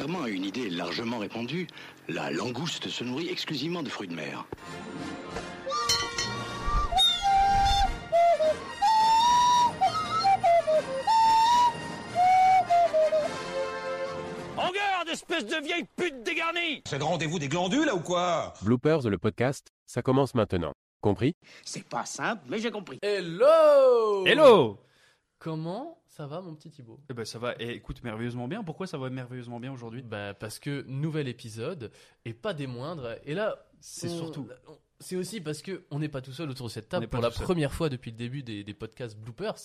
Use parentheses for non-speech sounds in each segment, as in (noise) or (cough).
Contrairement à une idée largement répandue, la langouste se nourrit exclusivement de fruits de mer. En garde, espèce de vieille pute dégarnie C'est le rendez-vous des glandules, là, ou quoi? Bloopers, le podcast, ça commence maintenant. Compris? C'est pas simple, mais j'ai compris. Hello Hello Comment ça va mon petit Thibaut Eh ben ça va, et écoute merveilleusement bien. Pourquoi ça va merveilleusement bien aujourd'hui? Bah parce que nouvel épisode et pas des moindres. Et là, C'est surtout- on- C'est aussi parce que on n'est pas tout seul autour de cette table pour la seul. première fois depuis le début des, des podcasts bloopers.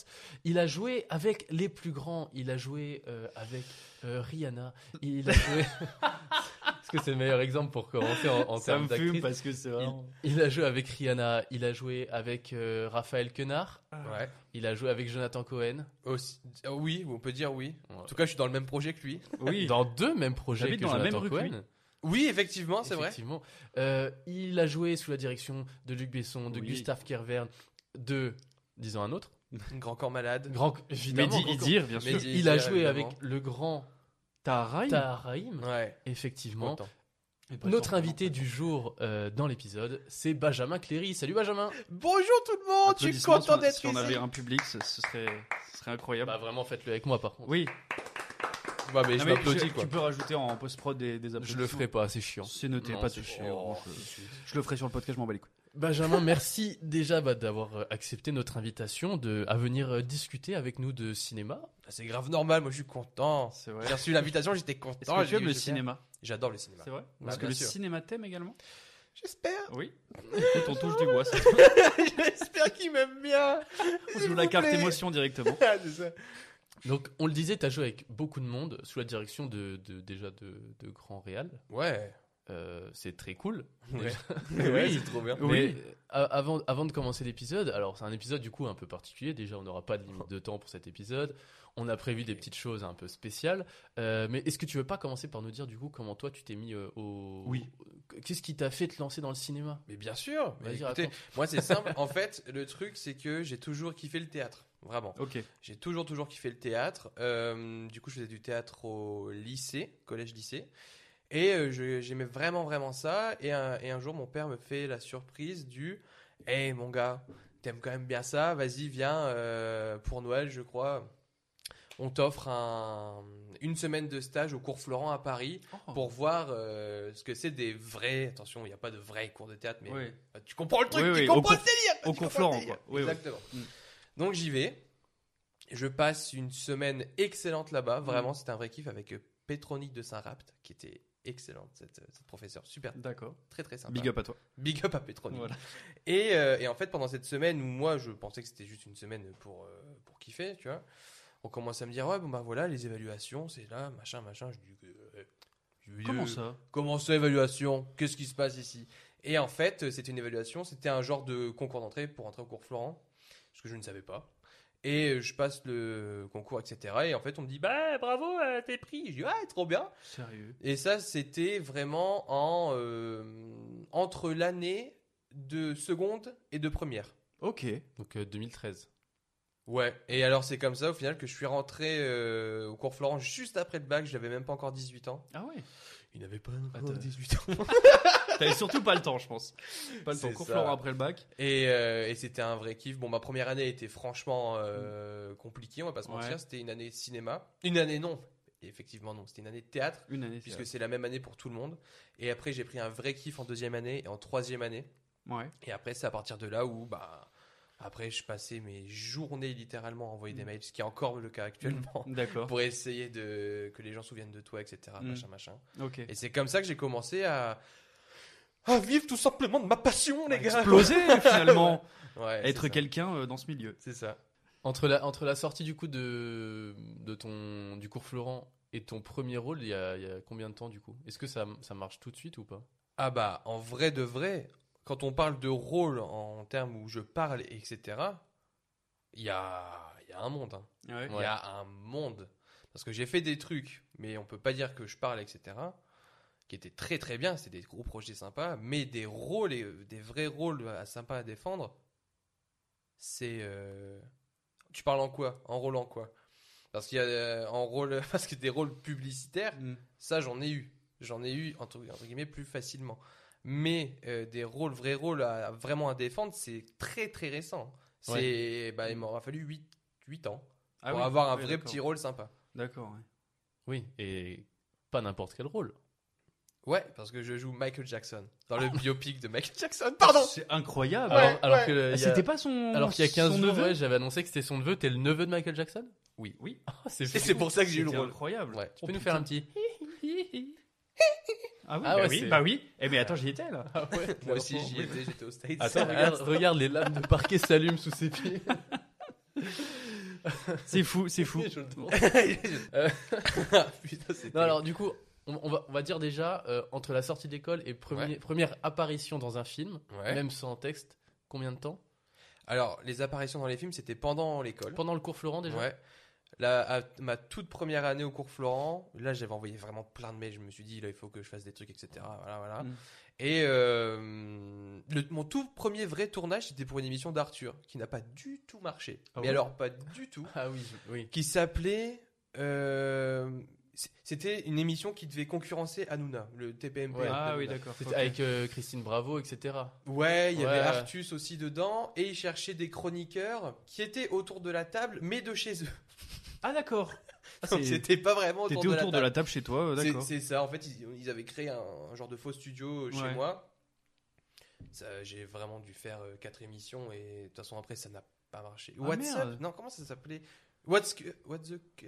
Il a joué avec les plus grands. Il a joué euh, avec euh, Rihanna. Il a (laughs) joué. Est-ce que c'est le meilleur exemple pour commencer en, en Ça termes me fume d'actrice? parce que c'est vraiment... il, il a joué avec Rihanna. Il a joué avec euh, Raphaël Quenard. Ouais. Il a joué avec Jonathan Cohen. Aussi- oui, on peut dire oui. En tout cas, je suis dans le même projet que lui. Oui, Dans deux mêmes projets que dans la Jonathan même rue que Cohen. Oui, effectivement, c'est vrai. Effectivement. Euh, il a joué sous la direction de Luc Besson, de Oui. Gustave Kervern, de, disons un autre, Grand corps malade. grand, évidemment. Mehdi grand- Idir, bien sûr. Mehdi- Il a Idir, joué évidemment. avec le grand Tahar Tahar Rahim. Ouais. Effectivement. Autant. Notre invité du jour euh, dans l'épisode, c'est Benjamin Cléry. Salut Benjamin Bonjour tout le monde, je suis Applaudissements, content on- d'être Si on avait un public, ce, ce serait, ce serait incroyable. Bah vraiment, faites-le avec moi par contre. oui, Mais Non, je m'applaudis je- quoi. tu peux rajouter en post-prod des, des Je applaudissements. le ferai pas, c'est chiant. C'est noté, Non, pas de c'est chiant. Oh, je, je le ferai sur le podcast, je m'en bats les couilles. Benjamin, merci déjà bah, d'avoir euh, accepté notre invitation de, à venir euh, discuter avec nous de cinéma. Ah, C'est grave normal, moi je suis content. C'est vrai. J'ai reçu l'invitation, j'étais Est-ce content. que j'ai tu aimes le je cinéma J'adore le cinéma. C'est vrai Bah, Parce que bien le sûr. cinéma t'aime également J'espère. Oui. Écoute, on touche du bois, ça. (laughs) J'espère qu'il m'aime bien. On S'il joue la carte plaît. émotion directement. (laughs) Ah, c'est ça. Donc, on le disait, tu as joué avec beaucoup de monde sous la direction de, de- déjà de, de grands réals. Ouais. Euh, c'est très cool. Ouais. (laughs) c'est trop bien. Mais euh, avant, avant de commencer l'épisode, alors c'est un épisode du coup un peu particulier. Déjà, on n'aura pas de limite de temps pour cet épisode. On a prévu des petites choses un peu spéciales. Euh, mais est-ce que tu veux pas commencer par nous dire du coup comment toi tu t'es mis euh, au. Oui. Qu'est-ce qui t'a fait te lancer dans le cinéma? Mais bien sûr. Mais écoutez, moi c'est simple. en fait, le truc c'est que j'ai toujours kiffé le théâtre. Vraiment. Ok. J'ai toujours, toujours kiffé le théâtre. Euh, du coup, je faisais du théâtre au lycée, collège-lycée. Et euh, j'aimais vraiment, vraiment ça. Et un, et un jour, mon père me fait la surprise du Hé, mon gars, t'aimes quand même bien ça Vas-y, viens, euh, pour Noël, je crois. On t'offre un- une semaine de stage au cours Florent à Paris Oh. pour voir euh, ce que c'est des vrais. Attention, il n'y a pas de vrais cours de théâtre, mais Oui. tu comprends le truc, Oui, tu oui, comprends cours- le délire. au cours Florent, quoi. Exactement. Mm. Donc j'y vais. Je passe une semaine excellente là-bas. Mm. Vraiment, c'était un vrai kiff avec euh, Pétronique de Saint-Rapt, qui était excellente, cette, euh, cette professeure. Super, D'accord. très très sympa. Big up à toi. Big up à Pétronique. Voilà. Et, euh, et en fait, pendant cette semaine où moi, je pensais que c'était juste une semaine pour, euh, pour kiffer, tu vois, on commence à me dire, ouais, bon bah voilà, les évaluations, c'est là, machin, machin. Je dis, euh, je dis, Comment ça? Comment ça, évaluation? Qu'est-ce qui se passe ici? Et en fait, c'était une évaluation, c'était un genre de concours d'entrée pour entrer au cours Florent, ce que je ne savais pas. Et euh, je passe le concours, etc. Et en fait, on me dit, bah bravo, euh, t'es pris. Je dis, ouais, trop bien. Sérieux. Et ça, c'était vraiment en euh, entre l'année de seconde et de première. Ok. Donc euh, 2013. Ouais. Et alors, c'est comme ça, au final, que je suis rentré euh, au cours Florent juste après le bac. J'avais même pas encore 18 ans. Ah ouais. Il n'avait pas Ah, encore t'as- 18 ans. (laughs) T'avais surtout pas le temps, je pense. Pas le temps. Cours. Florent après le bac. Et, euh, et c'était un vrai kiff. Bon, ma première année était franchement euh, compliquée, on va pas se mentir. Ouais. C'était une année cinéma. Une année, non. Effectivement, non. C'était une année de théâtre. Une année. Puisque théâtre. c'est la même année pour tout le monde. Et après, j'ai pris un vrai kiff en deuxième année et en troisième année. Ouais. Et après, c'est à partir de là où, bah, après, je passais mes journées littéralement à envoyer des mails, ce qui est encore le cas actuellement, Mm. D'accord. pour essayer de que les gens se souviennent de toi, etc. Mm. Machin, machin. Ok. Et c'est comme ça que j'ai commencé à à vivre tout simplement de ma passion, les gars. Exploser (laughs) finalement. Ouais, Être quelqu'un euh, dans ce milieu. C'est ça. Entre la, entre la sortie du coup de, de ton, du cours Florent et ton premier rôle, il y a, il y a combien de temps du coup? Est-ce que ça, ça marche tout de suite ou pas? Ah bah, en vrai de vrai, quand on parle de rôle en termes où je parle, etc., il y a, il y a un monde. hein. Ouais. Il y a un monde. Parce que j'ai fait des trucs, mais on peut pas dire que je parle, etc., qui étaient très très bien, c'est des gros projets sympas, mais des rôles, et, euh, des vrais rôles à- sympas à défendre, c'est... euh, Tu parles en quoi? En rôle en quoi? Parce qu'il y a euh, en rôle... (laughs) Parce que des rôles publicitaires, Mm. ça j'en ai eu. J'en ai eu, entre, entre guillemets, plus facilement. Mais euh, des rôles, vrais rôles à, vraiment à défendre, c'est très très récent. C'est, bah, il m'aura fallu 8, 8 ans Ah pour oui. avoir un vrai petit rôle sympa. D'accord. ouais. Oui, et pas n'importe quel rôle. Ouais, parce que je joue Michael Jackson dans le biopic de Michael Jackson. Pardon. C'est incroyable. alors alors ouais. que le- il y a- C'était pas son. alors qu'il y a 15 son jours, ouais, j'avais annoncé que c'était son neveu. T'es le neveu de Michael Jackson? Oui. Oui. Ah, c'est pour ça que j'ai eu le rôle. incroyable. Ouais. Tu peux nous faire un petit Ah oui, Ah bah oui, bah oui. Eh mais attends, j'y étais là. Ah ouais, (laughs) Moi aussi, j'y étais, j'étais au States. Attends, regarde, regarde, les lames de parquet s'allument sous ses pieds. C'est fou, c'est (laughs) fou. Je le demande. (laughs) Euh, Putain, Non, alors du coup, on, on va, on va dire déjà, euh, entre la sortie d'école et premier- Ouais. première apparition dans un film, Ouais. même sans texte, combien de temps? Alors, les apparitions dans les films, c'était pendant l'école. Pendant le cours Florent déjà? Ouais. Là, à ma toute première année au cours Florent, là, j'avais envoyé vraiment plein de mails. Je me suis dit, là, il faut que je fasse des trucs, etc. Voilà, voilà. Mm. Et euh, le- mon tout premier vrai tournage, c'était pour une émission d'Arthur, qui n'a pas du tout marché. Ah Mais alors, pas du tout. Ah oui, oui. Qui s'appelait. euh, c'était une émission qui devait concurrencer Hanouna, le TPMP. Ouais. Ah oui, d'accord. Avec euh, Christine Bravo, etc. Ouais, il y avait. Artus aussi dedans, et ils cherchaient des chroniqueurs qui étaient autour de la table, mais de chez eux. Ah d'accord. (laughs) Donc c'était pas vraiment autour T'étais de autour la de la table. chez toi, euh, C'est- d'accord. C'est ça, en fait, ils, ils avaient créé un, un genre de faux studio chez Ouais. moi. Ça, J'ai vraiment dû faire euh, quatre émissions, et de toute façon, après, ça n'a pas marché. Ah, What's merde. up Non, comment ça s'appelait? What's, cu- What the cut?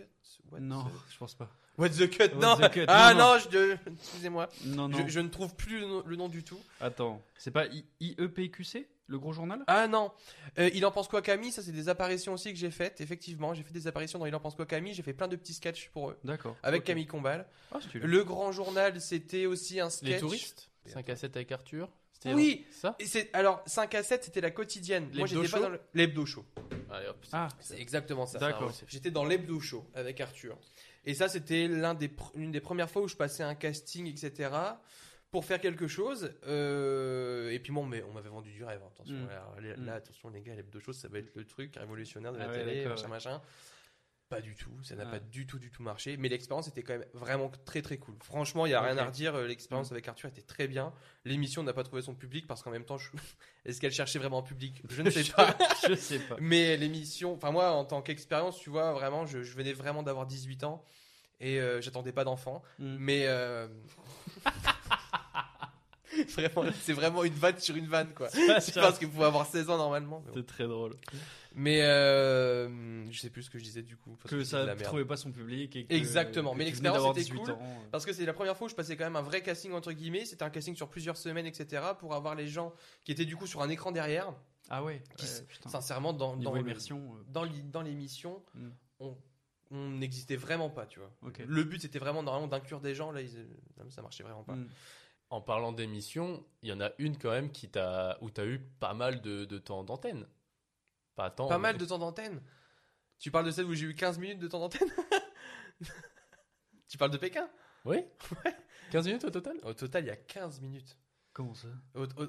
Non, the- (laughs) je pense pas. What the cut? What Non the cut, Ah non, non, je- excusez-moi. Non, non. Je, je ne trouve plus le nom, le nom du tout. Attends, c'est pas I- IEPQC, le gros journal? Ah non, Euh, il en pense quoi Camille Ça c'est des apparitions aussi que j'ai faites. Effectivement, j'ai fait des apparitions dans Il en pense quoi Camille. J'ai fait plein de petits sketchs pour eux D'accord. avec ok. Camille Combal. Ah. Le grand journal, c'était aussi un sketch. Les touristes? 5 à 7 avec Arthur C'était Oui. ça? Et c'est alors 5 à 7, c'était la quotidienne. Moi L'hebdo j'étais pas show dans le- l'hebdo show. Allez hop. Ah, C'est exactement ça. D'accord. J'étais dans l'hebdo show avec Arthur. Et ça c'était l'un des pr- l'une des premières fois où je passais un casting etc. pour faire quelque chose. Euh, et puis bon, mais on m'avait vendu du rêve. Attention, Mm. Là, Mm. attention les gars, l'hebdo show ça va être le truc révolutionnaire de la Ah ouais, télé, machin ouais. machin. Pas du tout, ça n'a Ah. pas du tout du tout marché. Mais l'expérience était quand même vraiment très très cool. Franchement, il y a rien à redire. euh, L'expérience Mm. avec Arthur était très bien. L'émission n'a pas trouvé son public parce qu'en même temps, je- (laughs) est-ce qu'elle cherchait vraiment un public? Je ne sais (laughs) pas. (laughs) je sais pas. Mais l'émission, enfin moi en tant qu'expérience, tu vois, vraiment, je, je venais vraiment d'avoir 18 ans et euh, j'attendais pas d'enfant. Mm. Mais euh, (laughs) vraiment, c'est vraiment une vanne sur une vanne quoi. (laughs) C'est parce qu'il faut avoir 16 ans normalement. bon. C'est très drôle. Mais euh, je sais plus ce que je disais du coup. parce Que ça ne trouvait pas son public. Et que, Exactement, que mais l'expérience était 18 cool. ans. Parce que c'est la première fois où je passais quand même un vrai casting entre guillemets. C'était un casting sur plusieurs semaines, etc. Pour avoir les gens qui étaient du coup sur un écran derrière. Ah ouais, Qui ouais, sincèrement, dans, le- dans l'émission, Mm. on on n'existait vraiment pas, tu vois. Ok. Le but c'était vraiment normalement d'inclure des gens, là, ils- ça marchait vraiment pas. Mm. En parlant d'émissions, il y en a une quand même qui t'a où t'as eu pas mal de, de temps d'antenne. Pas tant. Pas mais- mal de temps d'antenne. Tu parles de celle où j'ai eu 15 minutes de temps d'antenne (laughs) Tu parles de Pékin? Oui 15 minutes au total? Au total, il y a 15 minutes. Comment ça?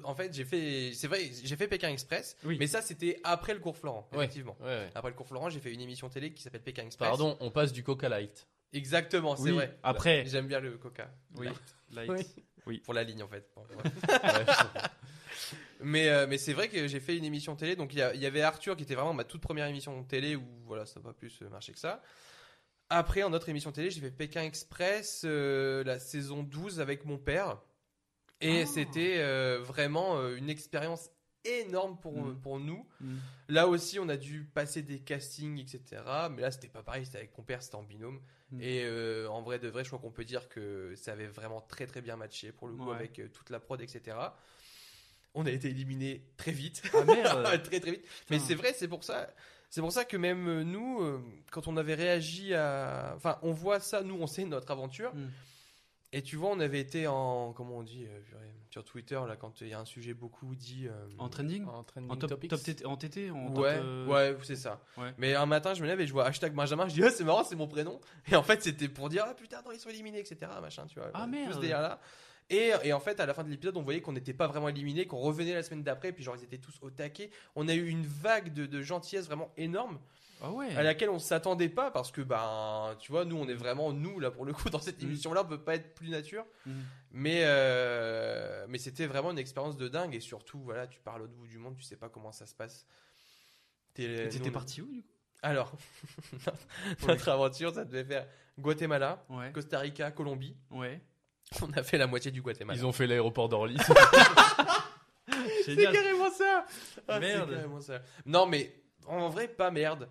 En fait, j'ai fait, c'est vrai, j'ai fait Pékin Express, Oui. mais ça c'était après le cours Florent, effectivement. ouais, ouais. Après le cours Florent, j'ai fait une émission télé qui s'appelle Pékin Express. Pardon, on passe du Coca Light. Exactement, c'est Oui, vrai. après- j'aime bien le Coca. Oui. Light. Light. Oui. Pour la ligne en fait. Bon, (laughs) mais euh, mais c'est vrai que j'ai fait une émission télé, donc il y, a- il y avait Arthur qui était vraiment ma toute première émission télé où voilà ça n'a pas plus euh, marché que ça. Après en autre émission télé, j'ai fait Pékin Express euh, la saison 12 avec mon père. Et Ah. c'était euh, vraiment euh, une expérience énorme pour, Mhm. pour nous. Mm. Là aussi, on a dû passer des castings, etc. Mais là, c'était pas pareil, c'était avec mon père, c'était en binôme. Mm. Et euh, en vrai de vrai, je crois qu'on peut dire que ça avait vraiment très très bien matché pour le coup Ouais. avec euh, toute la prod, etc. On a été éliminé très vite. Ah merde (laughs) très très vite. Mais c'est vrai, c'est pour ça. C'est pour ça que même nous, quand on avait réagi à, enfin, on voit ça, nous, on sait notre aventure. Et tu vois, on avait été en, comment on dit, euh, sur Twitter là, quand il y a un sujet beaucoup dit. euh, En trending En trending En top, topics. top en TT en top, Ouais, euh, ouais, c'est ça. Ouais. Mais un matin, je me lève et je vois hashtag Benjamin. Je dis, ah, c'est marrant, c'est mon prénom. Et en fait, c'était pour dire, ah putain, non, ils sont éliminés, etc. Machin, tu vois. Ah, Tout merde. ce délire-là. Et, et en fait, à la fin de l'épisode, on voyait qu'on n'était pas vraiment éliminés, qu'on revenait la semaine d'après, puis genre, ils étaient tous au taquet. On a eu une vague de, de gentillesse vraiment énorme, Ah ouais. à laquelle on s'attendait pas, parce que, ben, tu vois, nous, on est vraiment nous, là, pour le coup, dans cette Mm. émission-là, on peut pas être plus nature. Mm. Mais, euh, mais c'était vraiment une expérience de dingue, et surtout, voilà, tu à l'autre bout du monde, tu sais pas comment ça se passe. T'étais parti où du coup? Alors, (laughs) notre aventure, ça devait faire Guatemala, Ouais. Costa Rica, Colombie. Ouais. On a fait la moitié du Guatemala. Ils ont fait l'aéroport d'Orly. (laughs) C'est carrément ça. Ah, Merde. carrément ça. Non, mais en vrai, pas merde.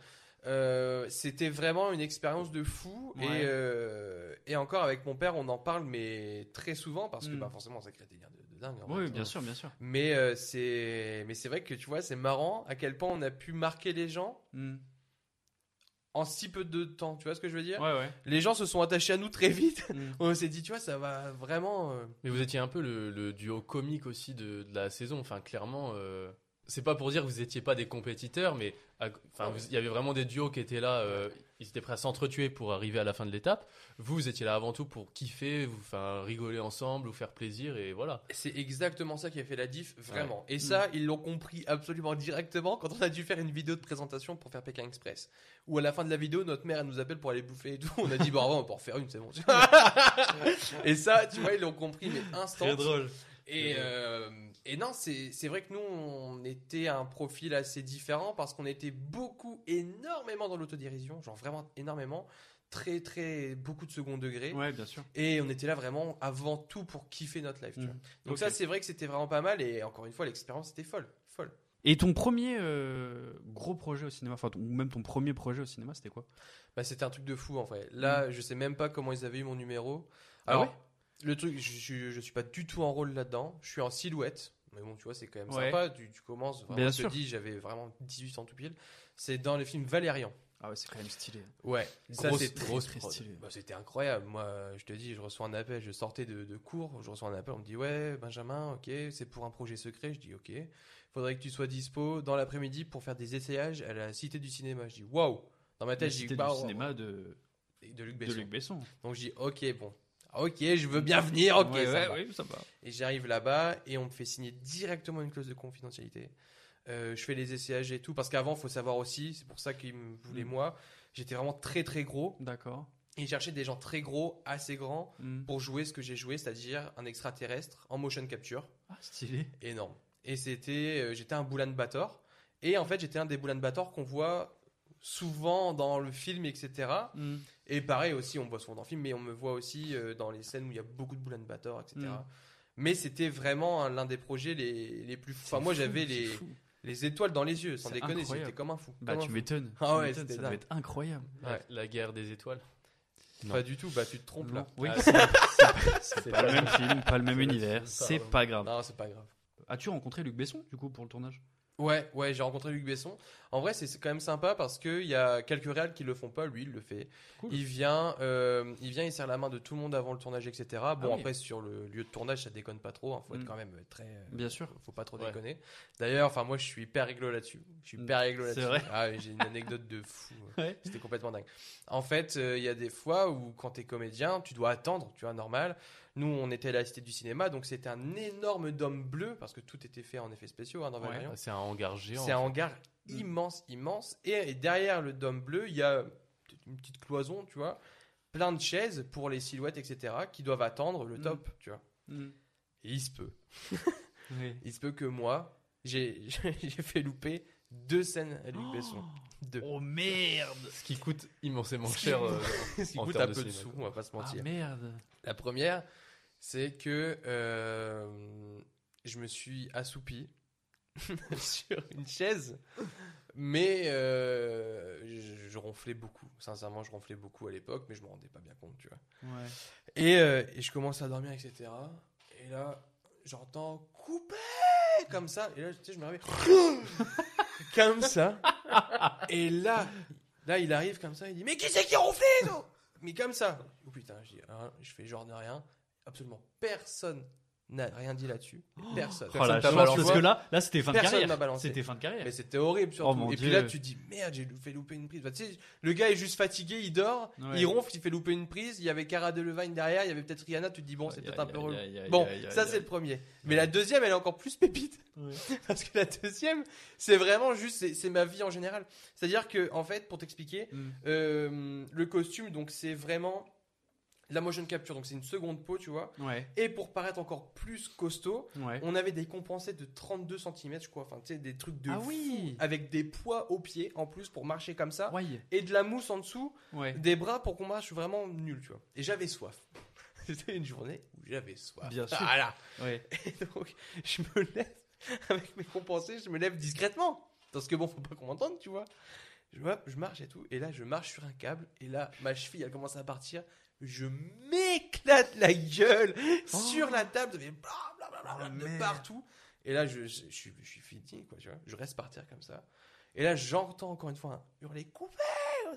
Euh, C'était vraiment une expérience de fou. Ouais. Et, euh, et encore avec mon père, on en parle, mais très souvent parce que Mm. bah, forcément, ça crée des liens de, de dingue. en Oui, fait. bien sûr, bien sûr. Mais euh, c'est, mais c'est vrai que tu vois, c'est marrant à quel point on a pu marquer les gens Mm. en si peu de temps. Tu vois ce que je veux dire? Ouais, ouais. Les gens se sont attachés à nous très vite. Mm. (laughs) On s'est dit, tu vois, ça va vraiment. euh, Mais vous étiez un peu le, le duo comique aussi de, de la saison. Enfin, clairement, euh, c'est pas pour dire que vous étiez pas des compétiteurs, mais enfin, il y avait vraiment des duos qui étaient là. euh, ils étaient prêts à s'entretuer pour arriver à la fin de l'étape. Vous, vous étiez là avant tout pour kiffer, vous enfin, rigoler ensemble, vous faire plaisir, et voilà. C'est exactement ça qui a fait la diff, vraiment. Et ça, ils l'ont compris absolument directement quand on a dû faire une vidéo de présentation pour faire Pékin Express. Où à la fin de la vidéo, notre mère, elle nous appelle pour aller bouffer et tout. On a dit, bon, (laughs) on va pas en refaire une, c'est bon. (laughs) et ça, tu vois, ils l'ont compris, mais instant. Très drôle. Et, euh, et non, c'est vrai que nous, on était un profil assez différent parce qu'on était beaucoup, énormément dans l'autodérision, genre vraiment énormément, très, très, beaucoup de second degré. Ouais, bien sûr. Et on était là vraiment avant tout pour kiffer notre tu Mm. vois. Donc ça, c'est vrai que c'était vraiment pas mal. Et encore une fois, l'expérience était folle, folle. Et ton premier euh, gros projet au cinéma, enfin, ou même ton premier projet au cinéma, c'était quoi? Bah, c'était un truc de fou en vrai. Là, je sais même pas comment ils avaient eu mon numéro. Ah ouais? Le truc, je, je, je suis pas du tout en rôle là-dedans. Je suis en silhouette. Mais bon, tu vois, c'est quand même Ouais. sympa. Tu, tu commences. Vraiment, Bien je te dis, j'avais vraiment 18 ans tout pile. C'est dans le film Valérian. Ah ouais, c'est quand même stylé. Ouais, ça c'est très, stylé. Bah, c'était incroyable. Moi, je te dis, je reçois un appel, je sortais de, de cours, je reçois un appel, on me dit ouais, Benjamin, ok, c'est pour un projet secret. Je dis ok, faudrait que tu sois dispo dans l'après-midi pour faire des essayages à la Cité du Cinéma. Je dis waouh. Dans ma La tête, je dis cité bah, du cinéma de, de Luc de Besson. Luc Besson. Donc je dis ok, bon, ok, je veux bien venir, ok, Ouais, ça ouais, va. ouais, ça va. Et j'arrive là-bas et on me fait signer directement une clause de confidentialité. Euh, je fais les essayages et tout parce qu'avant, faut savoir aussi, c'est pour ça qu'ils me voulaient Mm. moi. J'étais vraiment très très gros. D'accord. Et ils cherchaient des gens très gros, assez grands, Mm. pour jouer ce que j'ai joué, c'est-à-dire un extraterrestre en motion capture. Ah, stylé. Énorme. Et c'était, euh, j'étais un Boulan Bator. Et en fait, j'étais un des Boulan Bator qu'on voit souvent dans le film, etc. Et pareil aussi, on me voit souvent dans le film, mais on me voit aussi euh, dans les scènes où il y a beaucoup de Boulan Bator, etc. Mm. Mais c'était vraiment un- l'un des projets les, les plus fous. Enfin, moi, j'avais les, les étoiles dans les yeux, sans déconner, j'étais comme un fou. Bah, comme un tu fou. m'étonnes. Ah ouais, c'était ça doit dingue. être incroyable. La, Ouais. la guerre des étoiles. Non. Pas du tout, bah tu te trompes là. Oui, Ah, (laughs) c'est c'est pas le pas même film, pas le même univers. C'est pas grave. Non, c'est pas grave. As-tu rencontré Luc Besson, du coup, pour le tournage? Ouais, ouais, j'ai rencontré Luc Besson. En vrai, c'est c'est quand même sympa parce qu'il y a quelques réals qui le font pas, lui, il le fait. Cool. Il vient, euh, il vient, il serre la main de tout le monde avant le tournage, etc. Bon, Ah oui. après, sur le lieu de tournage, ça déconne pas trop. Il faut être Mm. quand même très. euh, Bien sûr. Faut pas trop Ouais. déconner. D'ailleurs, enfin, moi, je suis hyper rigolo là-dessus. Je suis hyper rigolo C'est là-dessus. vrai Ah, j'ai une anecdote de fou. (laughs) Ouais. C'était complètement dingue. En fait, euh, il y a des fois où, quand t'es comédien, tu dois attendre, tu vois, normal. Nous, on était à la Cité du Cinéma, donc c'était un énorme dôme bleu, parce que tout était fait en effets spéciaux hein, dans Ouais. Valérian. C'est un hangar géant. C'est un fait. hangar immense, immense. Et, et derrière le dôme bleu, il y a une petite cloison, tu vois, plein de chaises pour les silhouettes, etc., qui doivent attendre le Mm. top, tu vois. Mm. Et il se peut. (laughs) Oui. Il se peut que moi, j'ai j'ai (laughs) fait louper deux scènes à Luc Besson. Deux. Oh merde Ce qui coûte immensément Ce qui cher. coûte- euh, (laughs) Ce qui coûte termes un peu de sous, on va pas se Ah mentir. merde La première, c'est que euh, je me suis assoupi (laughs) sur une chaise, mais euh, je, je ronflais beaucoup. Sincèrement, je ronflais beaucoup à l'époque, mais je me rendais pas bien compte, tu vois. Ouais. Et, euh, et je commence à dormir, etc. Et là, j'entends couper comme ça. Et là, tu sais, je me réveille (laughs) comme ça. Et là, là, il arrive comme ça. Il dit Mais qui c'est qui ronflait Mais comme ça. Oh putain, je dis hein, Je fais genre de rien. Absolument personne n'a rien dit là-dessus. Personne. Oh Personne parce que là, là c'était fin de Personne carrière. C'était fin de carrière. Mais c'était horrible surtout. Oh et puis là, tu te dis merde, j'ai fait louper une prise. Enfin, tu sais, le gars est juste fatigué, il dort, Ouais. il ronfle, il fait louper une prise. Il y avait Cara Delevingne derrière, il y avait peut-être Rihanna. Tu te dis bon, c'est peut-être un peu relou. Bon, ça c'est le premier. Mais la deuxième, elle est encore plus pépite. (laughs) Parce que la deuxième, c'est vraiment juste, c'est- c'est ma vie en général. C'est-à-dire que, en fait, pour t'expliquer, Mm. euh, le costume, donc c'est vraiment la motion capture, donc c'est une seconde peau, tu vois. Ouais. Et pour paraître encore plus costaud, Ouais. on avait des compensés de 32 cm, je crois. Enfin, tu sais, des trucs de Ah fou, oui. avec des poids aux pieds en plus pour marcher comme ça. Ouais. Et de la mousse en dessous, des bras pour qu'on marche vraiment nul, tu vois. Et j'avais soif. (laughs) C'était une journée où j'avais soif. Bien sûr. Voilà. Et donc, je me lève (laughs) avec mes compensés, je me lève discrètement. Parce que bon, faut pas qu'on m'entende, tu vois. Je, vois, je marche et tout. Et là, je marche sur un câble. Et là, ma cheville, elle commence à partir. Je m'éclate la gueule sur la table. Ça fait bla, bla, bla, bla, bla, Oh, de merde. partout. Et là, je, je, je suis, je suis fini, quoi, tu vois. Je reste par terre comme ça. Et là, j'entends encore une fois un hurler coupé.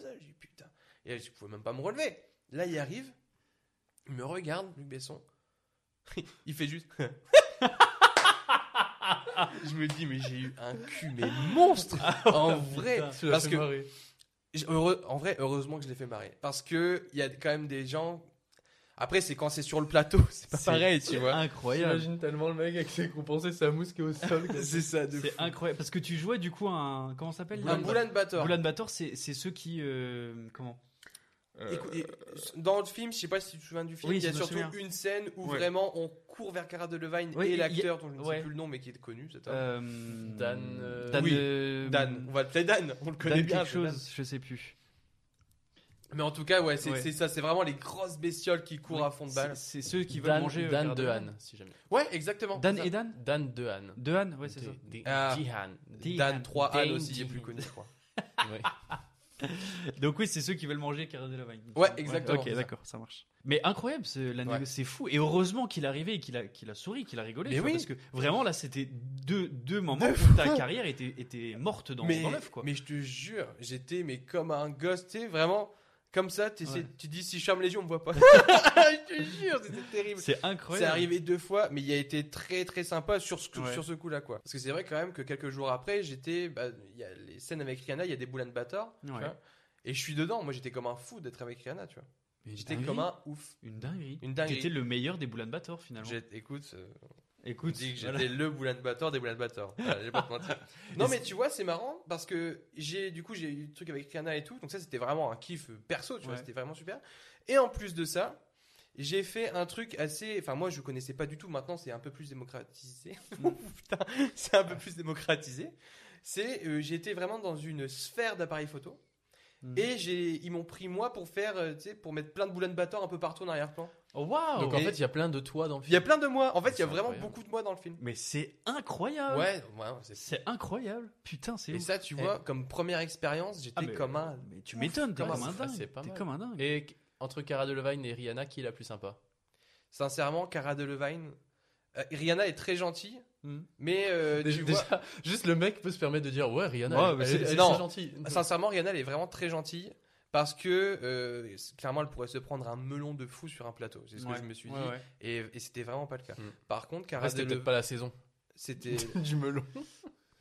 Je dis putain. Et là, je pouvais même pas me relever. Là, il arrive. Il me regarde, Luc Besson. (laughs) il fait juste. (laughs) je me dis, mais j'ai eu un cul, mais monstre En vrai Parce que. Heureux- en vrai, heureusement que je l'ai fait marrer. Parce que il y a quand même des gens. Après, c'est quand c'est sur le plateau, (laughs) c'est pas pareil, tu c'est vois. incroyable. J'imagine tellement le mec avec ses compensés, sa mousse qui est au sol. (laughs) C'est ça, de C'est incroyable parce que tu jouais du coup un comment ça s'appelle? Un Boulan Bator. Boulan Bator, c'est c'est ceux qui euh, comment? Écoute, et, dans le film, je sais pas si tu te souviens du film, Oui, il y a surtout souviens. une scène où Ouais. vraiment on court vers Cara Delevingne Ouais, et a- l'acteur dont je ne sais ouais. plus le nom mais qui est connu, homme. Euh, Dan, euh, Dan, oui, euh, Dan, on va l'appeler Dan, on le connaît Dan bien. quelque c'est chose, Dan. je sais plus. Mais en tout cas, ouais, c'est Ouais. c'est ça, c'est vraiment les grosses bestioles qui courent Oui, à fond de balle. C'est c'est ceux qui veulent Dan, manger euh, Dan Cara de Delevingne. Han, si jamais. Ouais, exactement. Dan c'est et. Dan Dan de Han. De Han, ouais, c'est ça. Ah. Jihan. Dan 3 Han aussi, il est plus connu, je crois. Ouais. (laughs) Donc oui, c'est ceux qui veulent manger Cara Delevingne. Ouais, exactement, Ok, d'accord, ça marche. Mais incroyable, la négo- c'est fou. Et heureusement qu'il est arrivé et qu'il a, qu'il a souri, qu'il a rigolé. Mais tu vois, oui. Parce que vraiment là, c'était deux, deux moments où ta carrière était, était morte dans, mais, dans l'œuf, quoi. mais je te jure, j'étais mais comme un gosse, tu sais, vraiment comme ça, Ouais. tu dis si je ferme les yeux, on me voit pas. (laughs) je te jure, c'était terrible. C'est C'est incroyable. arrivé deux fois, mais il a été très très sympa sur ce, Ouais. sur ce coup-là, quoi. Parce que c'est vrai quand même que quelques jours après, j'étais, bah, il y a les scènes avec Rihanna, il y a des tu Ouais. vois, et je suis dedans. Moi, j'étais comme un fou d'être avec Rihanna, tu vois. J'étais comme un ouf. Une dinguerie. Une dinguerie. T'étais le meilleur des Boulan Bator finalement. Écoute, euh, Écoute, dit que voilà. j'étais le Boulan Bator des Boulan Bator. Voilà, pas te mentir. (laughs) Non, mais tu vois, c'est marrant parce que j'ai, du coup, j'ai eu le truc avec Rihanna et tout. Donc ça, c'était vraiment un kiff perso, tu vois. C'était vraiment super. Et en plus de ça, j'ai fait un truc assez. Enfin, moi, je connaissais pas du tout. Maintenant, c'est un peu plus démocratisé. (laughs) Putain, c'est un peu plus démocratisé. C'est, euh, été vraiment dans une sphère d'appareils photo. Mhm. Et j'ai, ils m'ont pris moi pour faire, euh, tu sais, pour mettre plein de Boulan Bator un peu partout en arrière-plan. Oh, waouh Donc en Et- fait, il y a plein de toi dans le Il y film. a plein de moi. En fait, il y a vraiment incroyable. beaucoup de moi dans le film. Mais c'est incroyable. Ouais, ouais, c'est C'est incroyable. Putain, c'est Et ouf. ça, tu vois, comme première expérience, j'étais Ah, mais- comme un. Mais tu m'étonnes, t'es Comme comme un- Ah, dingue. c'est pas T'es mal. comme un dingue. Et entre Cara Delevingne et Rihanna, qui est la plus sympa? Sincèrement, Cara Delevingne, Euh, Rihanna est très gentille, Hmm. mais euh, (laughs) Déjà, tu vois. déjà, juste le mec peut se permettre de dire ouais Rihanna, Ouais, elle- mais elle, c'est- elle est non. très gentille. Sincèrement, Rihanna elle est vraiment très gentille parce que euh, clairement elle pourrait se prendre un melon de fou sur un plateau. C'est ce Ouais. que je me suis dit. ouais. Et, et c'était vraiment pas le cas. Mm. Par contre, Cara c'était Delevingne- peut-être pas la saison C'était. (laughs) du melon. (laughs)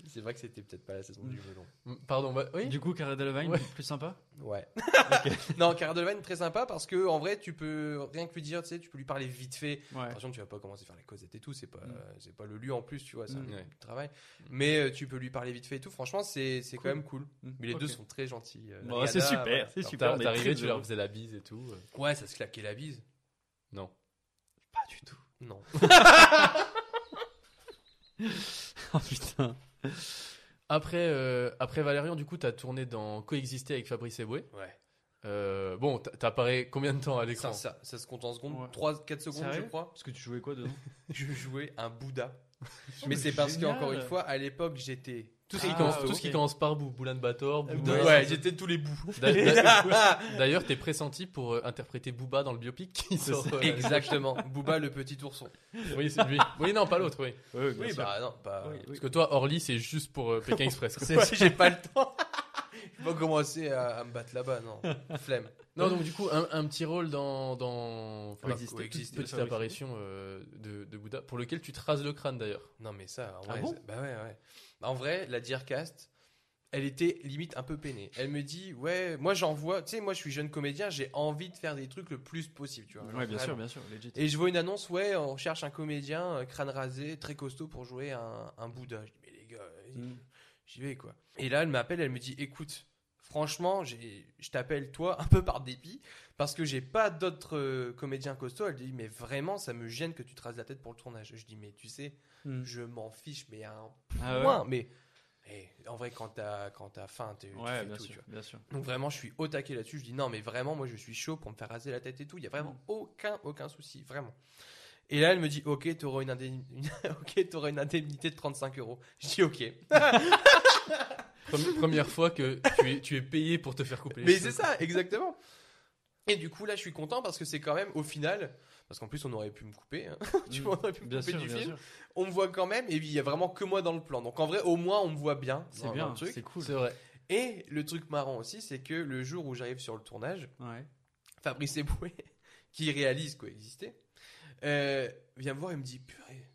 C'est vrai que c'était peut-être pas la saison du melon. Pardon, bah, oui. Du coup, Cara Delevingne, Ouais. plus sympa Ouais. (laughs) (laughs) non, Cara Delevingne très sympa parce que en vrai, tu peux rien que lui dire, tu sais, tu peux lui parler vite fait. Ouais. Attention, tu vas pas commencer à faire les causettes et tout, c'est pas, Mm. c'est pas le lieu en plus, tu vois, c'est Mm. un Ouais. travail. Mais euh, tu peux lui parler vite fait et tout. Franchement, c'est c'est quand Cool. même cool. Mm. Mais les deux sont très gentils. euh, Bon, c'est super, c'est super. très tu leur faisais la bise et tout. euh. Ouais, ça se claquait la bise. Non. Pas du tout. Non. (laughs) Oh putain. Après, euh, après Valérian, du coup, t'as tourné dans Coexister avec Fabrice Eboué. Ouais. Euh, bon, t'as- t'apparais combien de temps à l'écran? Ça, ça, ça se compte en secondes. Ouais. 3-4 secondes, Sérieux? je crois. Parce que tu jouais quoi dedans? (laughs) Je jouais un Bouddha. (laughs) Oh, Mais c'est parce génial. qu'encore une fois, à l'époque, j'étais. Tout ce qui, Ah, commence, ok. tout ce qui commence par bout, Boulan Bator, Bouddha. Ouais, Ouais, j'étais tous les bouts. D'a- d'a- (laughs) D'ailleurs, t'es pressenti pour euh, interpréter Booba dans le biopic qui sort. euh, Exactement. (laughs) Booba, le petit ourson. Oui, c'est lui. Oui, non, pas l'autre, oui. Bien Oui, sûr. bah non, pas. Oui, oui. Parce que toi, Orly, c'est juste pour euh, Pékin Express. quoi. Ouais, j'ai pas le temps. (laughs) Je vais pas commencer à, à me battre là-bas, non. Flemme. Non, donc du coup, un, un petit rôle dans, dans enfin, Coexister. toute Coexister, petite apparition euh, de, de Bouddha, pour lequel tu te rases le crâne d'ailleurs. Non, mais ça, en Ah vrai. bon? bah ouais, ouais. En vrai, la Dearcast, elle était limite un peu peinée. Elle me dit, ouais, moi j'en vois, tu sais, moi je suis jeune comédien, j'ai envie de faire des trucs le plus possible, tu vois. Ouais, bien sûr, bien sûr. Legit. Et je vois une annonce, ouais, on cherche un comédien, euh, crâne rasé, très costaud pour jouer un, un Bouddha. Je dis, mais les gars, vas-y, Mm. j'y vais quoi. Et là, elle m'appelle, elle me dit, écoute, franchement, j'ai- je t'appelle toi (laughs) un peu par dépit, parce que j'ai pas d'autres euh, comédiens costauds. Elle dit, mais vraiment, ça me gêne que tu te rases la tête pour le tournage. Je dis, mais tu sais, Mm. je m'en fiche, mais à un Ah ouais. Mais eh, en vrai, quand t'as quand t'as faim, tu, Ouais, fais bien tout. sûr, tu vois. bien sûr. Donc vraiment, je suis au taquet là-dessus. Je dis non, mais vraiment, moi, je suis chaud pour me faire raser la tête et tout. Il y a vraiment Mm. aucun aucun souci, vraiment. Et là, elle me dit, ok, t'auras une, indemni- une- (laughs) ok, t'auras une indemnité de 35 euros. Je dis ok. (laughs) Premi- Première fois que tu es, tu es payé pour te faire couper les Mais c'est ça, exactement. Et du coup, là, je suis content parce que c'est quand même, au final, parce qu'en plus, on aurait pu me couper. hein. (laughs) tu vois, on aurait pu me Bien couper sûr, du bien film. sûr. On me voit quand même, et puis il y a vraiment que moi dans le plan. Donc en vrai, au moins, on me voit bien. C'est bien, le truc. c'est cool. C'est vrai. Et le truc marrant aussi, c'est que le jour où j'arrive sur le tournage, Ouais. Fabrice Eboué, (laughs) qui réalise Coexister, euh, vient me voir et me dit Purée,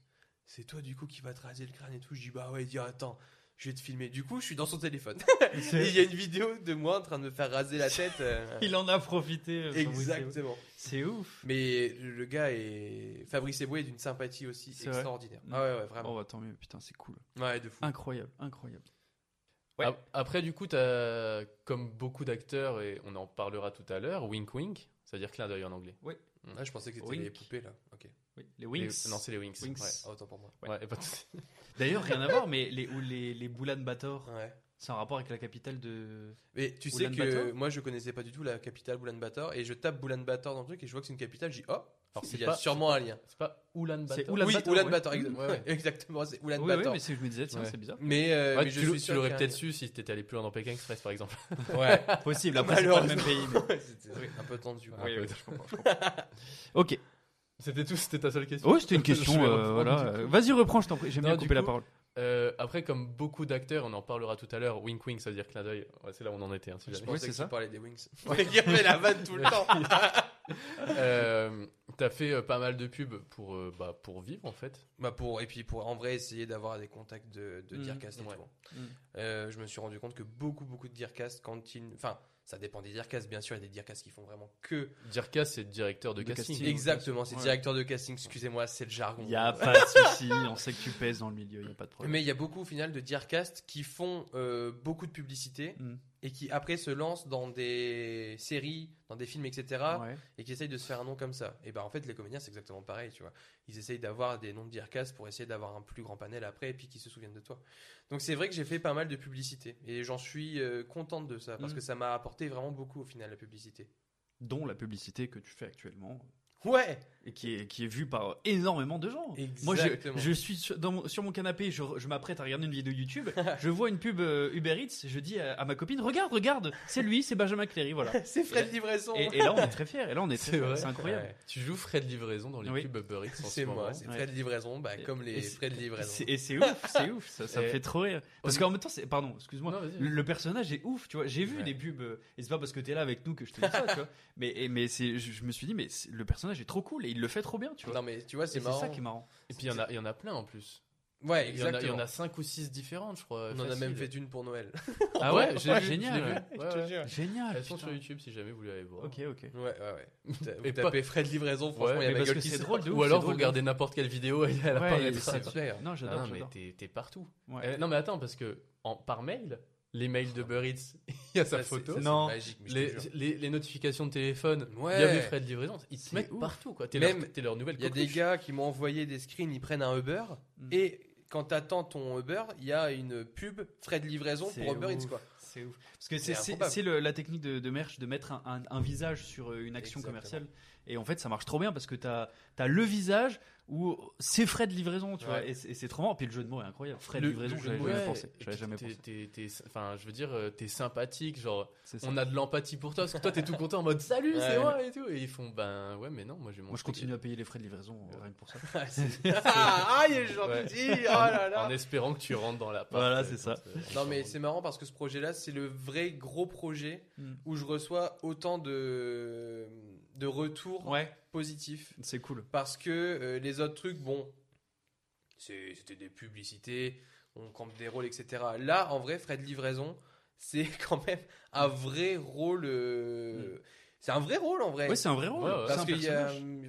c'est toi du coup qui va te raser le crâne et tout. Je dis Bah ouais, il dit Attends, je vais te filmer. Du coup, je suis dans son téléphone. (laughs) et il y a une vidéo de moi en train de me faire raser la tête. euh, (laughs) Il en a profité. euh. Exactement. C'est ouf. Mais le gars est. Fabrice Eboué est d'une sympathie aussi extraordinaire. Mm. Ah ouais, ouais, vraiment. Oh, bah, tant mieux. Putain, c'est cool. Ouais, de fou. Incroyable, incroyable. Ouais. Ap- Après, du coup, t'as, comme beaucoup d'acteurs, et on en parlera tout à l'heure, wink wink, c'est-à-dire clin d'œil en anglais. Ah, je pensais que c'était Wink. les poupées là. Ok. Oui, les Les- Winx. non, c'est les. Ouais. Ah, autant pour moi. Ouais, pas. (laughs) D'ailleurs, rien à voir, mais les, ou les, les Boulan Bator, Ouais. c'est un rapport avec la capitale de. Mais tu sais que Ulaanbaatar moi je connaissais pas du tout la capitale Ulaanbaatar et je tape Ulaanbaatar dans le truc et je vois que c'est une capitale, je dis oh, Alors, il c'est y a pas- sûrement un lien. C'est pas Oulan C'est Bator. Oulan- oui, Ulaanbaatar, Ulaanbaatar, ouais. exactement. Ouais, ouais. exactement, c'est Oui, oui, Ulaanbaatar. mais c'est- je me disais, tiens, Ouais. c'est bizarre. mais, euh, Ouais, mais je tu, suis tu l'aurais peut-être su si t'étais allé plus loin dans Pékin Express, par exemple. (laughs) Ouais, Possible, après, c'est pas le même pays. mais- (laughs) c'était un peu tendu. Oui, je comprends, je comprends. Ok. C'était tout, c'était ta seule question. Oh, c'était une (laughs) question. euh, voilà. Euh, Vas-y, reprends, je t'en prie. J'aime Non, bien du couper la coup, parole. Euh, après, comme beaucoup d'acteurs, on en parlera tout à l'heure, wink wink, ça veut dire clin d'œil. Ouais, c'est là où on en était. Hein, si Je jamais. pensais c'est que ça. tu parlais des Wings. (laughs) (laughs) Il fait la vanne tout le temps. Euh, T'as fait euh, pas mal de pubs pour, euh, bah, pour vivre en fait. Bah pour, et puis pour en vrai essayer d'avoir des contacts de, de Mm, Dearcast et ouais. tout. Mm. Euh, je me suis rendu compte que beaucoup beaucoup de Dearcast quand ils... Enfin, ça dépend des Dearcast, bien sûr, il y a des Dearcast qui font vraiment que... Dirka, c'est directeur de, De casting. casting. Exactement, c'est Ouais. directeur de casting, excusez-moi, c'est le jargon. Il n'y a pas de souci. On sait que tu pèses dans le milieu. Il n'y a pas de problème. Mais il y a beaucoup au final de Dearcast qui font euh, beaucoup de publicité Mm. Et qui après se lancent dans des séries, dans des films, etc. Ouais. et qui essayent de se faire un nom comme ça. Et ben en fait, les comédiens, c'est exactement pareil, tu vois. Ils essayent d'avoir des noms de Dearcast pour essayer d'avoir un plus grand panel après et puis qu'ils se souviennent de toi. Donc c'est vrai que j'ai fait pas mal de publicité et j'en suis euh, contente de ça parce Mm. que ça m'a apporté vraiment beaucoup au final la publicité. Dont la publicité que tu fais actuellement. Ouais. Et qui est, qui est vu par énormément de gens. Moi, je, Exactement. je suis sur, dans mon, sur mon canapé, je, je m'apprête à regarder une vidéo YouTube, (laughs) je vois une pub euh, Uber Eats, je dis à, à ma copine, regarde, regarde, c'est lui, c'est Benjamin Cléry, voilà. (laughs) C'est Fred Livraison. Et, et là, on est très fiers, et là, on est très C'est incroyable. Ouais. Tu joues Fred Livraison dans les Oui. pubs Uber Eats en (laughs) ce C'est moi, c'est Fred Livraison, bah, comme les Fred Livraison. Et c'est ouf, c'est ouf, ça, ça me fait trop rire. Parce qu'en même temps, c'est, pardon, excuse-moi, le, le personnage est ouf, tu vois. J'ai vu Ouais. des pubs, euh, et c'est pas parce que t'es là avec nous que je te dis ça, tu vois. Mais, mais c'est, je, je me suis dit, mais le personnage est trop cool et il le fait trop bien, tu vois. Non, mais tu vois, Et c'est c'est marrant. ça qui est marrant. Et puis il y, en a- il y en a plein en plus. Ouais, Il y, en a, il y exactement. en a 5 ou 6 différentes, je crois. On en a facile. même fait une pour Noël. (laughs) Ah ouais, j'ai vu, génial. je l'ai vu. ouais. Ouais, ouais. Génial. Elles sont putain. sur YouTube si jamais vous voulez aller voir. Ok, ok. Ouais, ouais, ouais. Vous (laughs) ta- Vous Et tapez Fred Livraison, franchement, il y a mais ma parce gueule que qui c'est sort. drôle de ouf. Ou alors c'est vous drôle de regardez n'importe quelle vidéo et elle Ouais, apparaîtra. C'est super. Non, j'adore, non, mais j'adore. t'es t'es partout. Ouais. Euh, non mais attends parce que en, par mail, les mails de Eats, (laughs) il y a sa Ça, photo. ça, Non. magique, mais je te Les, jure. les, les notifications de téléphone, Ouais. Livraison, ils C'est mettent ouf. partout quoi. T'es Même, leur, t'es leur nouvelle Il y a des gars qui m'ont envoyé des screens, ils prennent un Uber Mm. et quand t'attends ton Uber, il y a une pub Fred Livraison C'est pour Uber Eats quoi. C'est ouf. Parce que C'est c'est c'est- improbable. c'est le- la technique de, de merch de mettre un, un- un visage sur euh, une action Exactement. commerciale. Et en fait, ça marche trop bien parce que t'as as le visage où c'est frais de livraison, tu vois. Ouais. Et c'est et c'est trop marrant. Puis le jeu de mots est incroyable. Frais de livraison, j'avais jamais ouais. pensé. J'avais jamais t'es- pensé. Enfin, je veux dire, euh, t'es sympathique, genre, on a de l'empathie pour toi, parce que toi t'es tout content en mode salut, Ouais. c'est moi et tout. Et ils font, ben ouais, mais non, moi j'ai mon Moi, je continue à payer les frais de livraison euh, rien que pour ça. (laughs) (laughs) Ah, il est gentil. Oh là là. En espérant que tu rentres dans la Voilà, c'est ça. Non mais c'est marrant parce que ce projet-là, c'est le vrai gros projet Mm. où je reçois autant de de retours Ouais, positifs c'est cool. parce que euh, les autres trucs, bon, c'était des publicités, on campe des rôles, etc. Là, en vrai, Fred Livraison, c'est (laughs) quand même un vrai rôle. euh, C'est un vrai rôle en vrai. Ouais, c'est un vrai rôle. Ouais, Parce un que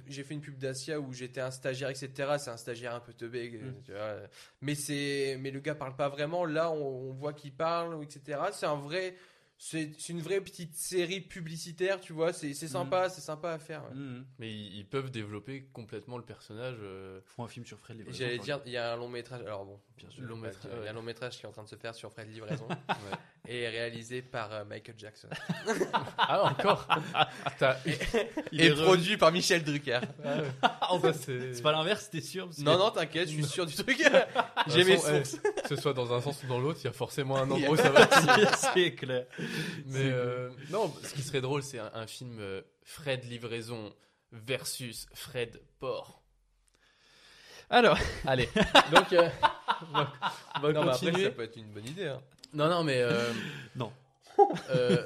j'ai fait une pub d'Asia où j'étais un stagiaire, etc. C'est un stagiaire un peu teubé, Mm. euh, tu vois. Mais c'est, mais le gars parle pas vraiment. Là, on, on voit qu'il parle, etc. C'est un vrai, c'est une vraie petite série publicitaire, tu vois. C'est sympa, c'est sympa à faire. ouais. Mhm. Mais ils, ils peuvent développer complètement le personnage. euh, Ils font un film sur Fred Et livraison. J'allais dire, il y a un long métrage. Alors bon, Bien sûr. long métrage, il y a un ouais. long métrage qui est en train de se faire sur Fred Livraison (laughs) et réalisé par euh, Michael Jackson (laughs) Ah, encore (laughs) T'as- Il et est re- produit par Michel Drucker. Ah, Ça, c'est- C'est pas l'inverse, t'es sûr parce que- Non, non, t'inquiète, je suis sûr du truc. J'ai mes sources. Que ce soit dans un sens ou dans l'autre, il y a forcément un (laughs) endroit où ça va. (laughs) c'est clair. Mais euh, non, ce qui serait drôle, c'est un, un film euh, Fred Livraison versus Fred Port. Alors, Allez, (laughs) donc euh, on va, on va Non, mais après, continuer. ça peut être une bonne idée. hein. Non, non, mais euh, Non. euh,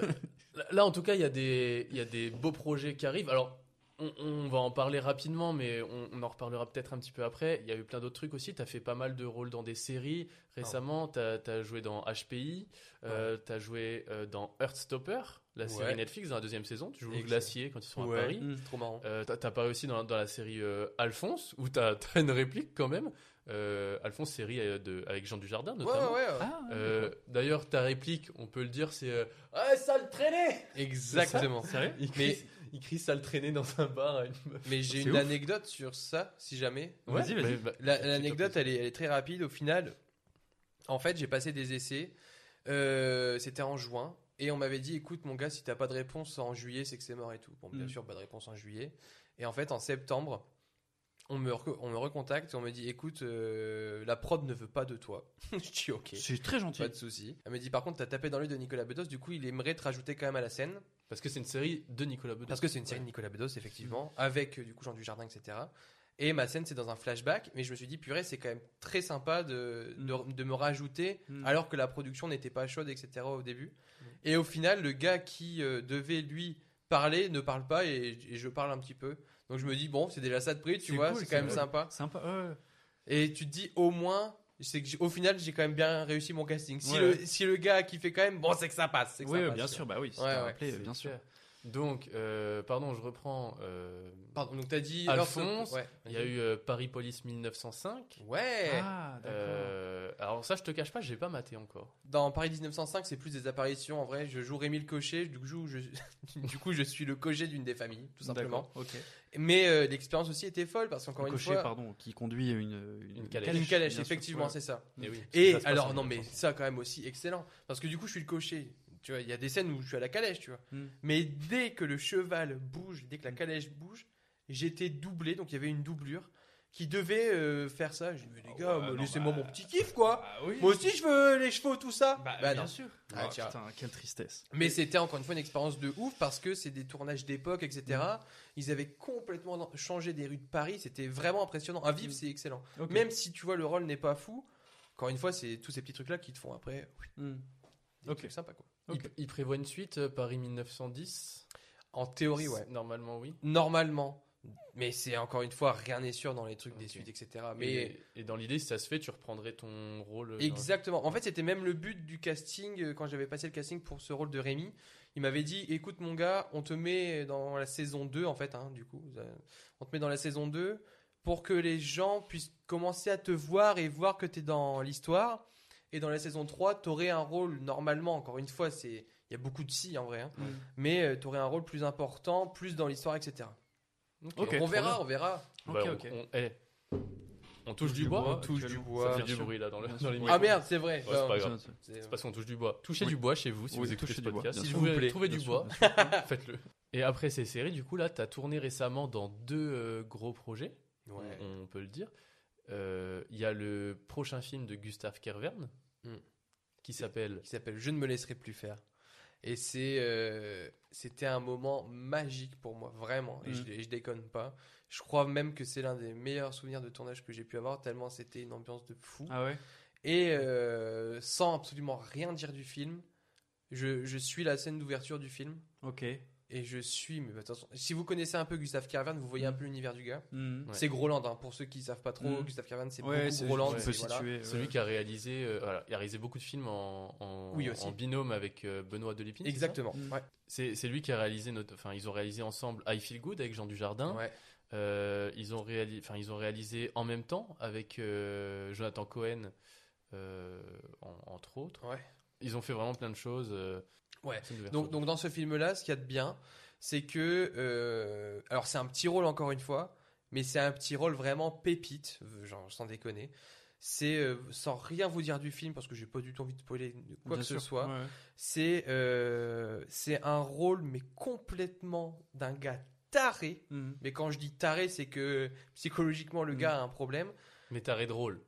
là, en tout cas, il y a des, il y a des beaux projets qui arrivent. Alors, on, on va en parler rapidement, mais on, on en reparlera peut-être un petit peu après. Il y a eu plein d'autres trucs aussi. Tu as fait pas mal de rôles dans des séries récemment. Tu as, joué dans HPI. tu as joué euh, dans Heartstopper, la série Ouais. Netflix, dans la deuxième saison. Tu joues le glacier quand ils sont Ouais. à Paris. Mm. C'est trop marrant. Euh, t'as- T'as apparu aussi dans, dans la série euh, Alphonse, où t'as (laughs) as une réplique quand même. Euh, Alphonse, série euh, de, avec Jean Dujardin Ouais, notamment. ouais, ouais. Ah, Euh, D'ailleurs, ta réplique, on peut le dire, c'est euh, Ouais, sale traîné Exactement. Sérieux? Il il crie sale traîné dans un bar à une meuf. Mais j'ai C'est une ouf. anecdote sur ça, si jamais. Ouais, Vas-y, vas-y. La- L'anecdote, elle est, elle est très rapide. Au final, en fait, j'ai passé des essais. Euh, C'était en juin. Et on m'avait dit, écoute, mon on me, reco- on me recontacte et on me dit, écoute, euh, la prod ne veut pas de toi. (laughs) Je dis, ok. C'est très gentil. Pas de souci. Elle me dit, par contre, t'as tapé dans l'œil de Nicolas Bedos, du coup, il aimerait te rajouter quand même à la scène. Parce que c'est une série de Nicolas Bedos. Parce que c'est une série de Nicolas Bedos, effectivement, avec euh, du coup Jean Dujardin, etc. Et ma scène, c'est dans un flashback, mais je me suis dit, purée, c'est quand même très sympa de, de, de me rajouter, Mm. alors que la production n'était pas chaude, etc. au début. Et au final, le gars qui euh, devait lui parler ne parle pas et, et je parle un petit peu. Donc je me dis, bon, c'est déjà ça de prix, tu vois, cool, c'est quand même vrai. sympa. Sympa. ouais. Et tu te dis, au moins, c'est que au final, j'ai quand même bien réussi mon casting. Si, Ouais, le, ouais. si le gars qui fait quand même, bon, c'est que ça passe. que Oui, ça passe, bien sûr. Bah oui, si Ouais, rappelé, bien sûr. Donc, euh, pardon, je reprends. euh, Pardon, donc t'as dit Alphonse, Ouais. il y a eu euh, Paris Police 1905. Ouais. Ah, d'accord. Euh, alors ça, je te cache pas, j'ai pas maté encore. Dans Paris 1905, c'est plus des apparitions. En vrai, je joue Rémi le cocher. Du coup, je, (laughs) du coup, je suis le cocher d'une des familles, tout simplement. Ok. Mais euh, l'expérience aussi était folle parce qu'encore Un une cocher, fois, pardon, qui conduit une, Une calèche. une calèche, effectivement, c'est ça. Et oui. Et alors, non, mais ça quand même aussi excellent parce que du coup, je suis le cocher. Tu vois, il y a des scènes où je suis à la calèche, tu vois. Hmm. Mais dès que le cheval bouge, dès que la calèche bouge, j'étais doublé, donc il y avait une doublure qui devait euh, faire ça. J'ai dit, mais les gars, ouais, me- non, laissez-moi bah, mon petit kiff, quoi. Ah oui. Moi aussi, je veux les cheveux, tout ça. Bah, Bah, bien non. sûr. Ah, Ah, tiens. putain, quelle tristesse. Mais c'était encore une fois une expérience de ouf parce que c'est des tournages d'époque, etc. Ils avaient complètement changé des rues de Paris. C'était vraiment impressionnant. À vivre, c'est excellent. Ok. Même si tu vois le rôle n'est pas fou, encore une fois, c'est tous ces petits trucs-là qui te font après oui, Hmm. des Ok. trucs sympas. Il, il prévoit une suite, euh, Paris 1910 En théorie, ouais. Normalement, oui. Normalement. Mais c'est encore une fois, rien n'est sûr dans les trucs des suites, etc. Mais Et, et dans l'idée, si ça se fait, tu reprendrais ton rôle. euh, Exactement. En fait, c'était même le but du casting euh, quand j'avais passé le casting pour ce rôle de Rémi. Il m'avait dit "Écoute mon gars, on te met dans la saison 2 en fait hein, du coup, on te met dans la saison 2 pour que les gens puissent commencer à te voir et voir que tu es dans l'histoire et dans la saison 3, tu aurais un rôle normalement encore une fois, c'est il y a beaucoup de si en vrai hein, mais tu aurais un rôle plus important, plus dans l'histoire etc. Ok, Donc, trop on verra, bien. on verra. Bah, on- ok. on, eh, on touche du bois. On touche du bois. Ça fait bien du sûr. bruit là dans le- Bien dans sûr. l'émission. Ah merde, c'est vrai. Ouais, c'est pas c'est- parce qu'on touche du bois. Touchez Oui. du bois chez vous si Oui, vous écoutez ce du bois, podcast. Si vous plaît. trouvez du bois, (laughs) faites-le. Et après ces séries, du coup, là, tu as tourné récemment dans deux euh, gros projets, Ouais. on, on peut le dire. Euh, Il y a le prochain film de Gustave Kervern Mm. qui s'appelle qui s'appelle Je ne me laisserai plus faire. Et c'est, euh, c'était un moment magique pour moi, vraiment. Et je, Mm. je déconne pas. Je crois même que c'est l'un des meilleurs souvenirs de tournage que j'ai pu avoir, tellement c'était une ambiance de fou. Ah ouais? Et euh, sans absolument rien dire du film, je, je suis la scène d'ouverture du film. Ok. Et je suis, mais attention, si vous connaissez un peu Gustave Kervern, vous voyez un peu l'univers du gars. Ouais. C'est Groland, hein, pour ceux qui savent pas trop. Mm. Gustave Kervern, c'est Ouais, beaucoup Groland. c'est- voilà. celui qui a réalisé, euh, voilà, il a réalisé beaucoup de films en, en, Oui, aussi. en binôme avec euh, Benoît Delépine. Exactement. Mm. Ouais. C'est lui qui a réalisé notre, enfin ils ont réalisé ensemble I Feel Good avec Jean Dujardin. Ouais. Euh, ils ont réalisé, enfin ils ont réalisé en même temps avec euh, Jonathan Cohen, euh, en- entre autres. Ouais. Ils ont fait vraiment plein de choses. Ouais. Donc, donc dans ce film-là, ce qu'il y a de bien, c'est que, euh, alors c'est un petit rôle encore une fois, mais c'est un petit rôle vraiment pépite, euh, genre sans déconner. C'est euh, sans rien vous dire du film parce que j'ai pas du tout envie de spoiler quoi Bien que sûr. ce soit. Ouais. C'est euh, c'est un rôle mais complètement d'un gars taré. Hmm. Mais quand je dis taré, c'est que psychologiquement le Mm. gars a un problème. Mais taré drôle.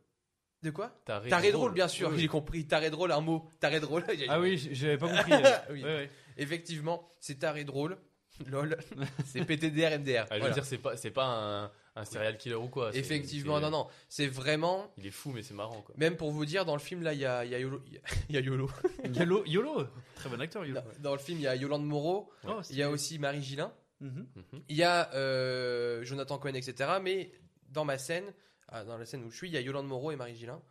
De quoi Taré, Taré drôle, bien sûr. Oui. J'ai compris. Taré drôle, un mot. Taré drôle. (laughs) Ah oui, j'avais pas (laughs) compris. Oui. Ouais, ouais. Effectivement, c'est taré drôle. Lol. (laughs) c'est PTDR, MDR. Ah, je veux dire, c'est pas, c'est pas un, un serial killer ou quoi. Effectivement, non, non. C'est vraiment. Il est fou, mais c'est marrant quoi. Même pour vous dire, dans le film, là, il y a, y a Yolo. Il y a Yolo. Yolo, Yolo, très bon acteur, Yolo. Dans, dans le film, il y a Yolande Moreau. Oh, Il y a aussi Marie Gillin. Mhm. Il y a euh, Jonathan Cohen, etc. Mais dans ma scène, dans la scène où je suis, il y a Yolande Moreau et Marie Gillin.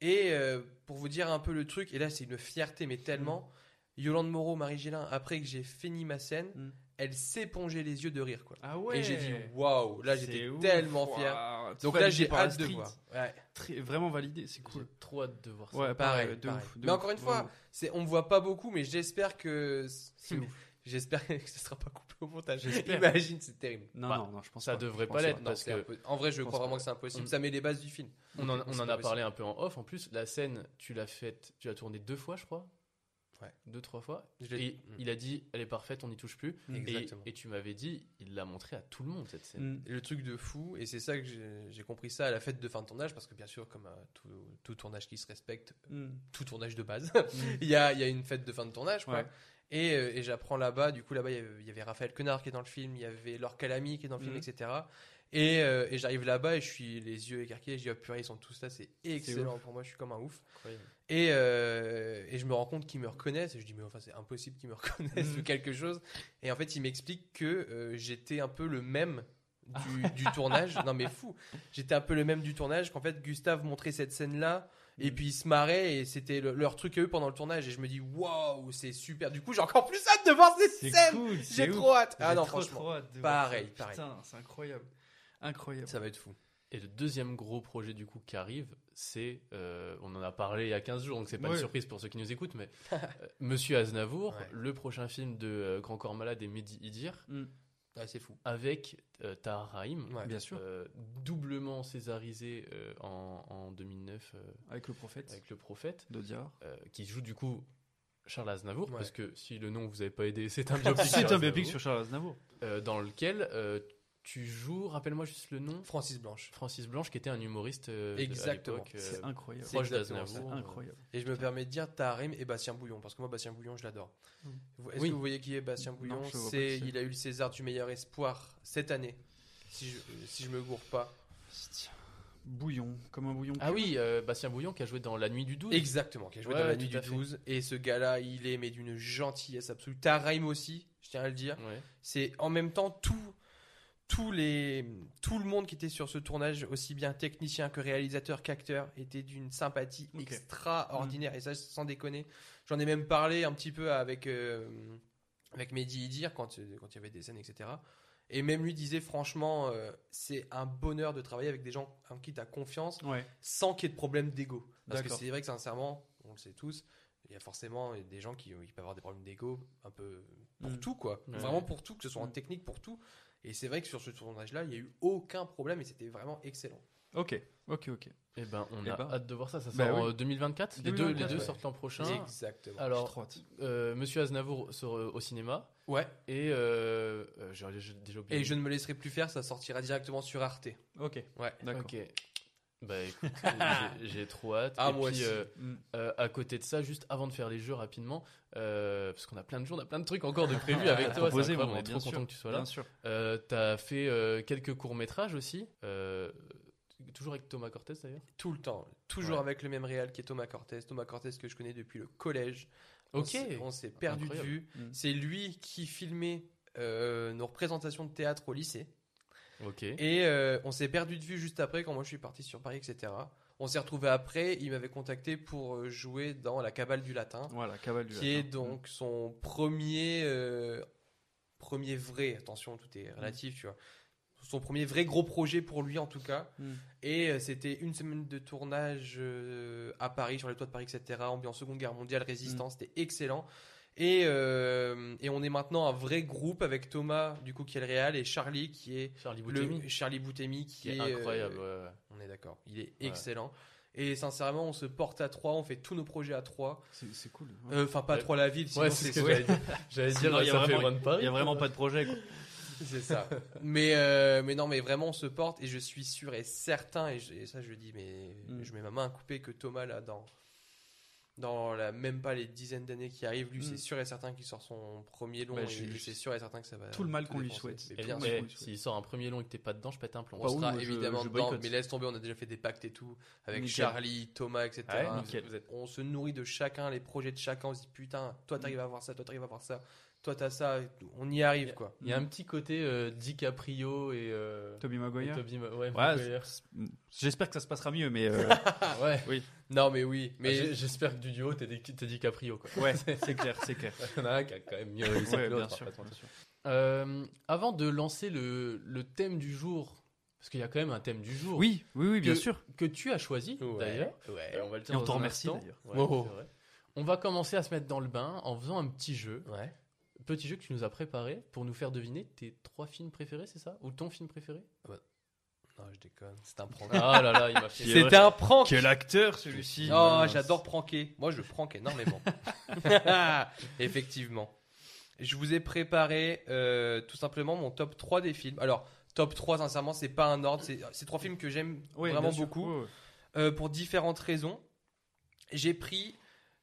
Et euh, pour vous dire un peu le truc, et là c'est une fierté, mais tellement, Yolande Moreau, Marie Gillin, après que j'ai fini ma scène, Mm. elle s'épongeait les yeux de rire. Quoi. Ah ouais. Et j'ai dit waouh, là j'étais tellement fier. Donc là j'ai hâte de voir. Ouais. Très- vraiment validé, c'est cool. J'ai trop hâte de voir ça. Ouais, Pareil, pareil, de pareil. ouf. de Mais ouf, encore une fois. C'est, on me voit pas beaucoup, mais j'espère que. (laughs) J'espère (laughs) que ce sera pas coupé au montage. J'espère. Imagine, c'est terrible. Non, Bah, non, non, je pense ça pas. devrait pas l'être. Parce que- En vrai, je, je crois vraiment que c'est impossible. Mm. Ça met les bases du film. On en, (laughs) on a parlé un peu en off. En plus, la scène, tu l'as faite, tu l'as tournée deux fois, je crois. Ouais. Deux, trois fois. Je Et Mm. il a dit, elle est parfaite, on n'y touche plus. Et, Exactement. et tu m'avais dit, il l'a montré à tout le monde cette scène. Mm. Le truc de fou, et c'est ça que j'ai compris ça à la fête de fin de tournage, parce que bien sûr, comme euh, tout, tout tournage qui se respecte, tout tournage de base, (laughs) il, y a, il y a une fête de fin de tournage, quoi. Et, euh, et j'apprends là-bas, du coup, là-bas, il y avait- Raphaël Quenard qui est dans le film, il y avait Laure Calamy qui est dans le film, Mhm. etc. Et, euh, et j'arrive là-bas et je suis les yeux écarquillés, je dis, oh purée, ils sont tous là, c'est excellent pour moi, je suis comme un ouf. Et, euh, et je me rends compte qu'ils me reconnaissent. Et je dis, mais enfin, c'est impossible qu'ils me (laughs) reconnaissent Mhm. ou quelque chose. Et en fait, ils m'expliquent que euh, j'étais un peu le même du, (laughs) du tournage. Non, mais fou. J'étais un peu le même du tournage. Qu'en fait, Gustave montrait cette scène-là. Et puis ils se marraient et c'était le- leur truc à eux pendant le tournage. Et je me dis, waouh, c'est super. Du coup, j'ai encore plus hâte de voir cette scène. cool, J'ai trop ouf. hâte. Ah non, trop, franchement. trop hâte de pareil, pareil. Putain, c'est incroyable. Incroyable. Ça va être fou. Et le deuxième gros projet du coup qui arrive, c'est, euh, on en a parlé il y a 15 jours, donc c'est pas Ouais. une surprise pour ceux qui nous écoutent, mais (laughs) euh, Monsieur Aznavour, Ouais. le prochain film de euh, Grand Corps Malade et Mehdi Idir, Mm. Ouais, c'est fou. avec euh, Tahar Rahim, Ouais. Bien sûr. euh, doublement césarisé euh, en, en 2009 euh, Avec le prophète avec Le Prophète, d'Audiard. euh, qui joue du coup Charles Aznavour, Ouais. parce que si le nom vous avait pas aidé, (laughs) (laughs) c'est un biopic. C'est sur un biopic sur Charles Aznavour. euh, dans lequel euh, tu joues, rappelle-moi juste le nom. Francis Blanche. Francis Blanche, qui était un humoriste euh, Exactement. l'époque, C'est incroyable. proche d'Aznavour. C'est euh, incroyable. Et je me permets de dire Tarim et Bastien Bouillon, parce que moi, Bastien Bouillon, je l'adore. Mm. Vous- Est-ce Oui. que vous voyez qui est Bastien Bouillon? C'est. Il a eu le César du meilleur espoir cette année, si je, si je me gourre pas. Tiens, Bouillon, comme un bouillon. Ah oui, euh, Bastien Bouillon qui a joué dans La Nuit du 12. Exactement, qui a joué Ouais, dans la nuit du à fait. 12. Et ce gars-là, il est mais d'une gentillesse absolue. Tarim aussi, je tiens à le dire. Ouais. C'est en même temps tout, tous les, tout le monde qui était sur ce tournage, aussi bien technicien que réalisateur qu'acteur, était d'une sympathie extraordinaire. Et ça, sans déconner, j'en ai même parlé un petit peu avec, euh, avec Mehdi Idir quand, euh, quand il y avait des scènes, etc. Et même lui disait franchement, euh, c'est un bonheur de travailler avec des gens en qui tu as confiance Ouais. sans qu'il y ait de problème d'ego. Parce que c'est vrai que sincèrement, on le sait tous, il y a forcément des gens qui, qui peuvent avoir des problèmes d'ego un peu pour Mm. tout, quoi. Ouais. Vraiment pour tout, que ce soit en Mm. technique, pour tout. Et c'est vrai que sur ce tournage-là, il n'y a eu aucun problème et c'était vraiment excellent. Ok, ok, ok. Eh ben, on Eh a ben. hâte de voir ça. Ça sort Bah oui. en 2024. Les deux, les 2024, deux ouais. sortent l'an prochain. Exactement. Alors, euh, Monsieur Aznavour sort euh, au cinéma. Ouais. Et euh, euh, déjà oublié. Et je ne me laisserai plus faire, ça sortira directement sur Arte. Ok, Ouais. d'accord. Ok. Bah écoute, j'ai- trop hâte. Ah, Et moi puis, aussi. euh, Mm. euh, à côté de ça, juste avant de faire les jeux rapidement, euh, parce qu'on a plein de jours, on a plein de trucs encore de prévus avec toi. incroyable, moi, on est trop sûr, content que tu sois là. Bien sûr. Euh, T'as fait euh, quelques courts métrages aussi, euh, toujours avec Thomas Cortés d'ailleurs? Tout le temps. Toujours Ouais. avec le même réal qui est Thomas Cortés. Thomas Cortés que je connais depuis le collège. On Ok. s'est- On s'est perdu Incroyable. de vue. Mm. C'est lui qui filmait euh, nos représentations de théâtre au lycée. Et euh, on s'est perdu de vue juste après quand moi je suis parti sur Paris, etc. On s'est retrouvé après. Il m'avait contacté pour euh, jouer dans La Cabale du Latin, Voilà, cavale du qui est donc son premier, euh, premier vrai. Attention, tout est relatif, tu vois. Son premier vrai gros projet pour lui en tout cas. Mm. Et euh, c'était une semaine de tournage à Paris, sur les toits de Paris, etc. Ambiance Seconde Guerre mondiale, Mm. résistance, c'était excellent. Et, euh, et on est maintenant un vrai groupe avec Thomas, du coup, qui est le réal, et Charlie, qui est Charlie Boutemi, le Charlie Boutemi, qui, qui est est euh, incroyable. on est d'accord, il est Ouais. excellent. Et sincèrement, on se porte à trois, on fait tous nos projets à trois. C'est cool. ouais. Euh, Enfin, pas à trois la ville, sinon Ouais, c'est ce que j'allais dire. J'allais dire, Sinon, il y a vraiment- a pas de projet. Quoi. (laughs) C'est ça. mais, euh, mais non, mais vraiment, on se porte et je suis sûr et certain, et, je- et ça je dis, mais Mm. je mets ma main à couper que Thomas, là, dans, dans la, même pas les dizaines d'années qui arrivent, lui, Mm. c'est sûr et certain qu'il sort son premier long Bah, et je- c'est sûr et certain que ça va. Tout le mal qu'on lui souhaite. Mais bien sûr. eh, s'il sort un premier long et que t'es pas dedans, je pète un plomb. On oui, sera moi, évidemment je dedans, mais laisse tomber, on a déjà fait des pactes et tout, avec Nickel. Charlie, Thomas, etc. Ouais, Vous- nickel. vous êtes- on se nourrit de chacun, les projets de chacun, on se dit putain, toi t'arrives à voir ça, toi t'arrives à voir ça, toi t'as ça, on y arrive quoi. Il y a un petit côté euh, DiCaprio et, euh, Toby Maguire. Ouais, Ouais, J'espère que ça se passera mieux, mais euh, (laughs) ouais. oui. Non mais oui, Mais mais j'espère que du duo, t'es Di- t'es DiCaprio. Quoi. Ouais, (laughs) c'est clair, c'est clair. Il y en a un qui a quand même mieux réussi Ouais, que l'autre. Euh, avant de lancer le, le thème du jour, parce qu'il y a quand même un thème du jour Oui, oui, oui, bien Que- sûr. que tu as choisi Ouais, d'ailleurs. ouais. On va le dire Et on t'en remercie, d'ailleurs. Ouais, Wow. c'est vrai. On va commencer à se mettre dans le bain en faisant un petit jeu. ouais. Petit jeu que tu nous as préparé pour nous faire deviner tes trois films préférés, c'est ça? Ou ton film préféré? Non, je déconne, c'est un prank. Ah là là, il m'a fait. Qui est C'était vrai. un prank. Quel acteur celui-ci Oh, j'adore pranker. Moi, je prank énormément. (laughs) (laughs) Effectivement. Je vous ai préparé euh, tout simplement mon top 3 des films. Alors, top 3, sincèrement, c'est pas un ordre. C'est c'est trois films que j'aime vraiment beaucoup euh, pour différentes raisons. J'ai pris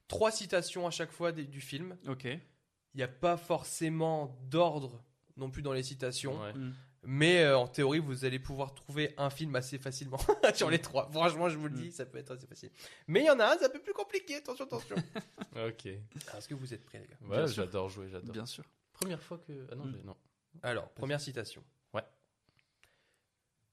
trois citations à chaque fois des- du film. Ok. Il n'y a pas forcément d'ordre non plus dans les citations. Ouais. Mm. Mais euh, en théorie, vous allez pouvoir trouver un film assez facilement (laughs) sur les trois. Franchement, je vous le dis, ça peut être assez facile. Mais il y en a un, c'est un peu plus compliqué. Attention, attention. (laughs) Ok. Est-ce que vous êtes prêts, les gars? Ouais, j'adore jouer, j'adore. Bien sûr. Première fois que. Ah non, Mm. j'ai- non. Alors, première citation. Ouais.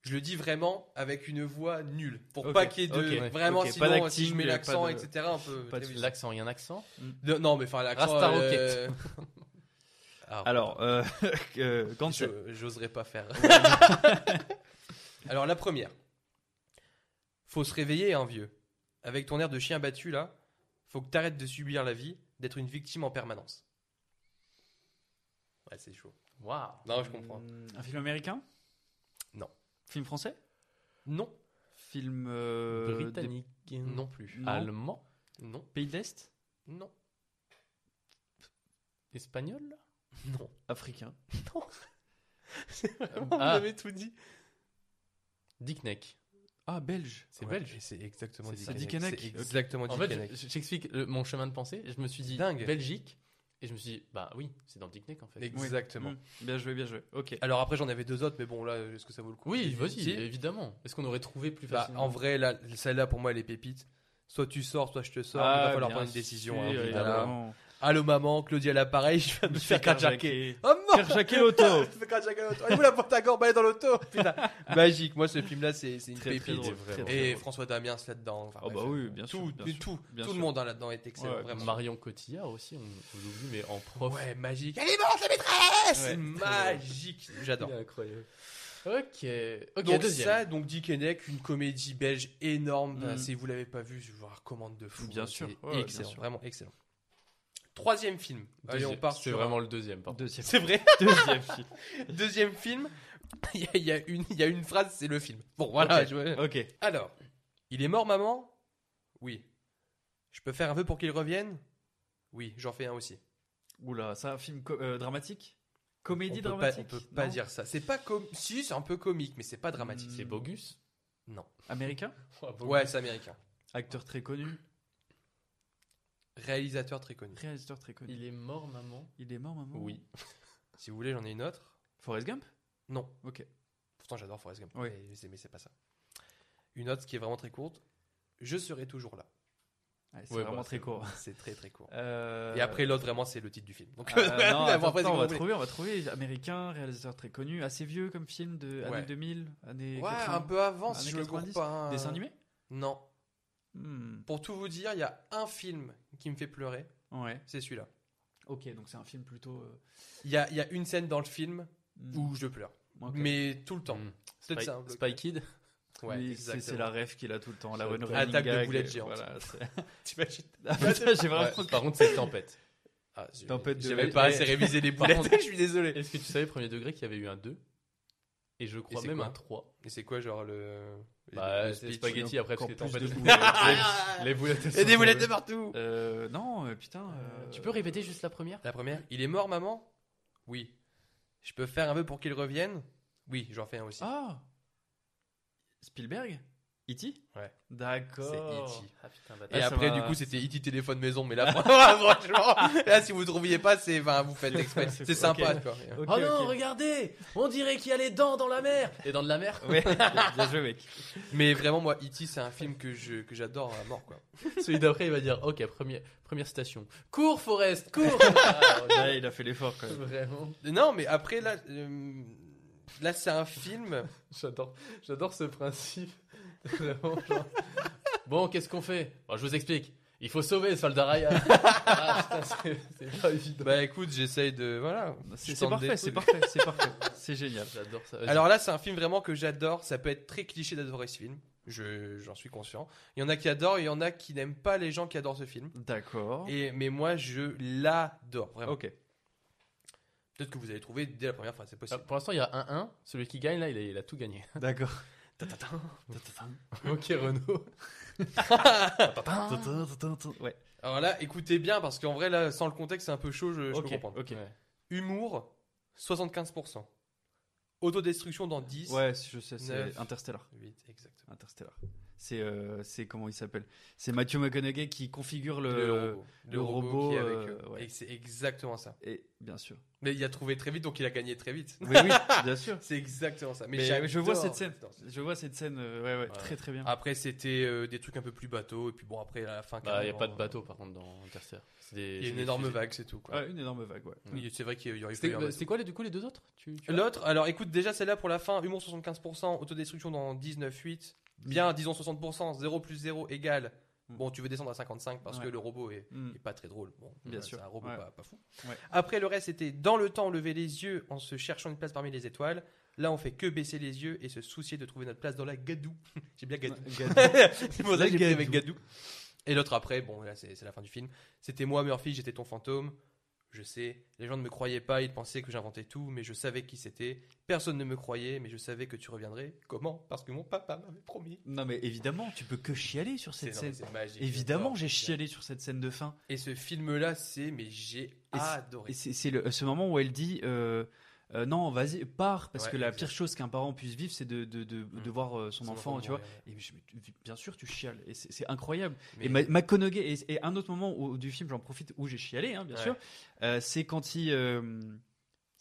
Je le dis vraiment avec une voix nulle. Pour Ok, pas qu'il y ait de. ok, Vraiment, ok, pas sinon, si je mets l'accent, de- etc., un peu. pas de- très vite. L'accent, il y a un accent De- Non, mais enfin, l'accent. Rasta euh, (laughs) Ah, Alors, euh, (laughs) euh, quand je- j'oserais pas faire. (laughs) (laughs) Alors, la première. Faut se réveiller, hein, vieux. Avec ton air de chien battu, là, faut que t'arrêtes de subir la vie, d'être une victime en permanence. Ouais, c'est chaud. Waouh Non, je comprends. Hmm, Un film américain? Non. Film français? Non. Film. euh, Britannique. Non plus. Non. Allemand? Non. Pays de l'Est? Non. Espagnol (laughs) Non. Africain (laughs) (laughs) C'est vraiment, Ah. vous avez tout dit. Dick Neck. Ah, belge. C'est Ouais, belge. C'est exactement C'est Dick ça, Dick Henneck. Henneck. C'est exactement En fait, Henneck. je- je t'explique le- mon chemin de pensée. Je me suis dit Dingue. Belgique. Et je me suis dit, bah oui, c'est dans Dick Neck en fait. Exactement. Mm. Bien joué, bien joué. Ok. Alors après, j'en avais deux autres, mais bon, là, est-ce que ça vaut le coup Oui, vas-y, si évidemment. Est-ce qu'on aurait trouvé plus Bah, facilement en vrai, là, celle-là, pour moi, elle est pépite. Soit tu sors, soit je te sors. Ah, il va falloir bien prendre une décision. hein. Allô maman, Claudia à l'appareil, je vais me faire carjacker. Oh non Carjacker l'auto. (laughs) Je me fais carjacker l'auto. Et vous la porte à est dans l'auto. (laughs) Putain, (laughs) magique. Moi, ce film-là, c'est c'est une Très, très pépite. drôle, très, très Et drôle. François Damiens là-dedans. Enfin, Oh bah oui, bien sûr, Tout, bien sûr, tout, bien tout le monde hein, là-dedans est excellent, Ouais, vraiment. Marion Cotillard aussi, on, on l'oublie, mais en prof. Ouais, magique. Elle est morte, la maîtresse Ouais, Magique. J'adore. Incroyable. Ok, ok, donc deuxième. ça, donc Dick Henneck, une comédie belge énorme. Bah, Mm. si vous l'avez pas vu, je vous recommande de fou. Bien sûr, ouais, excellent, bien sûr. vraiment excellent. Troisième film. Allez, on part C'est vraiment le deuxième, pardon. Deuxième. (laughs) C'est vrai. (laughs) Deuxième film. (laughs) Deuxième film. Il y, a, il y a une, il y a une phrase, c'est le film. Bon, voilà. Ok. Alors, il est mort, maman? Oui. Je peux faire un vœu pour qu'il revienne? Oui, j'en fais un aussi. Oula, c'est un film co- euh, dramatique? Comédie on peut dramatique Pas, on peut pas Non dire ça. C'est pas comme. Si, c'est un peu comique, mais c'est pas dramatique. C'est Bogus? Non. Américain? Ouais, c'est américain. Acteur très connu. Réalisateur très connu. Réalisateur très connu. Il est mort, maman Il est mort, maman Oui. (laughs) Si vous voulez, j'en ai une autre. Forrest Gump? Non. Ok. Pourtant, j'adore Forrest Gump. Oui. Mais, c'est- mais c'est pas ça. Une autre qui est vraiment très courte. Je serai toujours là. Ouais, c'est Ouais, vraiment bah, très court. (laughs) C'est très très court. Euh, Et après, l'autre, vraiment, c'est le titre du film. Donc, euh, (laughs) non, attends, après, si attends, on va trouver, on va trouver. Américain, réalisateur très connu, assez vieux comme film de Ouais. années 2000, années Ouais, 80, un peu avant, si je 90. pas. hein. Dessin animé? Non. Hmm, Pour tout vous dire, il y a un film qui me fait pleurer. Ouais. C'est celui-là. Ok, donc c'est un film plutôt. euh, Il y a, il y a une scène dans le film hmm, où je pleure. Mais tout le temps. Mm. C'est peut-être Spy, ça. Spy Kid (laughs) Ouais, Oui, c'est la rêve qu'il a tout le temps. La one Attaque de boulettes et géantes. Voilà, (laughs) T'imagines (laughs) Ah, j'ai vraiment. Ouais, Par contre, c'est Tempête. Ah, Tempête de- J'avais pas assez révisé les boulettes. je suis désolé. Est-ce que tu savais, premier degré, qu'il y avait eu un 2 Et je crois même un 3. Et c'est quoi, genre, le. Bah, le c'est speech spaghetti après, parce que Tempête. de (laughs) boulettes. les, les boulettes. Et sont des boulettes de partout Euh, non, euh, putain. euh, Tu peux répéter juste la première? La première. Il est mort, maman? Oui. Je peux faire un vœu pour qu'il revienne? Oui, j'en fais un aussi. Ah Spielberg? E.T. Ouais. D'accord. C'est E.T. Ah putain, Et bâtard. Ah, ça après, du coup, c'était E.T. téléphone maison. Mais là, (laughs) (laughs) franchement, là, si vous ne trouviez pas, c'est, enfin, vous faites exprès. (laughs) C'est- sympa, quoi. Oh non, regardez On dirait qu'il y a les dents dans la mer Les dents de la mer Ouais, bien joué, mec. Mais vraiment, moi, E.T., c'est un film que je, que j'adore à mort, quoi. Celui d'après, il va dire Ok, première, première station. Cours, Forest, cours Ah, Ouais, il a fait l'effort quand même. Vraiment. Non, mais après, là, euh, là, c'est un film. J'adore, j'adore ce principe. Vraiment, genre. Bon, qu'est-ce qu'on fait? Bon, Je vous explique. Il faut sauver soldat Ryan. (laughs) ah, putain, c'est, c'est pas évident. Bah, écoute, j'essaye de, voilà. C'est Je c'est tente des parfait, c'est trucs. parfait, c'est parfait. (laughs) C'est génial. J'adore ça. Vas-y. Alors là, c'est un film vraiment que j'adore. Ça peut être très cliché d'adorer ce film. Je, j'en suis conscient. Il y en a qui adorent, il y en a qui n'aiment pas les gens qui adorent ce film. D'accord. Et, mais moi, je l'adore, vraiment. Ok. Peut-être que vous allez trouver dès la première phrase, c'est Ah, possible. pour l'instant, il y a 1-1. Celui qui gagne, là, il a, il a tout gagné. D'accord. (laughs) (laughs) ok, Renaud. Ouais. Alors là, écoutez bien, parce qu'en vrai, là, sans le contexte, c'est un peu chaud, je, je Ok, peux comprendre. ok. Ouais. Humour, 75%. Autodestruction dans 10. Ouais, je sais, c'est Neuf. Interstellar. 8, exactement. Interstellar. C'est euh, c'est comment il s'appelle? C'est Matthew McConaughey qui configure le, le robot. le robot, qui est avec euh, eux. ouais. Et c'est exactement ça. Et bien sûr. Mais il a trouvé très vite, donc il a gagné très vite. Oui, oui, (laughs) bien sûr. c'est exactement ça. Mais, je vois cette scène. Je vois cette scène. euh, ouais, ouais, Ouais. très très bien. Après, c'était euh, des trucs un peu plus bateaux. Et puis bon, après, à la fin, Bah, il n'y a pas de bateau, par contre, dans Interstellar. Des- Il y a une énorme fusées. vague, c'est tout. Quoi. Une énorme vague, ouais. Oui, C'est vrai qu'il y aurait y C'était c'était quoi, les- du coup, les deux autres? L'autre, alors écoute, déjà celle-là pour la fin, humour 75%, autodestruction dans 19,8. Bien, disons 60%, 0 plus 0 égale. Mm. Bon, tu veux descendre à 55 parce Ouais. que le robot est, Mm. est pas très drôle. Bon, Bien euh, sûr. C'est un robot Ouais. pas, pas fou. Ouais. Après, le reste, c'était dans le temps, lever les yeux en se cherchant une place parmi les étoiles. Là, on fait que baisser les yeux et se soucier de trouver notre place dans la gadou. (laughs) J'ai bien (laughs) gadou. c'est pour ça que j'ai pris avec gadou. Et l'autre après, bon, là, c'est la fin du film. C'était moi, Murphy, j'étais ton fantôme. Je sais, les gens ne me croyaient pas, ils pensaient que j'inventais tout, mais je savais qui c'était. Personne ne me croyait, mais je savais que tu reviendrais. Comment? Parce que mon papa m'avait promis. Non mais évidemment, tu peux que chialer sur cette non, scène. c'est magique, Évidemment, j'ai chialé sur cette scène de fin. Et ce film-là, c'est, mais j'ai adoré. C'est c'est le- ce moment où elle dit euh, euh, non, vas-y, pars, parce Ouais, que la exact. pire chose qu'un parent puisse vivre, c'est de, de, de, de voir euh, son, Son enfant, enfant tu vois. Et je- bien sûr, tu chiales, et c'est incroyable. Mais- Et Ma- McConaughey, et, et un autre moment où- du film, j'en profite, où j'ai chialé, hein, bien Ouais. sûr, euh, c'est quand il. euh,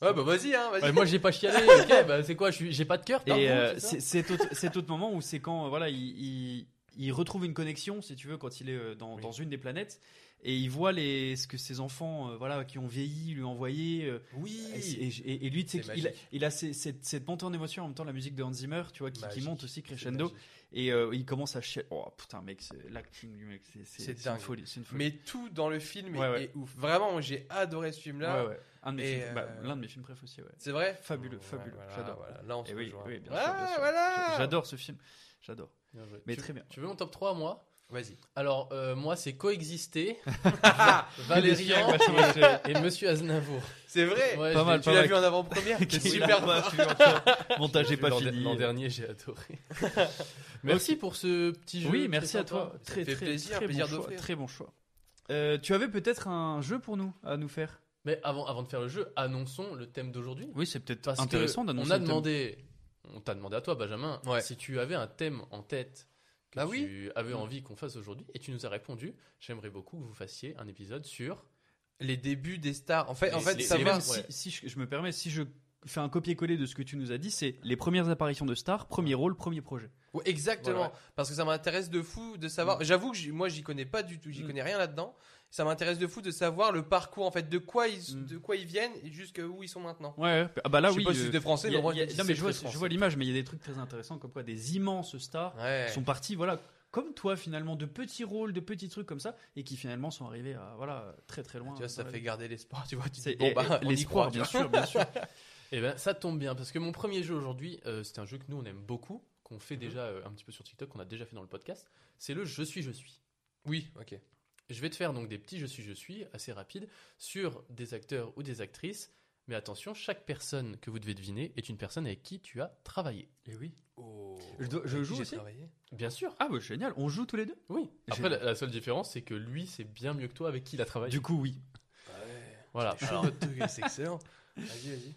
Ouais, bah vas-y, hein, vas-y. Ouais, moi j'ai pas chialé, (laughs) ok, bah c'est quoi, j'ai pas de cœur, Et euh, c'est autre, autre moment où c'est quand voilà, il, il, il retrouve une connexion, si tu veux, quand il est dans une des planètes. Et il voit les, ce que ses enfants, euh, voilà, qui ont vieilli, lui envoyé. euh, Oui. Et, et- et lui, tu sais, il a cette, cette montée en émotion en même temps, la musique de Hans Zimmer, tu vois, qui, monte aussi crescendo. Et euh, il commence à chier. Oh putain, mec, l'acting du mec, c'est- une folie. c'est une folie. Mais tout dans le film Ouais, est, ouais. est ouf. Vraiment, j'ai adoré ce ouais. De Et, films- bah, l'un de mes films préférés aussi, ouais. C'est vrai? Fabuleux, Ouais, fabuleux. voilà, J'adore. voilà. Là, on se Et oui, rejoint. oui, bien Ah, sûr, bien sûr. voilà. J'adore ce film. J'adore. Mais Tu- très bien. Tu veux mon top 3 moi? Vas-y. Alors, euh, moi, c'est Coexister, (laughs) Valérian et Monsieur Aznavour. C'est vrai Ouais, Pas mal, Tu l'as vu en avant-première (laughs) C'est super pas Montage est pas l'an fini. L'an dernier, j'ai adoré. (laughs) merci pour ce petit jeu. Oui, merci à toi. Très, fait très, plaisir, très plaisir bon choix. Très bon choix. Euh, tu avais peut-être un jeu pour nous à nous faire Mais avant, avant de faire le jeu, annonçons le thème d'aujourd'hui. Oui, c'est peut-être intéressant d'annoncer. On a demandé, on t'a demandé à toi, Benjamin, Ouais. si tu avais un thème en tête que Ah tu oui avais envie qu'on fasse aujourd'hui, et tu nous as répondu. J'aimerais beaucoup que vous fassiez un épisode sur. Les débuts des stars. En fait, en Les- fait les- ça va. mêmes- si, ouais. si je, je me permets, si je fais un copier-coller de ce que tu nous as dit, c'est les premières apparitions de stars, premier rôle, premier projet. Ouais, exactement. Voilà. Parce que ça m'intéresse de fou de savoir. J'avoue que moi, j'y connais pas du tout. J'y Mm. connais rien là-dedans. Ça m'intéresse de fou de savoir le parcours, en fait, de quoi ils, Mm. de quoi ils viennent et jusqu'à où ils sont maintenant. Ouais, ah bah là Je sais oui. pas si euh, c'était français, il y a- mais moi, a- non, mais je vois, je l'image, mais il y a des trucs très intéressants comme quoi des immenses stars Ouais. sont partis, voilà, comme toi finalement, de petits rôles, de petits trucs comme ça, et qui finalement sont arrivés à voilà très très loin. Tu vois, ça fait garder l'espoir. Tu vois, tu dis, bon, et- bah, et l'espoir, croit, bien sûr, bien sûr. (laughs) Eh ben, ça tombe bien parce que mon premier jeu aujourd'hui, euh, c'est un jeu que nous on aime beaucoup, qu'on fait Mhm. déjà euh, un petit peu sur TikTok, qu'on a déjà fait dans le podcast. C'est le Je suis, je suis. Oui, ok. Je vais te faire donc des petits Je suis, je suis assez rapides sur des acteurs ou des actrices. Mais attention, chaque personne que vous devez deviner est une personne avec qui tu as travaillé. Et oui. Oh. Je dois- je joue aussi travaillé? Bien sûr. Ah bah génial, on joue tous les deux? Oui. Après, la, la seule différence, c'est que lui, c'est bien mieux que toi avec qui il a travaillé. Du coup, oui. voilà. Votre truc, c'est excellent. Vas-y, vas-y.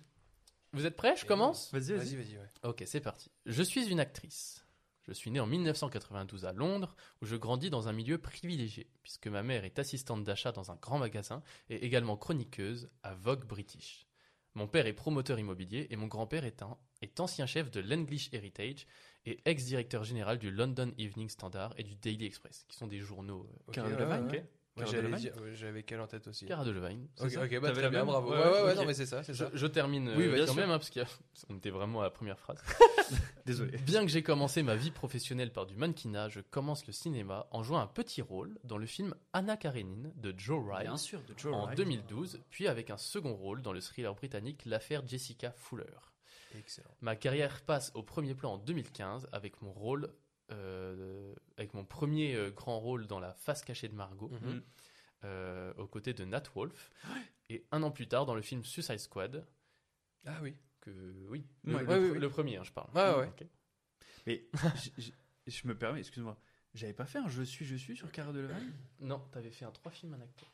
vous êtes prêts? Je commence? Vas-y, Vas-y, vas-y. vas-y, ouais. Ok, c'est parti. Je suis une actrice. Je suis née en 1992 à Londres, où je grandis dans un milieu privilégié, puisque ma mère est assistante d'achat dans un grand magasin et également chroniqueuse à Vogue British. Mon père est promoteur immobilier et mon grand-père est, un- est ancien chef de l'English Heritage et ex-directeur général du London Evening Standard et du Daily Express, qui sont des journaux. euh, Moi, j'allais dire- ouais, J'avais quelle en tête aussi Cara Delevingne. Ok, ça ok, bah, très la bien, même bravo. Ouais, Ouais, ouais, non, mais c'est ça, c'est Je, ça. je termine euh, Oui, vas-y, quand sûr. même, hein, parce qu'on (laughs) était vraiment à la première phrase. (laughs) Désolé. Bien que j'ai commencé ma vie professionnelle par du mannequinat, je commence le cinéma en jouant un petit rôle dans le film Anna Karenine de Joe Wright Bien sûr, de Joe en Wright. 2012, puis avec un second rôle dans le thriller britannique L'affaire Jessica Fuller. Excellent. Ma carrière passe au premier plan en 2015 avec mon rôle, euh, avec mon premier euh, grand rôle dans La face cachée de Margot, Mhm. euh, aux côtés de Nat Wolff, et un an plus tard dans le film Suicide Squad, Ah oui. que oui, Ouais, le, ouais, le- ouais. le premier, hein, je parle. Ouais, ouais. Ok. Mais je me permets, excuse-moi. J'avais pas fait un Je suis, je suis sur Cara Delevingne? Non, t'avais fait un trois films, un acteur.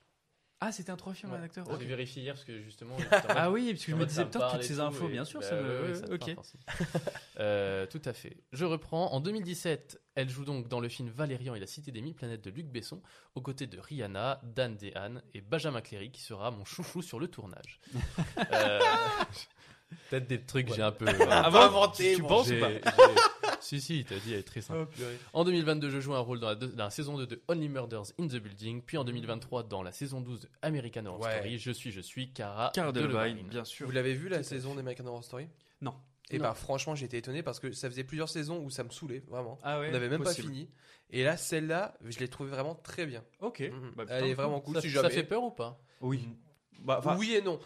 Ah, c'était un trois films, un acteur J'ai ok. vérifié hier parce que justement. (laughs) Ah oui, parce que je me disais, putain, toutes ces infos, bien sûr, ça me- ok. (laughs) Euh, tout à fait. Je reprends. En 2017, elle joue donc dans le film Valérian et la Cité des Mille Planètes de Luc Besson, aux côtés de Rihanna, Dan Dehan et Benjamin Cléry, qui sera mon chouchou sur le tournage. (laughs) Euh, Peut-être des trucs que j'ai un peu. Avant, inventé, tu bon, penses ou J'ai- pas? j'ai- Si, si, il t'a dit, elle est très Oh, simple. En 2022, je joue un rôle dans la, deux- dans la saison 2 de Only Murders in the Building, puis en 2023 dans la saison 12 de American Horror Ouais. Story, je suis, je suis Cara, Cara Delevingne, bien sûr. Vous l'avez vu la saison d'American Horror Story? Non. Et Non. bah franchement j'étais étonné parce que ça faisait plusieurs saisons où ça me saoulait vraiment. Ah ouais On n'avait même possible. pas fini. Et là celle-là, je l'ai trouvée vraiment très bien. Ok. Mhm. Bah, putain, Elle est vraiment cool. Ça, si ça jamais. fait peur ou pas? Oui. Bah, oui et non.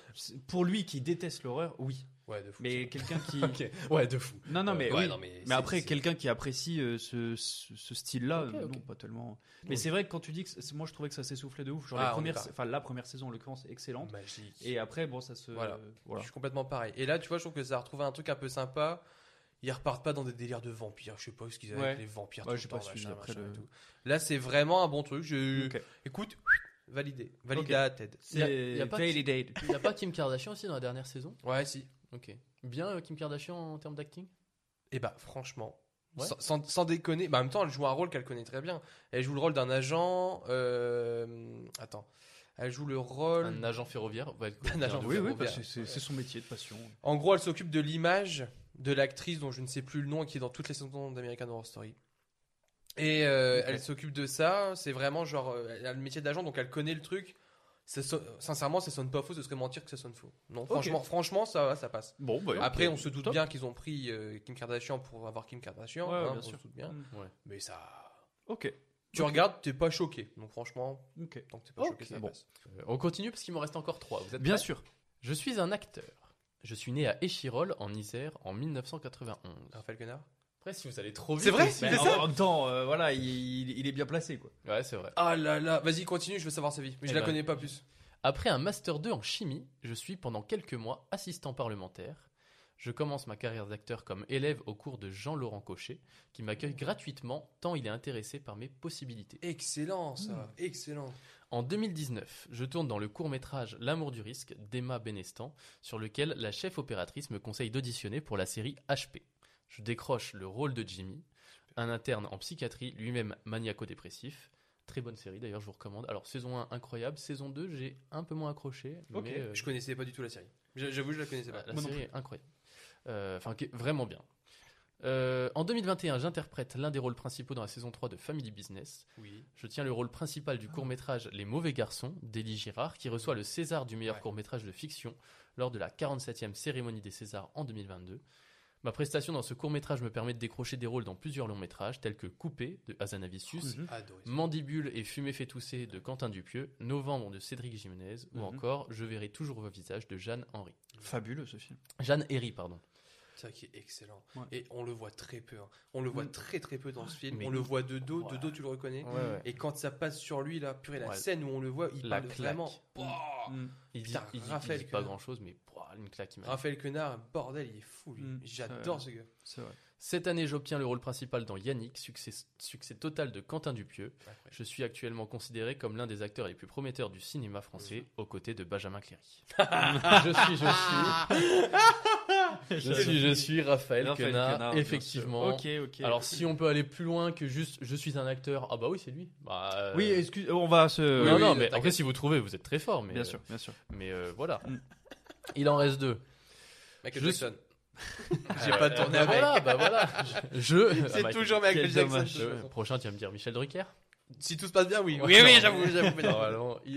Pour lui qui déteste l'horreur, oui. Ouais, de fou. Mais quelqu'un qui. (laughs) Ouais, de fou. Non, non, mais, Ouais, oui. non, mais après, quelqu'un qui apprécie euh, ce, ce, ce style-là, non, pas tellement. Mais Oui. c'est vrai que quand tu dis que moi je trouvais que ça s'essoufflait de ouf. Genre Ah, les est premières, enfin la première saison en l'occurrence est excellente. Magique. Et après, bon, ça se. Voilà. euh, Je suis complètement pareil. Et là, tu vois, je trouve que ça a retrouvé un truc un peu sympa. Ils repartent pas dans des délires de vampires. Je sais pas ce qu'ils avaient Ouais. avec les vampires. Ouais, tout j'ai le pas machin, après machin le- et tout. Là, c'est vraiment un bon truc. Je... Écoute, validé. Validé Ok. à Ted. Y a- C'est y a pas Daily Date. Il n'y a pas Kim Kardashian aussi dans la dernière saison? Ouais, si. Ok. Bien euh, Kim Kardashian en termes d'acting? Et bah franchement, Ouais. sans, sans- sans déconner, bah, en même temps elle joue un rôle qu'elle connaît très bien. Elle joue le rôle d'un agent. euh, Attends, elle joue le rôle. Un agent ferroviaire être (laughs) Un agent Oui, oui, ferroviaire. bah, c'est- son métier de passion. En gros, elle s'occupe de l'image de l'actrice dont je ne sais plus le nom et qui est dans toutes les saisons d'American Horror Story. Et euh, elle s'occupe de ça. C'est vraiment genre, elle a le métier d'agent, donc elle connaît le truc. So- Sincèrement, ça sonne pas faux. Ce serait mentir que ça sonne faux. Non, franchement, franchement, ça, ça passe. Bon, bah, Après, on se doute Top. bien qu'ils ont pris euh, Kim Kardashian pour avoir Kim Kardashian. Ouais, hein, bien on sûr. se doute bien. Mm. Ouais. Mais ça. Ok. Tu Ok. regardes, t'es pas choqué. Donc franchement, Ok. tant que t'es pas choqué, ça bon. passe. Euh, on continue parce qu'il m'en reste encore trois. Vous êtes Bien sûr. Je suis un acteur. Je suis né à Échirol, en Isère, en 1991. Raphaël Quenard? Après, si vous allez trop vite. C'est vrai aussi- Mais C'est ça en même temps, euh, voilà, il, il- il est bien placé, quoi. Ouais, c'est vrai. Ah là là, vas-y, continue, je veux savoir sa vie. Mais je Eh la ben, connais pas plus. Après un Master 2 en chimie, je suis pendant quelques mois assistant parlementaire. Je commence ma carrière d'acteur comme élève au cours de Jean-Laurent Cochet, qui m'accueille gratuitement tant il est intéressé par mes possibilités. Excellent ça, excellent. En 2019, je tourne dans le court-métrage L'amour du risque d'Emma Benestan, sur lequel la chef opératrice me conseille d'auditionner pour la série HP. Je décroche le rôle de Jimmy, un interne en psychiatrie, lui-même maniaco-dépressif. Très bonne série d'ailleurs, je vous recommande. Alors saison 1 incroyable, saison 2 j'ai un peu moins accroché, Ok, mais euh, je connaissais pas du tout la série. J'a- J'avoue, je la connaissais pas. la série est incroyable. Euh, Enfin, vraiment bien. Euh, en 2021, j'interprète l'un des rôles principaux dans la saison 3 de Family Business. Oui. Je tiens le rôle principal du court-métrage Les Mauvais Garçons d'Élie Girard, qui reçoit le César du meilleur Ouais. court-métrage de fiction lors de la 47e cérémonie des Césars en 2022. Ma prestation dans ce court-métrage me permet de décrocher des rôles dans plusieurs longs-métrages, tels que Coupé de Hazanavicius, Mhm. Adoré. Mandibule et Fumée fait tousser de Quentin Dupieux, Novembre de Cédric Jimenez, ou Mhm. encore Je verrai toujours vos visages de Jeanne Henry. Fabuleux, ce film. Jeanne Herry, pardon. C'est vrai qu'il est excellent. Ouais. Et on le voit très peu. hein. On le voit Mm. très très peu dans ce film. Mais- on le voit de dos, de dos tu le reconnais. Ouais, ouais. Et quand ça passe sur lui, là, purée, la Ouais. scène où on le voit, il La parle claque. vraiment. Mm. Oh Mm. Il dit, Putain, il dit- il Raphaël dit pas grand chose, mais pouah, une claque immense. Raphaël Quenard, bordel, il est fou, lui. Mm. J'adore ce gars. C'est vrai. Cette année, j'obtiens le rôle principal dans Yannick, succès, succès total de Quentin Dupieux. Incroyable. Je suis actuellement considéré comme l'un des acteurs les plus prometteurs du cinéma français, aux côtés de Benjamin Cléry. (laughs) je suis, je suis, (laughs) je suis, je suis Raphaël, Raphaël Quenard, effectivement. sûr. Ok, ok. Alors, si on peut aller plus loin que juste je suis un acteur, ah bah oui, c'est lui. Bah, euh, Oui, excuse, on va se. non, oui, non, oui, mais après, si vous trouvez, vous êtes très fort. Mais, Bien sûr, bien sûr. Mais euh, voilà. Il en reste deux. Michael Je Jackson. (laughs) J'ai pas tourné avec. voilà, bah voilà. Je. je- C'est bah, toujours Michael Jackson. Prochain, tu vas me dire Michel Drucker. Si tout se passe bien, oui. Oui, oui, j'avoue, (laughs) j'avoue.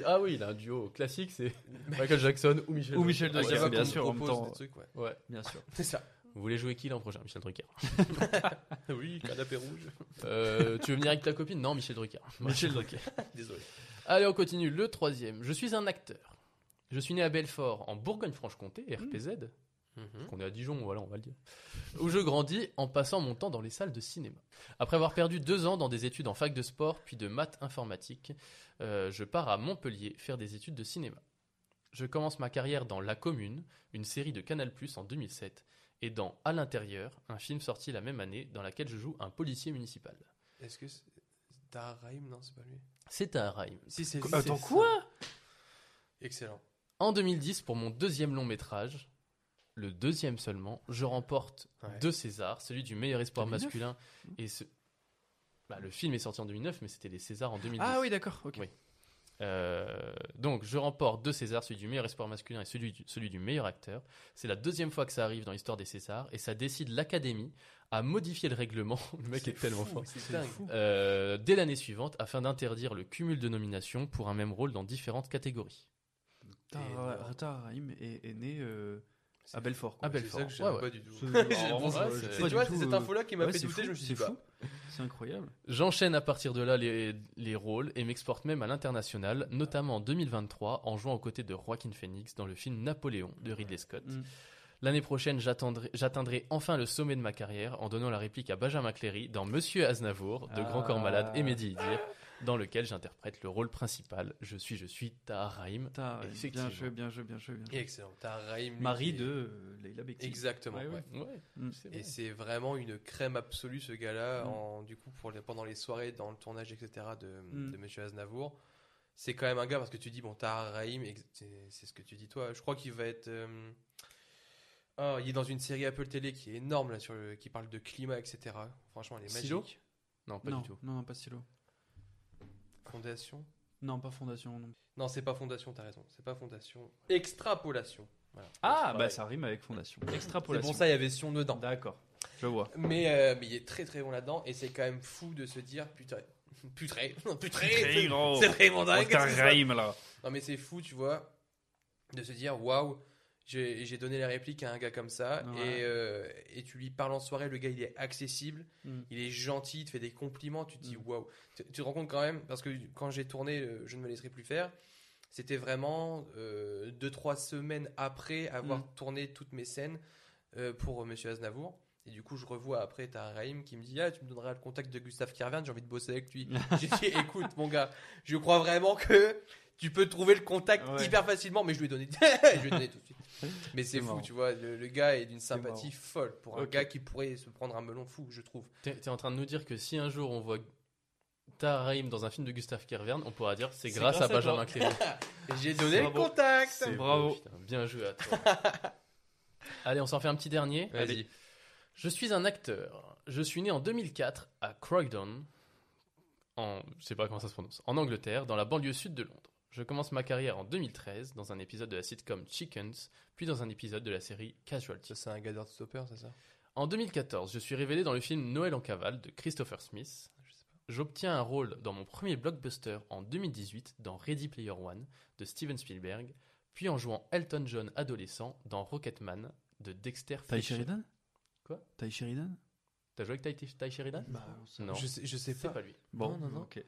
Ah oui, il a un duo classique, c'est Michael Jackson ou Michel Ou Michel Drucker. Bien sûr, en même propose temps. des trucs, ouais. Ouais. Bien sûr. (laughs) C'est ça. Vous voulez jouer qui l'an prochain Michel Drucker? Oui, canapé rouge. Euh, tu veux venir avec ta copine? Non, Michel Drucker. Michel Drucker. Désolé. Allez, on continue. Le troisième. Je suis un acteur. Je suis né à Belfort, en Bourgogne-Franche-Comté, RPZ. Mhm. qu'on est à Dijon, voilà, on va le dire. Où je grandis en passant mon temps dans les salles de cinéma. Après avoir perdu deux ans dans des études en fac de sport, puis de maths informatique, euh, je pars à Montpellier faire des études de cinéma. Je commence ma carrière dans La Commune, une série de Canal+, en 2007, et dans À l'intérieur, un film sorti la même année dans laquelle je joue un policier municipal. Est-ce que c'est Tahar Rahim Non, c'est pas lui. C'est. Si, c'est Attends, quoi? Excellent. En 2010, pour mon deuxième long métrage, le deuxième seulement, je remporte Ouais. deux Césars, celui du meilleur espoir 2009? masculin et ce... Bah, le film est sorti en 2009, mais c'était les Césars en 2010. Ah oui, d'accord. Ok. Oui. Euh, donc, je remporte deux Césars, celui du meilleur espoir masculin et celui du, celui du meilleur acteur. C'est la deuxième fois que ça arrive dans l'histoire des Césars et ça décide l'Académie à modifier le règlement. (laughs) Le mec est, tellement fou, fort. Euh, dès l'année suivante afin d'interdire le cumul de nominations pour un même rôle dans différentes catégories. Tahar Rahim est, est né euh, à Belfort. À quoi. Belfort. C'est ça que je Ouais, pas du tout. C'est- (laughs) c'est- C'est tu vois, c'est cette euh, info-là qui m'a ouais, fait c'est douter. fou, Je me suis c'est dit, bah, fou. C'est incroyable. J'enchaîne à partir de là les, les rôles et m'exporte même à l'international, notamment en 2023 en jouant aux côtés de Joaquin Phoenix dans le film Napoléon de Ridley Scott. Mm. L'année prochaine, j'atteindrai enfin le sommet de ma carrière en donnant la réplique à Benjamin Cléry dans Monsieur Aznavour de Grand Corps Malade et Mehdi Idir, dans lequel j'interprète le rôle principal. Je suis, je suis Tahar Rahim. Tahar. Bien joué, bien joué, bien joué. Bien joué. Excellent. Tahar Rahim. lui, Mari qui est- de euh, Leila Bekti. Exactement. Ouais, ouais. ouais. Ouais, Mm. c'est Et vrai. c'est vraiment une crème absolue ce gars-là, Mm. du coup, pour les- pendant les soirées, dans le tournage, etc. de, Mm. de Monsieur Aznavour. C'est quand même un gars, parce que tu dis, bon, Tahar Rahim, c'est ce que tu dis toi. Je crois qu'il va être. euh, Oh, il est dans une série Apple Télé qui est énorme là, sur le- qui parle de climat, etc. Franchement, elle est Silo magique. Non, pas non, du tout. Non, non, pas Silo. Fondation. Non, pas Fondation. Non. Non, c'est pas Fondation, t'as raison. C'est pas Fondation. Extrapolation. Voilà. Ah, C'est bah ça rime avec Fondation. C'est Extrapolation. pour ça, il y avait Sion dedans. D'accord, je vois. Mais, euh, mais il est très très bon là-dedans et c'est quand même fou de se dire putain (laughs) putain putain c'est c'est vraiment dingue Oh, c'est ça. rime, là. non mais c'est fou tu vois de se dire waouh j'ai donné la réplique à un gars comme ça Ouais. et, euh, et tu lui parles en soirée le gars il est accessible Mm. il est gentil il te fait des compliments tu te dis Mm. waouh tu, tu te rends compte quand même parce que quand j'ai tourné euh, je ne me laisserai plus faire c'était vraiment euh, deux trois semaines après avoir Mm. tourné toutes mes scènes euh, pour Monsieur Aznavour. Et du coup, je revois après, t'as Raïm qui me dit Ah, tu me donneras le contact de Gustave Kervern, j'ai envie de bosser avec lui. (laughs) j'ai dit Écoute, mon gars, je crois vraiment que tu peux trouver le contact Ouais. hyper facilement, mais je lui ai donné, (laughs) je lui ai donné tout de suite. Mais c'est fou, marrant. tu vois, le, le gars est d'une sympathie folle pour un gars qui pourrait se prendre un melon fou, je trouve. T'es t'es en train de nous dire que si un jour on voit Tahar dans un film de Gustave Kervern, on pourra dire c'est grâce, grâce à Benjamin. (laughs) Et j'ai donné le contact C'est Bravo. beau, putain, bien joué à toi. (laughs) Allez, on s'en fait un petit dernier. Vas-y. Je suis un acteur. Je suis né en 2004 à Croydon, en, je sais pas comment ça se prononce, en Angleterre, dans la banlieue sud de Londres. Je commence ma carrière en 2013 dans un épisode de la sitcom Chickens, puis dans un épisode de la série Casualty. Ça, c'est un gars Stopper, c'est ça? En 2014, je suis révélé dans le film Noël en cavale de Christopher Smith. J'obtiens un rôle dans mon premier blockbuster en 2018 dans Ready Player One de Steven Spielberg, puis en jouant Elton John adolescent dans Rocketman de Dexter Ty. Sheridan? Quoi? Ty Sheridan? T'as joué avec Ty, Ty Sheridan? Non, Je sais, je sais c'est pas. pas lui. Bon, Non, non, non. ok.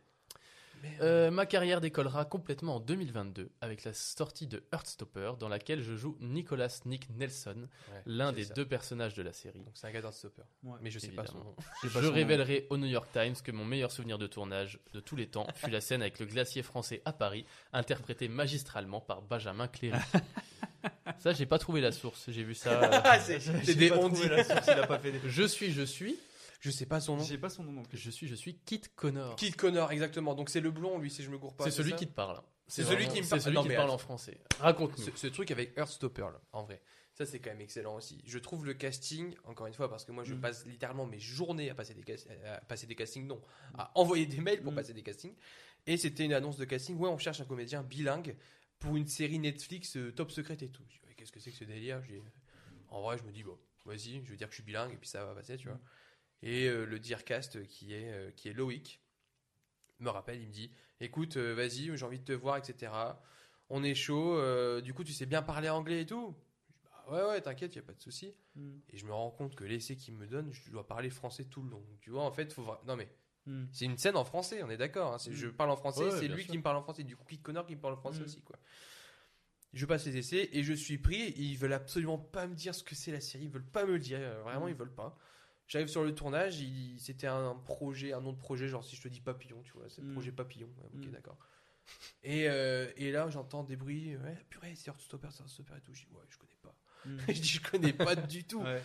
Euh, ma carrière décollera complètement en 2022 avec la sortie de Heartstopper dans laquelle je joue Nicholas Nick Nelson, Ouais, l'un des ça. deux personnages de la série. Donc c'est un gars Stopper. Ouais. Mais je sais pas son nom. Je révélerai au New York Times que mon meilleur souvenir de tournage de tous les temps fut la scène avec le glacier français à Paris, interprété magistralement par Benjamin Cléry. (laughs) ça, j'ai pas trouvé la source, j'ai vu ça. euh, (laughs) Ah, c'est des on dit. la source, il a pas fait des- Je suis, je suis, Je sais pas son nom. J'ai pas son nom non plus. je suis, je suis Kit Connor. Kid Connor, exactement. Donc c'est le blond, lui, si je me gourre pas. C'est celui ça qui te parle. C'est celui qui me C'est parle. celui Non, qui mais parle en français. Raconte-nous. Ce, ce truc avec Heartstopper, là, en vrai, ça c'est quand même excellent aussi. Je trouve le casting, encore une fois, parce que moi je Mm. passe littéralement mes journées à passer des, à passer des castings, non, à envoyer des mails pour Mm. passer des castings. Et c'était une annonce de casting, ouais, on cherche un comédien bilingue pour une série Netflix euh, top secrète et tout. Qu'est-ce que c'est que ce délire? En vrai, je me dis, bon, vas-y, je veux dire que je suis bilingue et puis ça va passer, tu vois. Et euh, le Dearcast qui est, euh, qui est Loïc me rappelle, il me dit écoute, euh, vas-y, j'ai envie de te voir, etc. On est chaud, euh, du coup, tu sais bien parler anglais et tout Bah Ouais, ouais, t'inquiète, y a pas de souci. Mm. Et je me rends compte que l'essai qu'il me donne, je dois parler français tout le long. Tu vois, en fait, faut Non, mais Mm. c'est une scène en français, on est d'accord. hein. C'est- Je parle en français, Ouais, c'est lui sûr. qui me parle en français. Du coup, Kid Connor qui me parle en français Mm. aussi, quoi. Je passe les essais et je suis pris. et Ils veulent absolument pas me dire ce que c'est la série. Ils veulent pas me le dire. euh, Vraiment, Mm. ils veulent pas. J'arrive sur le tournage. il- C'était un projet, un nom de projet. Genre, si je te dis papillon, tu vois, c'est le Mm. projet papillon. Ouais, ok, Mm. d'accord. Et, euh, et là, j'entends des bruits. Ouais, purée, c'est Heartstopper, c'est Heartstopper et tout. Je dis, ouais, je connais pas. Mm. (laughs) je dis, je connais pas (laughs) du tout. Ouais.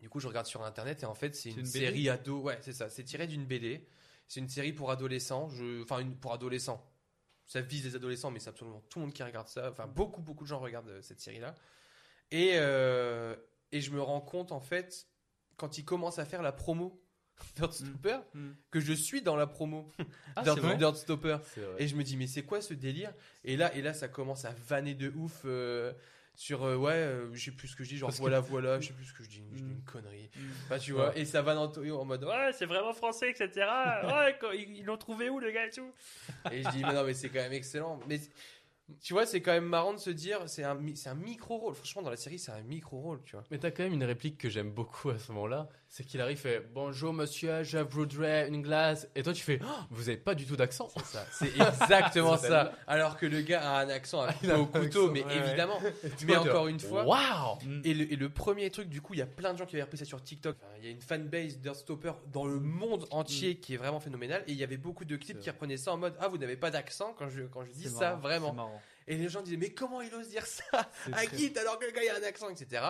Du coup, je regarde sur internet et en fait, c'est une, série ado. Ouais, c'est ça. C'est tiré d'une BD. C'est une série pour adolescents. Je... Enfin, une... pour adolescents. Ça vise les adolescents, mais c'est absolument tout le monde qui regarde ça. Enfin, beaucoup, beaucoup de gens regardent euh, cette série-là. Et, euh, et je me rends compte, en fait, quand ils commencent à faire la promo (laughs) Mm. que je suis dans la promo (laughs) Ah. C'est vrai. Et je me dis, mais c'est quoi ce délire? Et là, et là, ça commence à vanner de ouf euh, sur, euh, ouais, euh, je sais plus ce que je dis, genre Parce que- voilà, voilà, je sais plus ce que je dis, je dis Mm. une connerie. Mm. Enfin, tu vois, et ça vanne en, en mode, ouais, c'est vraiment français, etc. (laughs) Ouais, ils l'ont trouvé où, le gars et tout Et je dis, mais non, mais c'est quand même excellent. Mais tu vois, c'est quand même marrant de se dire, c'est un, c'est un micro-rôle. Franchement, dans la série, c'est un micro-rôle, tu vois. Mais t'as quand même une réplique que j'aime beaucoup à ce moment-là, c'est qu'il arrive et fait Bonjour monsieur, je voudrais une glace. Et toi tu fais Oh, Vous avez pas du tout d'accent. C'est ça, c'est exactement ça. Alors que le gars a un accent à couper au couteau, accent, mais ouais, évidemment. Mais encore une fois, Waouh Et le, et le premier truc, du coup, il y a plein de gens qui avaient repris ça sur TikTok. Enfin, il y a une fanbase d'Earthstopper dans le monde entier qui est vraiment phénoménale. Et il y avait beaucoup de clips qui reprenaient ça en mode Ah, vous n'avez pas d'accent quand je, quand je dis ça, marrant, vraiment. Et les gens disaient Mais comment il ose dire ça (laughs) À qui alors que le gars il a un accent, etc.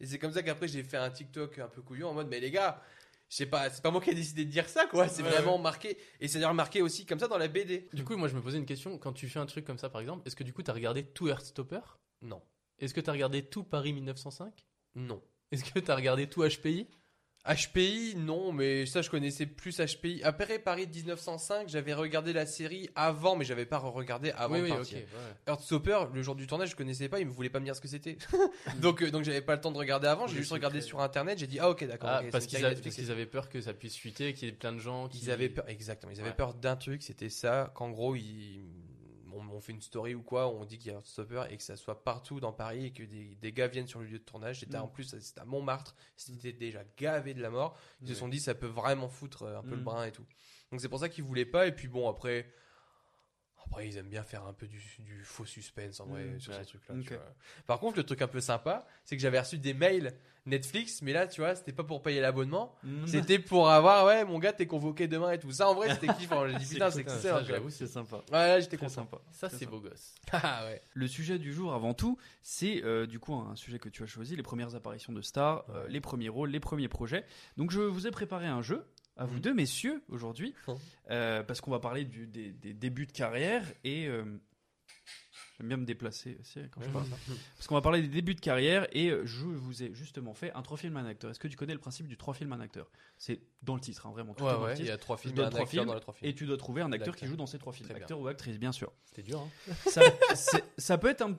Et c'est comme ça qu'après j'ai fait un TikTok un peu couillon en mode Mais les gars, je sais pas, c'est pas moi qui ai décidé de dire ça, quoi. C'est Ouais, vraiment marqué. Et c'est d'ailleurs marqué aussi comme ça dans la BD. Du coup, moi je me posais une question quand tu fais un truc comme ça par exemple, est-ce que du coup t'as regardé tout Heartstopper? Non. Est-ce que t'as regardé tout Paris 1905 Non. Est-ce que t'as regardé tout HPI HPI, non, mais ça, je connaissais plus HPI. Après Paris 1905, j'avais regardé la série avant, mais j'avais pas regardé avant Oui, de oui, partir. ouais. Le jour du tournage, je connaissais pas, il me voulait pas me dire ce que c'était. (laughs) (laughs) donc, euh, donc j'avais pas le temps de regarder avant, j'ai juste regardé sur internet, j'ai dit, ah ok, d'accord. Ah, parce qu'ils avaient peur que ça puisse fuiter, qu'il y ait plein de gens qui. Ils avaient peur, exactement, ils avaient Ouais. peur d'un truc, c'était ça, qu'en gros, ils, on, on fait une story ou quoi, on dit qu'il y a un stopper et que ça soit partout dans Paris et que des, des gars viennent sur le lieu de tournage. C'était Mm. en plus, c'était à Montmartre, c'était déjà gavé de la mort. Ils se sont dit, ça peut vraiment foutre euh, un peu le Mm. brin et tout. Donc c'est pour ça qu'ils voulaient pas. Et puis bon, après. Après, ils aiment bien faire un peu du, du faux suspense en vrai Mm. sur Ouais. ces trucs-là. Par contre, le truc un peu sympa, c'est que j'avais reçu des mails Netflix, mais là, tu vois, c'était pas pour payer l'abonnement, Mm. c'était pour avoir, ouais, mon gars, t'es convoqué demain et tout. Ça, en vrai, c'était kiffant. (laughs) J'ai dit, putain, c'est ça, j'avoue, C'est sympa. Ouais, j'étais content. sympa. Ça, c'est beau gosse. (laughs) Ah ouais. Le sujet du jour, avant tout, c'est euh, du coup un sujet que tu as choisi, les premières apparitions de stars, euh, les premiers rôles, les premiers projets. Donc je vous ai préparé un jeu à vous Mhm. deux, messieurs, aujourd'hui, Mhm. euh, parce qu'on va parler du- des, des débuts de carrière et j'aime bien me déplacer aussi quand je parle. Parce qu'on va parler des débuts de carrière et euh, je vous ai justement fait un trois films un acteur. Est-ce que tu connais le principe du trois films un acteur? C'est dans le titre, hein, vraiment. Tout est Ouais, le il y a trois films, un trois dans les trois films. et tu dois trouver un acteur qui joue dans ces trois films, Très bien. acteur ou actrice, bien sûr. C'était dur, hein (laughs) Ça, peut être un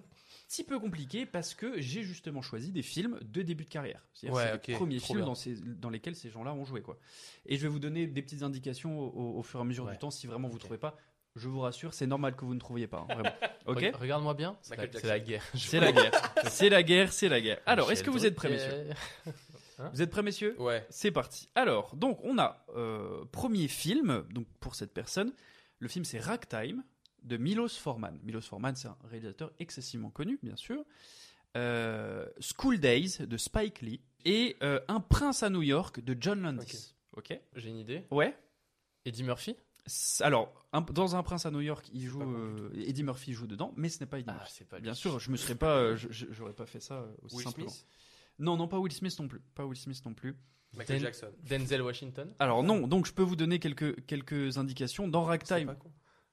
petit peu compliqué parce que j'ai justement choisi des films de début de carrière. C'est-à-dire Ouais, les premiers films bien. dans, ces- dans lesquels ces gens-là ont joué. Quoi. Et je vais vous donner des petites indications au, au- au fur et à mesure Ouais. du temps si vraiment vous ne trouvez pas. Je vous rassure, c'est normal que vous ne trouviez pas. hein, vraiment. (laughs) Ok Re- Regarde-moi bien. C'est Michael la, c'est la guerre. C'est la guerre. C'est la guerre, c'est la guerre. Alors, est-ce que vous êtes prêts, messieurs Drucker. (laughs) Vous êtes prêts, messieurs Ouais. C'est parti. Alors, donc, on a euh, premier film, donc pour cette personne. Le film, c'est Ragtime de Milos Forman. Milos Forman, c'est un réalisateur excessivement connu, bien sûr. Euh, School Days de Spike Lee et euh, Un prince à New York de John Landis. Ok. J'ai une idée. Ouais. Eddie Murphy? Alors, un- dans Un prince à New York, il joue euh, Eddie Murphy joue dedans, mais ce n'est pas Eddie Ah, Murphy. pas. Bien sûr, je me serais pas, euh, j'aurais pas fait ça euh, aussi Will simplement. Smith? Non, non, pas Will Smith non plus. Pas Will Smith non plus. Michael Den- Jackson. Denzel Washington? Alors non, donc je peux vous donner quelques, quelques indications. Dans Ragtime,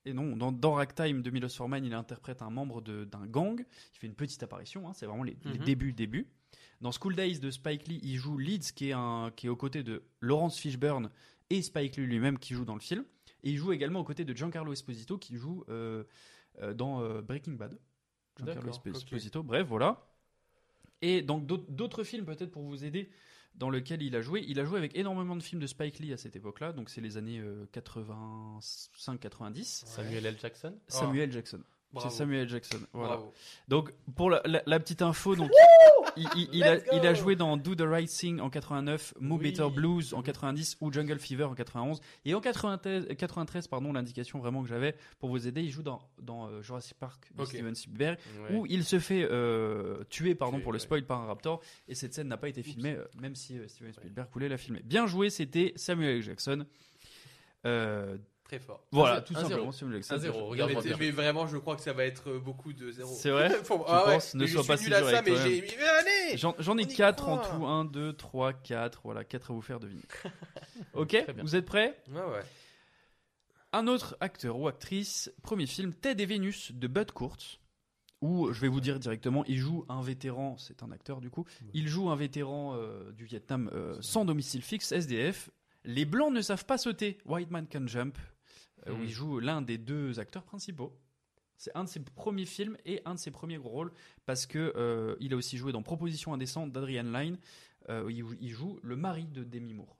et non, dans, dans Ragtime de Milos Forman, il interprète un membre de- d'un gang. Il fait une petite apparition, hein, c'est vraiment les, les Mhm. débuts, débuts. Dans School Days de Spike Lee, il joue Leeds, qui est, un, qui est aux côtés de Lawrence Fishburne et Spike Lee lui-même qui joue dans le film. Et il joue également aux côtés de Giancarlo Esposito qui joue euh, euh, dans euh, Breaking Bad. Giancarlo. Esposito, bref, voilà. Et donc d'autres films peut-être pour vous aider dans lesquels il a joué. Il a joué avec énormément de films de Spike Lee à cette époque-là, donc c'est les années 85-90. Samuel L. Jackson? Samuel Jackson. C'est Samuel Jackson. Voilà. Bravo. Donc pour la, la- la petite info, donc il, il- il a, il joué dans Do the Right Thing en 89, Mo Oui. Better Blues en 90 ou Jungle Fever en 91. Et en 93, 93 pardon, l'indication vraiment que j'avais pour vous aider, il joue dans, dans euh, Jurassic Park de. Steven Spielberg Ouais. où il se fait euh, tuer pardon pour le ouais. spoil par un raptor et cette scène n'a pas été filmée euh, même si euh, Steven Spielberg voulait la filmer. Bien joué, c'était Samuel. Jackson. Euh, Très fort. voilà, Un tout simplement Samuel L. Jackson. 1-0, bien joué. regarde-moi mais, bien. mais vraiment, je crois que ça va être euh, beaucoup de zéro. C'est vrai (laughs) Faut- Tu ah ouais, penses Ne sois suis pas nul si à dur ça, avec mais toi-même. j'ai. mais allez J'en ai On y 4 en tout. 1, 2, 3, 4. Voilà, 4 à vous faire deviner. (laughs) ok, Très bien. vous êtes prêts? Ouais, ouais. Un autre acteur ou actrice, premier film, Ted et Vénus de Bud Kurtz. Où je vais vous dire directement, il joue un vétéran, c'est un acteur du coup, il joue un vétéran euh, du Vietnam euh, sans domicile fixe, SDF. Les Blancs ne savent pas sauter, White Man Can Jump, euh, où Mhm. il joue l'un des deux acteurs principaux. C'est un de ses premiers films et un de ses premiers gros rôles parce que euh, il a aussi joué dans Proposition indécente d'Adrian Lyne. euh, où il, joue le mari de Demi Moore.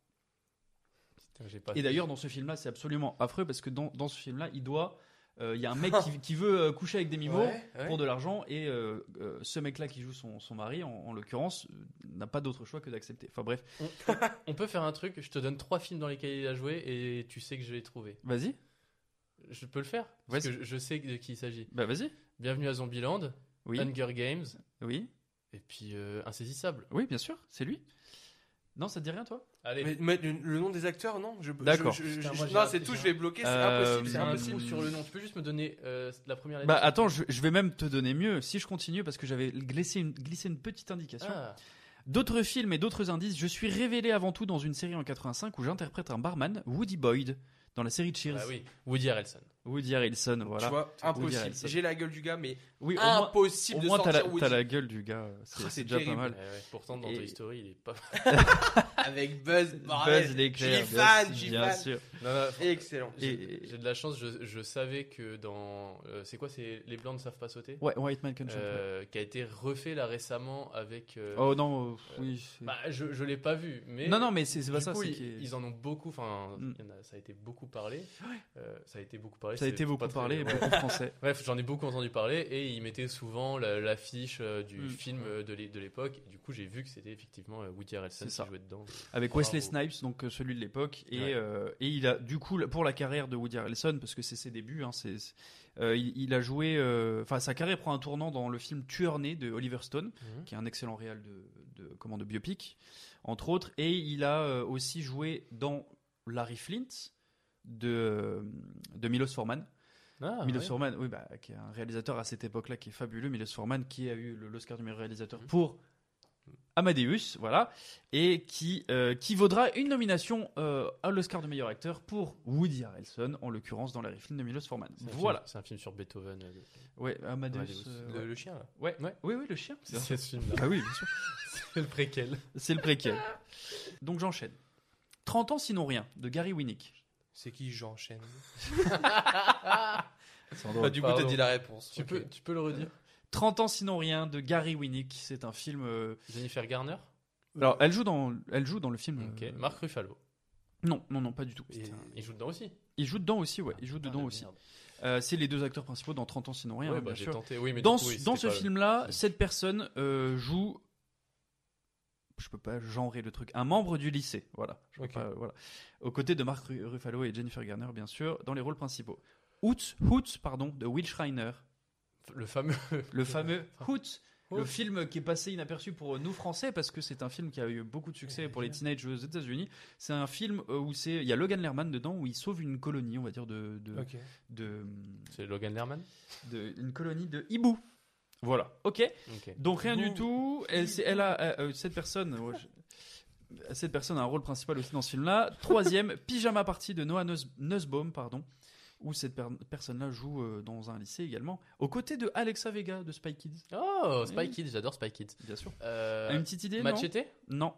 Putain, j'ai pas Et d'ailleurs, dans ce film-là, c'est absolument affreux parce que dans, dans ce film-là, il doit. euh, Il y a un mec (laughs) qui, qui veut coucher avec Demi Moore Ouais, ouais. pour de l'argent et ce mec-là qui joue son, son mari, en, en l'occurrence, n'a pas d'autre choix que d'accepter. Enfin bref, On, on peut faire un truc. Je te donne trois films dans lesquels il a joué et tu sais que je vais les trouver. vas-y. Je peux le faire Parce que je, je sais de qui il s'agit. Bah vas-y. Bienvenue à Zombieland, Oui. Hunger Games Oui. et puis euh, Insaisissable. Oui, bien sûr, c'est lui. Non, ça te dit rien, toi? Allez. Mais, mais le, le nom des acteurs, non? Je- D'accord. je- je- Putain, je- moi, j'ai Non, c'est tout, j'ai je vais bloquer, c'est Euh, impossible, c'est un impossible. sur le nom. Tu peux juste me donner euh, la première lettre Bah attends, je, je vais même te donner mieux si je continue parce que j'avais glissé une, glissé une petite indication. Ah, D'autres films et d'autres indices, je suis révélé avant tout dans une série en 85 où j'interprète un barman, Woody Boyd, dans la série Cheers. Ah oui, Woody Harrelson. Woody Harrelson, voilà. Tu vois, impossible. J'ai la gueule du gars, mais Oui, au moins- impossible Au de moins, t'as sortir la, Woody. t'as la gueule du gars. C'est Ah, c'est déjà pas mal. Ouais, ouais, Pourtant, dans Et- Toy Story, il est pas. (laughs) Avec Buzz. bordel. Buzz l'éclair. Fan, bien fan. sûr. Non, non, Excellent. J'ai j'ai de la chance, je, je savais que dans. euh, c'est quoi C'est Les Blancs ne savent pas sauter? Ouais, White Man Can. Euh, Qui a été refait là récemment avec. euh, Oh non, euh, oui. Bah, je, je l'ai pas vu, mais. Non, non, mais c'est c'est pas ça. coup, ils, en ont beaucoup. Enfin, Mm. ça a été beaucoup parlé. Euh, ça a été beaucoup parlé. Ça a été beaucoup très- parlé, ouais. beaucoup français. (laughs) Bref, j'en ai beaucoup entendu parler et ils mettaient souvent la- l'affiche euh, du Mm. film euh, de l'é- de l'époque. Du coup, j'ai vu que c'était effectivement euh, Woody Harrelson qui jouait dedans. Avec Bravo. Wesley Snipes, donc celui de l'époque, et, Ouais. euh, et il a du coup pour la carrière de Woody Harrelson, parce que c'est ses débuts, hein, c'est, euh, il, il a joué, euh, enfin sa carrière prend un tournant dans le film Tueur né de Oliver Stone, Mhm. qui est un excellent réal de, de comment de biopic, entre autres, et il a euh, aussi joué dans Larry Flint de euh, de Milos Forman. Ah, Milos ouais. Forman, oui, bah, qui est un réalisateur à cette époque-là qui est fabuleux. Milos Forman qui a eu le- l'Oscar du meilleur réalisateur Mhm. pour Amadeus, voilà, et qui, euh, qui vaudra une nomination euh, à l'Oscar du meilleur acteur pour Woody Harrelson, en l'occurrence dans les films de Milos Forman. C'est un Voilà. film- C'est un film sur Beethoven. euh, Ouais, Amadeus. Amadeus. Le, chien, là. Ouais. Ouais. Oui, oui, le chien. C'est c'est ce film-là. Ah oui, bien sûr. (laughs) C'est le préquel. C'est le préquel. Donc j'enchaîne. 30 ans sinon rien, de Gary Winnick. C'est qui j'enchaîne C'est (laughs) Ah, Du coup, t'as Pardon. dit la réponse. Tu, Ok. peux, tu peux le redire 30 ans sinon rien, de Gary Winnick. C'est un film... euh, Jennifer Garner Alors, elle joue dans, elle joue dans le film... Ok. euh, Marc Ruffalo. Non, non, non, pas du tout. Et il joue dedans aussi. Il joue dedans aussi, ouais. Il joue Ah, dedans aussi. Euh, c'est les deux acteurs principaux dans 30 ans sinon rien, Ouais, hein, bah, bien j'ai sûr. tenté. Oui, mais dans ce- oui, dans c'était ce pas- film-là, cette personne euh, joue, je peux pas genrer le truc, un membre du lycée, voilà. Je pas- voilà. Aux côtés de Mark Ru- Ruffalo et Jennifer Garner, bien sûr, dans les rôles principaux. Hoot, Hoot, pardon, de Will Schreiner, Le fameux. le fameux (laughs) Hoot. Le film qui est passé inaperçu pour nous français parce que c'est un film qui a eu beaucoup de succès pour les teenagers aux États-Unis. C'est un film euh, où c'est il y a Logan Lerman dedans où il sauve une colonie, on va dire de de, de, C'est Logan Lerman? de- une colonie de hibou. Voilà, ok. Donc rien du tout. Elle, a euh, euh, cette personne. ouais, je- cette personne a un rôle principal aussi dans ce film-là. Troisième, (laughs) pyjama party de Noah Nuss- Nussbaum, pardon, où cette per- personne-là joue euh, dans un lycée également, aux côtés de Alexa Vega de Spy Kids. Oh, Spy Oui. Kids, j'adore Spy Kids. Bien sûr. Euh, Une petite idée Machete Non?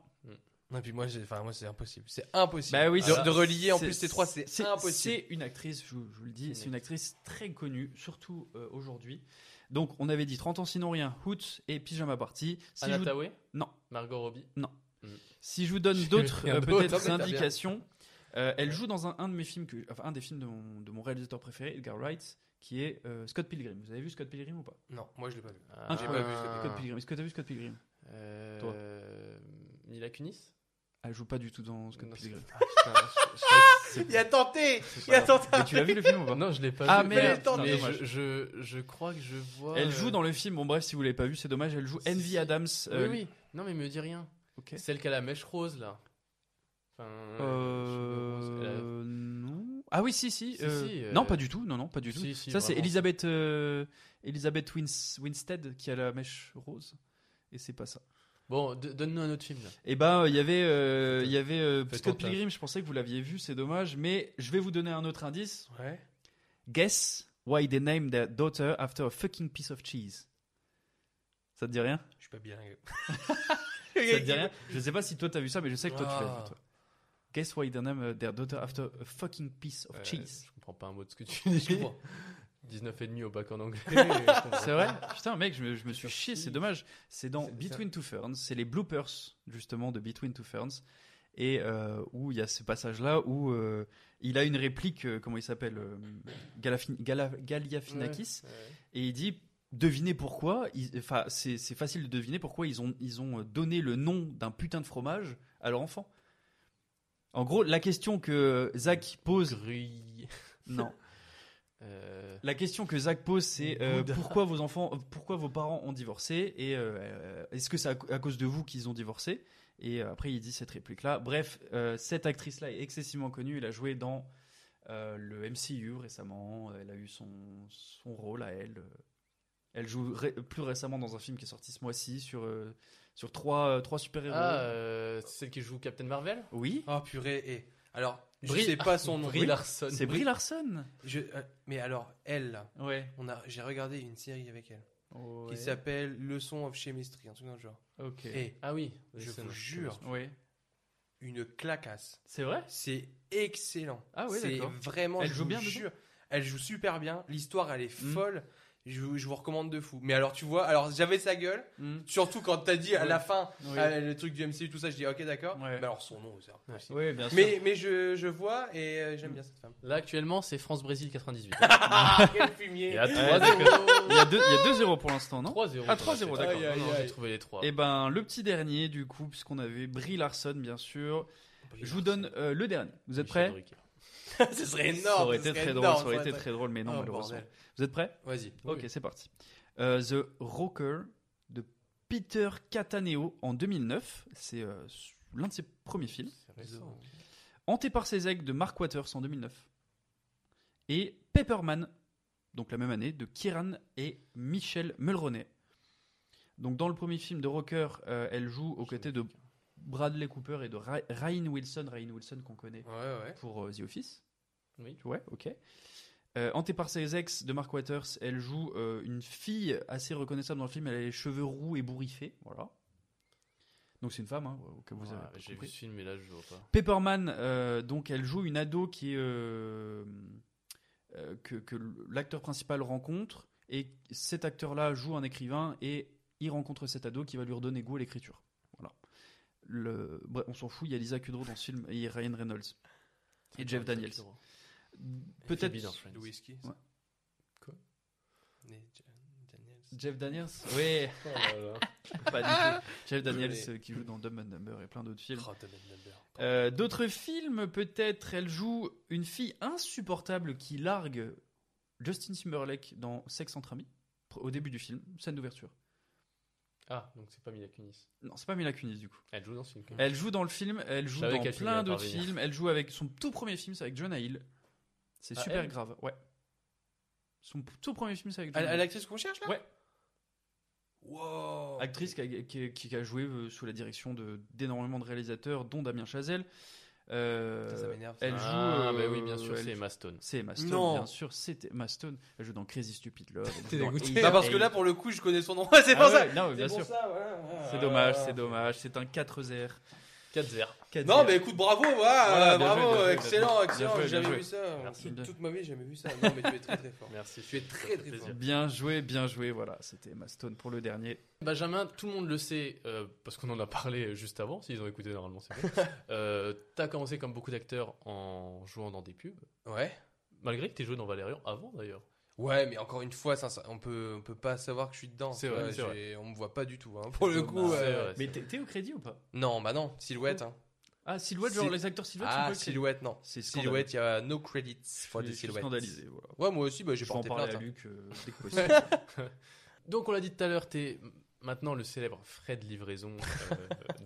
Non, et puis moi, enfin, moi, c'est impossible. C'est impossible. Bah oui, de, c'est- de relier en plus ces trois, c'est impossible. C'est une actrice, je, vous- je vous le dis, c'est une actrice très connue, surtout euh, aujourd'hui. Donc, on avait dit 30 ans sinon rien, Hoot et Pyjama Party. Si Anna vous- Tawai Non. Margot Robbie Si je vous (laughs) donne d'autres euh, d'autre, peut-être indications, euh, elle joue dans un, un de mes films, que, enfin un des films de mon, de mon réalisateur préféré, Edgar Wright, qui est euh, Scott Pilgrim. Vous avez vu Scott Pilgrim ou pas? Non, moi, je l'ai pas vu. Ah, J'ai pas vu Scott Pilgrim. Est-ce que tu as vu Scott Pilgrim? Euh, Toi. Mila Kunis? Elle joue pas du tout dans Scott Pilgrim. Ah, Il a tenté c'est Il a tenté Mais tu l'as vu le film ou pas? Non, je l'ai pas Ah, vu. merde, mais, mais dommage. je, je, je crois que je vois. Elle euh, joue dans le film, bon bref, si vous l'avez pas vu, c'est dommage, elle joue Envy. Adams. Oui, euh, oui. Non, mais me dis rien. Ok. Celle qui a la mèche rose, là. Enfin, Euh, non. Ah oui, si, si. Si, euh, si, euh, Non, pas du tout. Non, non, pas du tout. si, Ça, c'est. Elisabeth, euh, Elisabeth Wins- Winstead qui a la mèche rose. Et c'est pas ça. Bon, donne-nous un autre film. Là. Et ben, il y avait, euh, il y avait euh, Scott. Pilgrim. Je pensais que vous l'aviez vu. C'est dommage, mais je vais vous donner un autre indice. Ouais. Guess why they named their daughter after a fucking piece of cheese. Ça te dit rien? Je suis pas bien. (laughs) Ça te dit rien? Je sais pas si toi t'as vu ça, mais je sais que toi tu l'as Ah. vu. Toi. Guess why they named their daughter after a fucking piece of Euh, cheese. Je comprends pas un mot de ce que tu dis. Je comprends. (laughs) 19 et demi au bac en anglais. (laughs) C'est vrai. Putain, mec, je me, je me suis chié, c'est dommage. C'est dans Between Two Ferns, c'est les bloopers, justement, de Between Two Ferns. Et euh, où il y a ce passage-là où euh, il a une réplique, euh, comment il s'appelle euh, Galafin- Gala- Galiafinakis. Ouais, ouais. Et il dit devinez pourquoi. Enfin, c'est c'est facile de deviner pourquoi ils ont, ils ont donné le nom d'un putain de fromage à leur enfant. En gros, la question que Zach pose. Grille. Non. (laughs) Euh, La question que Zach pose, c'est euh, pourquoi vos enfants, euh, pourquoi vos parents ont divorcé et euh, est-ce que c'est à, à cause de vous qu'ils ont divorcé? Et euh, après, il dit cette réplique-là. Bref, euh, cette actrice-là est excessivement connue. Elle a joué dans euh, le MCU récemment. Elle a eu son, son rôle à elle. Elle joue ré- plus récemment dans un film qui est sorti ce mois-ci sur euh, sur trois, euh, trois super-héros. Ah, euh, c'est celle qui joue Captain Marvel? Oui. Oh purée, et Alors, je Brie- sais pas son nom. Brie Oui. Larson. C'est Brie Larson. Je, euh, mais alors, elle, là, Ouais. on a, j'ai regardé une série avec elle qui s'appelle Leçon of Chemistry, un truc dans le genre. Ok. Et Ah oui. je vous jure, Ouais. une clacasse. C'est vrai? C'est excellent. Ah ouais, c'est vraiment. Elle je joue bien dedans? jure, Elle joue super bien. L'histoire, elle est Mm. folle. Je, vous- je vous recommande de fou. Mais alors, tu vois, alors j'avais sa gueule. Hmm. Surtout quand t'as dit à Ouais. la fin Oui. euh, le truc du MCU, tout ça, je dis ok, d'accord. Ouais. Mais alors, son nom, c'est impossible. Oui, bien sûr. Mais, mais je, je vois et euh, j'aime bien cette femme. Là, actuellement, c'est France-Brésil 98. (laughs) Ah, quel fumier Il y a Ouais, 3-0. Il y a deux- il y a 2-0 pour l'instant, non 3-0. Ah, 3-0, d'accord. J'ai trouvé les 3. Et ben, le petit dernier, du coup, puisqu'on avait Brie Larson, bien sûr. Je vous donne euh, le dernier. Vous êtes prêts (laughs) Ce serait énorme. Ça aurait été très drôle, ça aurait été très drôle, mais non, Oh, malheureusement. Vous êtes prêts? Vas-y. Ok, c'est parti. Euh, The Rocker de Peter Cataneo en 2009. C'est euh, l'un de ses premiers films. Hanté par ses aigles de Mark Waters en 2009. Et Pepperman, donc la même année, de Kieran et Michel Mulroney. Donc dans le premier film de Rocker, euh, elle joue aux côtés de Bradley Cooper et de Ryan Wilson, Ryan Wilson qu'on connaît Ouais, ouais. pour euh, The Office. Oui. Ouais, ok. Euh, hantée par ses ex de Mark Waters, elle joue euh, une fille assez reconnaissable dans le film. Elle a les cheveux roux et bourriffés, voilà. Donc c'est une femme, hein, au cas où vous avez pas J'ai vu compris. ce film, mais là, je vois pas. Pepperman, euh, donc elle joue une ado qui est euh, euh, que, que l'acteur principal rencontre et cet acteur-là joue un écrivain et il rencontre cet ado qui va lui redonner goût à l'écriture. Voilà. Le, bref, on s'en fout. Il y a Lisa Kudrow dans ce film et Ryan Reynolds et Jeff Daniels. Peut-être. Le whisky. Ouais. Quoi Daniels. Jeff Daniels. (laughs) Oui. Oh Pas du tout. Jeff Daniels euh, qui joue dans Dumb and Dumber et plein d'autres films. Oh, Dumb and Dumber. Euh, D'autres films, peut-être, elle joue une fille insupportable qui largue Justin Timberlake dans Sex entre amis, au début du film, scène d'ouverture. Ah, donc c'est pas Mila Kunis. Non, c'est pas Mila Kunis du coup. Elle joue dans ce film. Elle joue dans le film, elle joue dans plein d'autres venir. films, elle joue avec son tout premier film, c'est avec Jonah Hill. C'est Ah, super elle grave, ouais. Son tout premier film, c'est avec Hill. l'actrice qu'on cherche là? Ouais. Wow. Actrice qui a, qui- qui a joué euh, sous la direction de- d'énormément de réalisateurs, dont Damien Chazelle. Euh, Ça, ça m'énerve. Elle joue. Ah, euh, bah oui, bien sûr, elle c'est Emma Stone. C'est Emma Stone, Non. bien sûr, c'était Emma Stone. Elle joue dans Crazy Stupid Love. (laughs) T'es dégoûté. Bah parce que là pour le coup je connais son nom. (laughs) c'est Ah pour ça. ouais, non, bien C'est pour sûr. ça, ouais, ouais, C'est dommage, c'est dommage. C'est un 4-0. 4-0. Non mais écoute bravo, voilà, Voilà, euh, bien bravo, joué, bien joué, excellent, bien excellent. J'ai jamais joué. vu ça. Merci. Toute, toute ma vie j'ai jamais vu ça. Non mais tu es très très fort. Merci. Tu es très très fort. Bien joué, bien joué. Voilà, c'était Emma Stone pour le dernier. Benjamin, tout le monde le sait, euh, parce qu'on en a parlé juste avant, s'ils ont écouté normalement, c'est bon. (laughs) euh, T'as commencé comme beaucoup d'acteurs en jouant dans des pubs, Ouais. malgré que t'aies joué dans Valérian avant d'ailleurs. Ouais, mais encore une fois, ça, ça- on peut, on peut pas savoir que je suis dedans. C'est tu vrai, c'est vrai. On me voit pas du tout, hein, pour le coup. Euh, vrai, Mais t'es t'es au crédit ou pas? Non, bah non, silhouette. Hein. Ah, silhouette, genre Si- les acteurs silhouettes sont Ah, silhouette, non. C'est Silhouette, il y a no credits for the silhouette. scandalisé. Voilà. Ouais, moi aussi, bah, j'ai Je vais en porté parler plainte. à hein. Luc euh, dès que possible. (laughs) Donc on l'a dit tout à l'heure, t'es maintenant le célèbre Fred Livraison euh,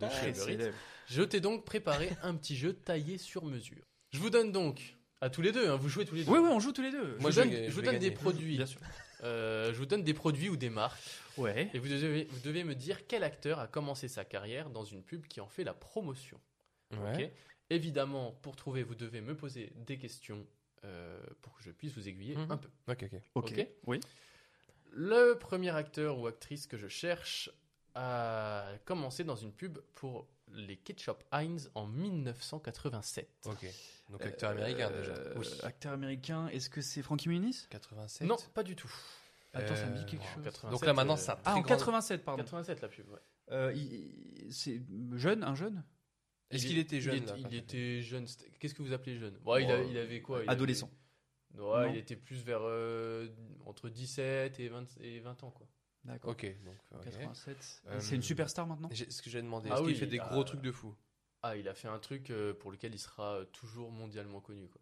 de chez Très Uber Eats. célèbre. Je t'ai donc préparé un petit jeu taillé sur mesure. Je vous donne donc, à tous les deux, hein, vous jouez tous les deux. Oui, oui, on joue tous les deux. Je Moi, vous je donne, vais- je je vous donne des produits. Bien sûr. Euh, je vous donne des produits ou des marques. Ouais. Et vous devez, vous devez me dire quel acteur a commencé sa carrière dans une pub qui en fait la promotion. Ouais. Évidemment, pour trouver, vous devez me poser des questions euh, pour que je puisse vous aiguiller Mhm. un peu. Ok, ok. Ok. Ok. Oui. Le premier acteur ou actrice que je cherche a commencé dans une pub pour les Ketchup Heinz en 1987. Ok. Donc acteur américain déjà. Euh, Oui. Acteur américain, est-ce que c'est Frankie Muniz? 87. Non, pas du tout. Attends, ça me dit Euh, quelque chose. 87, Donc là maintenant, euh, c'est un Ah, en grand- 87, pardon. 87 la pub, ouais. Euh, il- c'est jeune, un jeune? Est-ce Il qu'il était jeune Il, là, il était jeune. Qu'est-ce que vous appelez jeune? Ouais, il, a- il avait quoi? Il Adolescent. avait- Ouais, Non. il était plus vers euh, entre 17 et 20, et 20 ans, quoi. D'accord. Ok, donc. ok. 87. Euh, C'est une superstar maintenant? J'ai- Ce que j'ai demandé, Ah est-ce oui, qu'il fait des ah, gros trucs de fou? Ah, il a fait un truc euh, pour lequel il sera euh, toujours mondialement connu, quoi.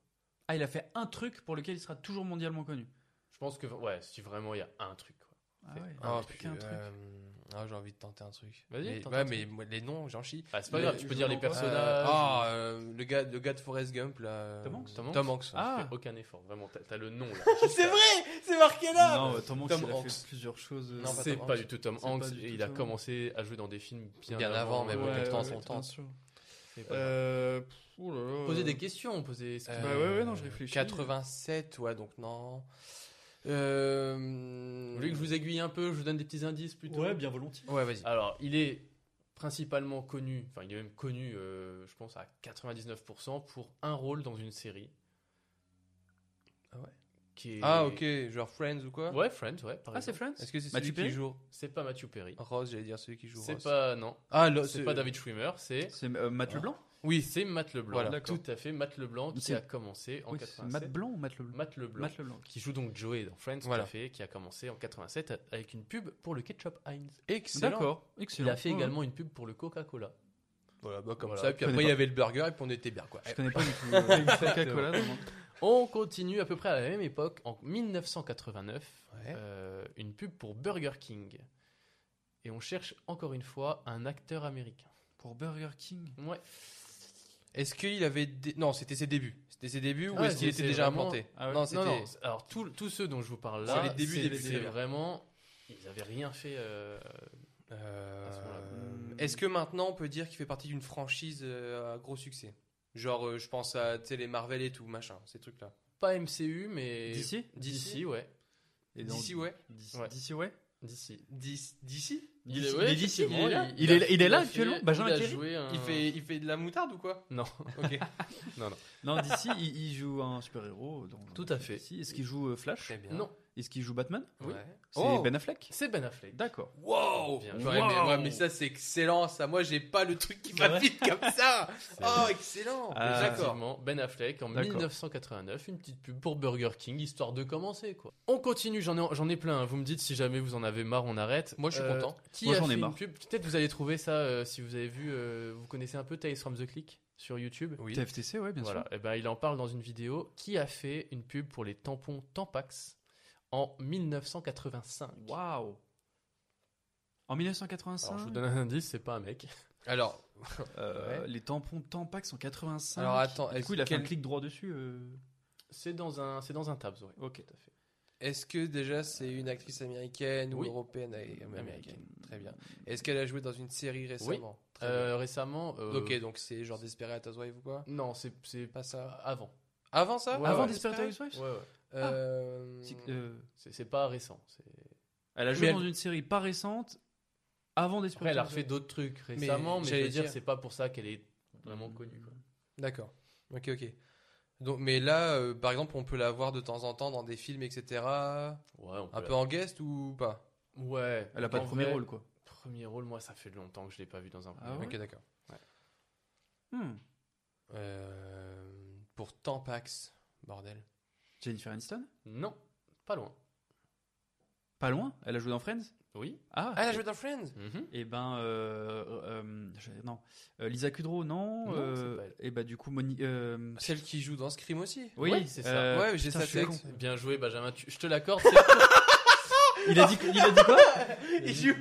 Ah, il a fait un truc pour lequel il sera toujours mondialement connu? Je pense que, ouais, si vraiment il y a un truc, quoi. Ah ouais. un Ah, truc. puis, un truc. euh, ah, j'ai envie de tenter un truc. Vas-y, Mais- ouais, mais moi, les noms, j'en chie. Ah, c'est pas grave, tu peux je dire vois les personnages. Euh, ah, euh, le gars, le gars de Forrest Gump là. Tom Hanks Tom Hanks Tom Hanks. Ah. Fais aucun effort, vraiment, t'as t'as le nom là. (laughs) c'est vrai, c'est marqué là. Non, Tom Hanks, Tom il a Hanks. fait plusieurs choses. euh, Non, pas C'est Tom pas Hanks. du tout Tom C'est pas Hanks du et tout il a Tom commencé à jouer dans des films bien, Bien avant, mais bon, Ouais, ouais, son bien temps. sûr. C'est pas Euh, pff, là là. Poser des questions, poser. ce qui- Bah ouais, ouais, non, je réfléchis. 87, ouais, donc non. Euh... Vous voulez que je vous aiguille un peu Je vous donne des petits indices plutôt Ouais, bien volontiers. Ouais, vas-y. Alors, il est principalement connu, enfin, il est même connu, euh, je pense, à 99% pour un rôle dans une série. Ah ouais Qui est... Ah, ok, genre Friends ou quoi? Ouais, Friends, ouais. par Ah, c'est. Friends? Est-ce que c'est Matthew celui qui Perry? joue? C'est pas Matthew Perry. Rose, j'allais dire celui qui joue C'est Rose. pas, non. Ah, C'est pas David Schwimmer, c'est. C'est euh, Matt Leblanc Oui, c'est Matt Leblanc. Voilà. Tout à fait, Matt Leblanc qui a commencé en Oui, c'est 87. Matt Blanc ou Matt Leblanc Matt Leblanc. Matt Leblanc. Qui joue donc Joey dans Friends, Voilà. tout à fait, qui a commencé en 87 avec une pub pour le ketchup Heinz. Excellent. D'accord, excellent. Il a fait Ouais, également une pub pour le Coca-Cola. Voilà, bah comme Voilà. ça. Puis après, il y avait le burger et puis on était bien, quoi. Je connais pas du tout. (laughs) euh, Coca-Cola. On continue à peu près à la même époque, en 1989, Ouais. euh, une pub pour Burger King. Et on cherche encore une fois un acteur américain. Pour Burger King? Ouais. Est-ce qu'il avait. Non, c'était ses débuts. C'était ses débuts ou Ah, est-ce qu'il c'est- était c'est déjà vraiment- implanté Ah ouais. Non, Non, c'était. non. Alors tous ceux dont je vous parle C'est là, les débuts, c'est débuts, c'est vraiment, ils avaient rien fait. euh, Euh, moment-là. Est-ce que maintenant on peut dire qu'il fait partie d'une franchise euh, à gros succès? Genre, euh, je pense à les Marvel et tout, machin, ces trucs-là. Pas MCU, mais D'ici? D'ici, ouais. Et ouais. D'ici, Ouais? D'ici. D'ici. Il est, ouais, il est d'ici, il est là. il- Il il est- a- il est là actuellement, fait- Benjamin il joué un- il, fait, il fait de la moutarde ou quoi? Non. Ok. (laughs) non, non. Non, d'ici, il, il joue un super-héros. Tout à fait. Est-ce qu'il joue euh, Flash? Très bien. Non. Est-ce qu'il joue Batman Oui. C'est Oh Ben Affleck C'est Ben Affleck. D'accord. Wow Bien mais, Wow. ouais, mais ça c'est excellent ça. Moi j'ai pas le truc qui va vite comme ça. (laughs) Oh excellent. Ah. D'accord. Ben Affleck en D'accord. 1989, une petite pub pour Burger King, histoire de commencer quoi. On continue, j'en ai, j'en ai plein. hein. Vous me dites si jamais vous en avez marre, on arrête. Moi, je suis content. Qui Moi, a j'en ai fait une marre. pub? Peut-être vous allez trouver ça euh, si vous avez vu. euh, vous connaissez un peu Tales from the Click sur YouTube. Oui. TFTC, ouais, bien voilà. sûr. Et ben il en parle dans une vidéo. Qui a fait une pub pour les tampons Tampax? En 1985 Waouh En 1985, Alors je vous donne un indice, c'est pas un mec. Alors, (laughs) euh, Ouais. les tampons Tampax en 85. Alors, attends, Du coup, il a fait un quel- clic droit dessus. euh, C'est dans un, c'est dans un tabs, ouais. Ok. Tout à fait. est-ce que déjà c'est une actrice américaine ou européenne et- américaine? Très bien. Est-ce qu'elle a joué dans une série récemment? Très Euh, récemment. euh, Ok, donc c'est genre Desperate Housewives ou quoi? Non, c'est, c'est Pas ça. avant. Avant ça? Ouais, Avant ouais. Desperate Housewives? Ouais, ouais. Euh, C'est- euh, C'est, pas récent. Elle a Mais joué elle- dans une série pas récente avant Après, Desperate elle a refait d'autres trucs récemment, mais, je j'allais dire, dire- c'est pas pour ça qu'elle est vraiment connue. Quoi. D'accord. Ok, ok. Donc, mais là, euh, par exemple, on peut la voir de temps en temps dans des films, etc. Ouais, on peut Un peu en guest ou pas? Ouais. Elle a pas de premier vrai, rôle, quoi. Premier rôle, moi, ça fait longtemps que je l'ai pas vu dans un premier Ah rôle. Ok, d'accord. Hmm. Euh, pour Tampax, bordel. Jennifer Aniston? Non, pas loin. Pas loin? Elle a joué dans Friends? Oui. Ah, Ah, elle a joué dans Friends? Mhm. Et ben, euh, euh, je- non. Euh, Lisa Kudrow, non. Non, euh, c'est pas elle. et bah, du coup, Moni. euh, Celle qui joue dans Scream aussi oui, Ouais, c'est ça. euh, Ouais, j'ai sa tête. Bien joué, Benjamin. Tu- Je te l'accorde. (laughs) Il a dit, il a dit quoi? Il, joue...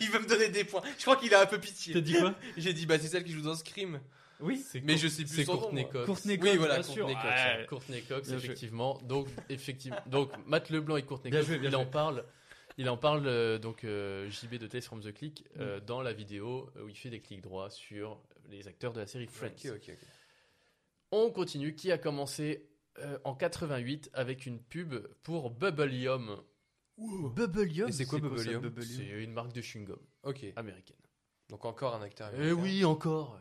il veut me donner des points. Je crois qu'il a un peu T'as pitié. dit quoi? J'ai dit, bah, c'est celle qui joue dans Scream. Oui. C'est Mais je sais plus C'est son nom, Courtney. Cox. Courtney Oui, Cox, voilà, bien sûr. Courtney Cox. Ouais. Courtney Cox, Bien joué. effectivement. Donc, effectivement. (laughs) Donc, Matt Leblanc et Courtney Bien Cox, joué, il en parle. Il en parle euh, donc euh, JB de Tales from the Click euh, dans la vidéo où il fait des clics droits sur les acteurs de la série Friends. On continue. Qui a commencé euh, en 88 avec une pub pour Bubblium Bubble Yum. Et c'est quoi Bubble ça, Yum Bubble Yum C'est une marque de chewing-gum Ok. américaine. Donc encore un acteur Eh américain. oui, encore.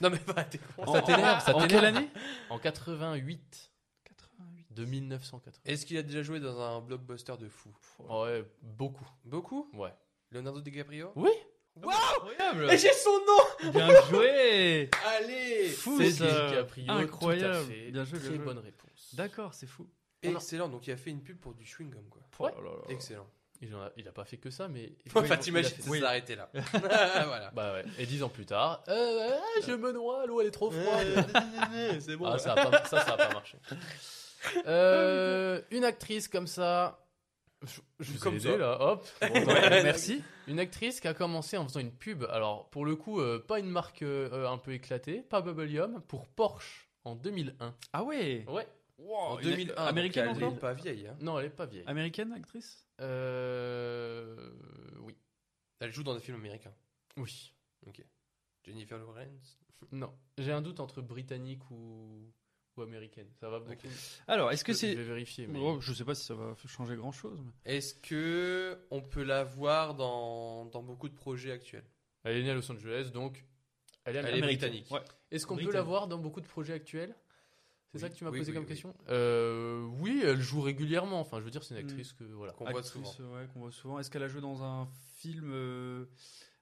Non, mais pas, t'es con. En- Ça t'énerve, ça en t'énerve. quelle année? En 88. 88. De 1980. Est-ce qu'il a déjà joué dans un blockbuster de fou? Ouais, beaucoup. Beaucoup? Ouais. Leonardo DiCaprio? Oui Incroyable. Et j'ai son nom Bien joué. Allez Fou, C'est ça. DiCaprio, Incroyable. tout à fait. Bien joué, bien Très joué. bonne réponse. D'accord, c'est fou. Excellent, donc il a fait une pub pour du chewing-gum, quoi. Ouais. Oh là là. Excellent. Il, en a, il a pas fait que ça, mais. (laughs) Enfin, t'imagines, a fait- ça Oui. arrêté là. (laughs) (laughs) voilà. Bah ouais. Et dix ans plus tard, euh, euh, je me noie, l'eau elle est trop froide. c'est bon. Ah, ça, a pas, ça, ça a pas marché. Euh, une actrice comme ça. Je, je vous Comme ai ça. aidé, là, hop. Bon, Ouais, merci. Une actrice qui a commencé en faisant une pub. Alors, pour le coup, euh, pas une marque euh, un peu éclatée, pas Bubblium, pour Porsche en 2001. Ah ouais? Ouais. En une- 2001. américaine elle encore est pas vieille. Hein. Non, elle est pas vieille. Américaine actrice? Euh. Oui. Elle joue dans des films américains. Oui. Ok. Jennifer Lawrence? Non. J'ai un doute entre britannique ou, ou américaine. Ça va beaucoup. Alors, est-ce que Je- c'est. Je vais vérifier. Mais... Oh, je sais pas si ça va changer grand chose. Est-ce que on peut la voir dans, dans beaucoup de projets actuels? Elle est née à Los Angeles, donc elle est, Elle est américaine. britannique. Ouais. Est-ce qu'on peut la voir dans beaucoup de projets actuels? C'est Oui, ça que tu m'as oui, posé oui, comme oui. question? Euh, Oui, elle joue régulièrement. Enfin, je veux dire, c'est une Mm. actrice que voilà. Qu'on voit Actrice, souvent. ouais, qu'on voit souvent. Est-ce qu'elle a joué dans un film euh,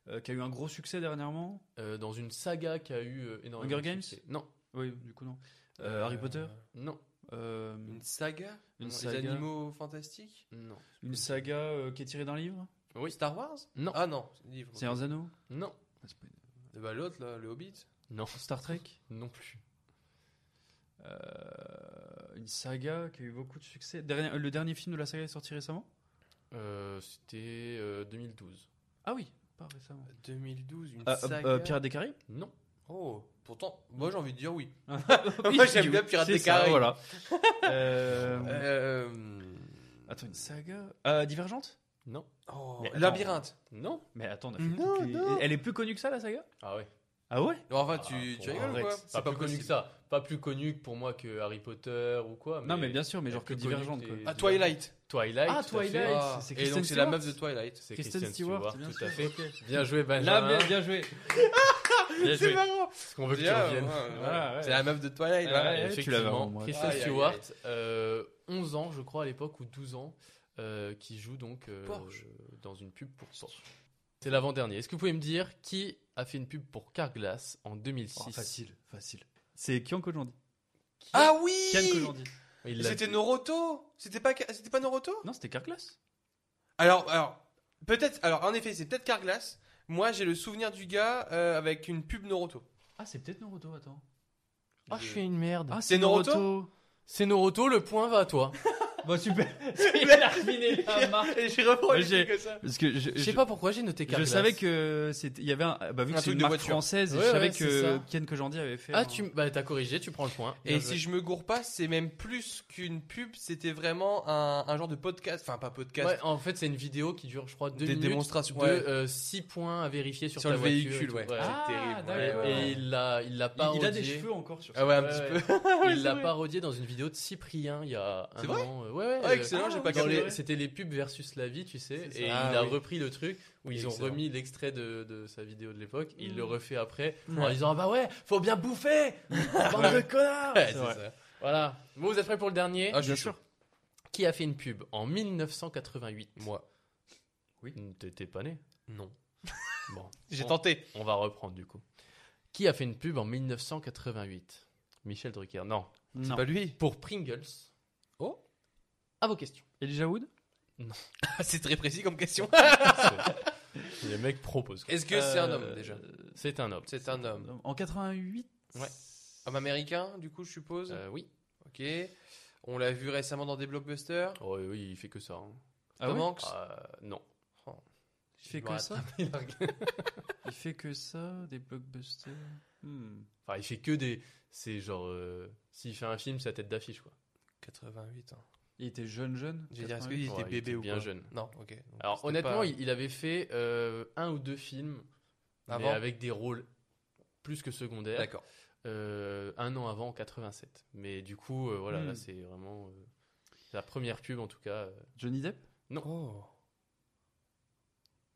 euh, qui a eu un gros succès dernièrement? Euh, dans une saga qui a eu euh, énormément. Hunger de Games? succès. Non, Oui, du coup, non. Euh, Harry Potter? non, Euh, Une saga? Une saga. animaux fantastiques? Non, Une saga euh, qui est tirée d'un livre? Oui. Star Wars? Non, Ah non, c'est un livre. Seigneur des Anneaux? Non, Ah, pas une- bah, l'autre, là, le Hobbit. non, Star Trek? Non plus. Euh, Une saga qui a eu beaucoup de succès. Dernier- le dernier film de la saga est sorti récemment? Euh, C'était euh, 2012. Ah oui, pas récemment. 2012, une Euh, euh, saga. euh, Pirates des Caraïbes? Non. Oh, pourtant, moi j'ai envie de dire oui. (laughs) Oui, moi je j'aime bien. Pirates des Caraïbes. Voilà. Euh, Euh, Attends, une saga euh, Divergente? Non. Oh. Labyrinthe. Non. Mais attends, on a fait Non, toutes les- non. Elle est plus connue que ça, la saga? Ah ouais. Ah ouais Non, enfin, Ah, tu, pour tu rigoles ou quoi Pas, plus connu que ça. Pas plus connu que pour moi que Harry Potter ou quoi. Non, mais bien sûr, mais genre que Divergente, que quoi. Ah, Twilight. Twilight. Ah. Twilight. Ah, c'est et Kristen donc c'est la Stewart. meuf de Twilight. C'est Kristen Kristen Stewart, Stewart, bien tout sûr, à fait. ok. Bien joué, Là, Benjamin. bien, bien joué. (laughs) Bien C'est joué. marrant. Parce qu'on veut que tu Déjà, reviennes. ouais, ouais. Voilà, ouais. C'est la meuf de Twilight. Ouais, là. ouais. tu Effectivement, l'avais en moi. Kristen Aïe, aïe, Stewart, aïe. euh, 11 ans, je crois, à l'époque, ou 12 ans, euh, qui joue donc euh, Porsche. dans une pub pour Porsche. C'est l'avant-dernier. Est-ce que vous pouvez me dire qui a fait une pub pour Carglass en 2006 Oh, facile, facile. C'est Kian Kojandi. Ah oui Kian Kojandi. C'était. Noroto C'était pas, c'était pas Noroto Non, c'était Carglass. Alors, alors peut-être. Alors, en effet, c'est peut-être Carglass. Moi, j'ai le souvenir du gars euh, avec une pub Noroto. Ah, c'est peut-être Naruto, attends. Ah, je suis une merde. Ah, C'est Naruto C'est Noroto, le point va à toi. (laughs) Bah, super. (laughs) Il a terminé la marque. Et j'ai que ça. Parce que je, Je sais pas pourquoi j'ai noté Je Carglass. savais que c'était, il y avait un, bah vu que c'est une marque voiture. française, Ouais, je savais que ça. Ken Kojandi avait fait. Ah, tu bah t'as corrigé, tu prends le point. Et si je me gourre pas, c'est même plus qu'une pub, c'était vraiment un, un genre de podcast. Enfin, pas podcast. Ouais, en fait, c'est une vidéo qui dure, je crois, deux Des minutes démonstrations, de ouais. 6 points à vérifier sur, Sur ta le voiture véhicule, ouais. Ah, c'est terrible. ouais, Et il l'a, il l'a il, parodié. il a des cheveux encore sur. Ah ouais, un petit peu. (laughs) il l'a parodié dans une vidéo de Cyprien il y a un an. Ouais, ouais. Ah, euh, excellent, j'ai pas capté. C'était les pubs versus la vie, tu sais. C'est. Et Ah, il a oui. repris le truc où ils ont Excellent. remis l'extrait de, de sa vidéo de l'époque. Il Mm. le refait après en Ouais. disant Ah bah ouais, faut bien bouffer (laughs) Bande de connards Ouais, C'est c'est ça. Voilà. Bon, vous êtes prêts pour le dernier? Ah, je suis Bien sûr. Qui a fait une pub en 1988 Moi. Oui. T'étais pas né? Non. (laughs) Bon. (laughs) J'ai tenté. On va reprendre du coup. Qui a fait une pub en 1988 Michel Drucker. Non. Non. Pas lui. Pour Pringles. Oh. À vos questions. Elijah Wood. (laughs) c'est très précis comme question. (laughs) Les mecs proposent. Est-ce que c'est un Euh, homme déjà C'est un homme. C'est un homme. En 88. Ouais. Homme américain, du coup, je suppose. Euh, oui. Ok. On l'a vu récemment dans des blockbusters. Oh, oui, oui, il fait que ça. hein. Ah Tom Hanks. Euh, non. Il fait que ça. (laughs) Il fait que ça, des blockbusters. Hmm. enfin, il fait que des. C'est genre. euh, S'il fait un film, c'est la tête d'affiche, quoi. 88 ans. Il était jeune, jeune. J'ai dit, est-ce 88? qu'il était Ouais, il bébé était ou bien quoi jeune. Non, ok. Donc, Alors, c'était honnêtement, pas- il, il avait fait euh, un ou deux films. mais Avant avec des rôles plus que secondaires. D'accord. Euh, un an avant, en 87. Mais du coup, euh, voilà, Hmm. là, c'est vraiment. euh, la première pub, en tout cas. euh, Johnny Depp? Oh.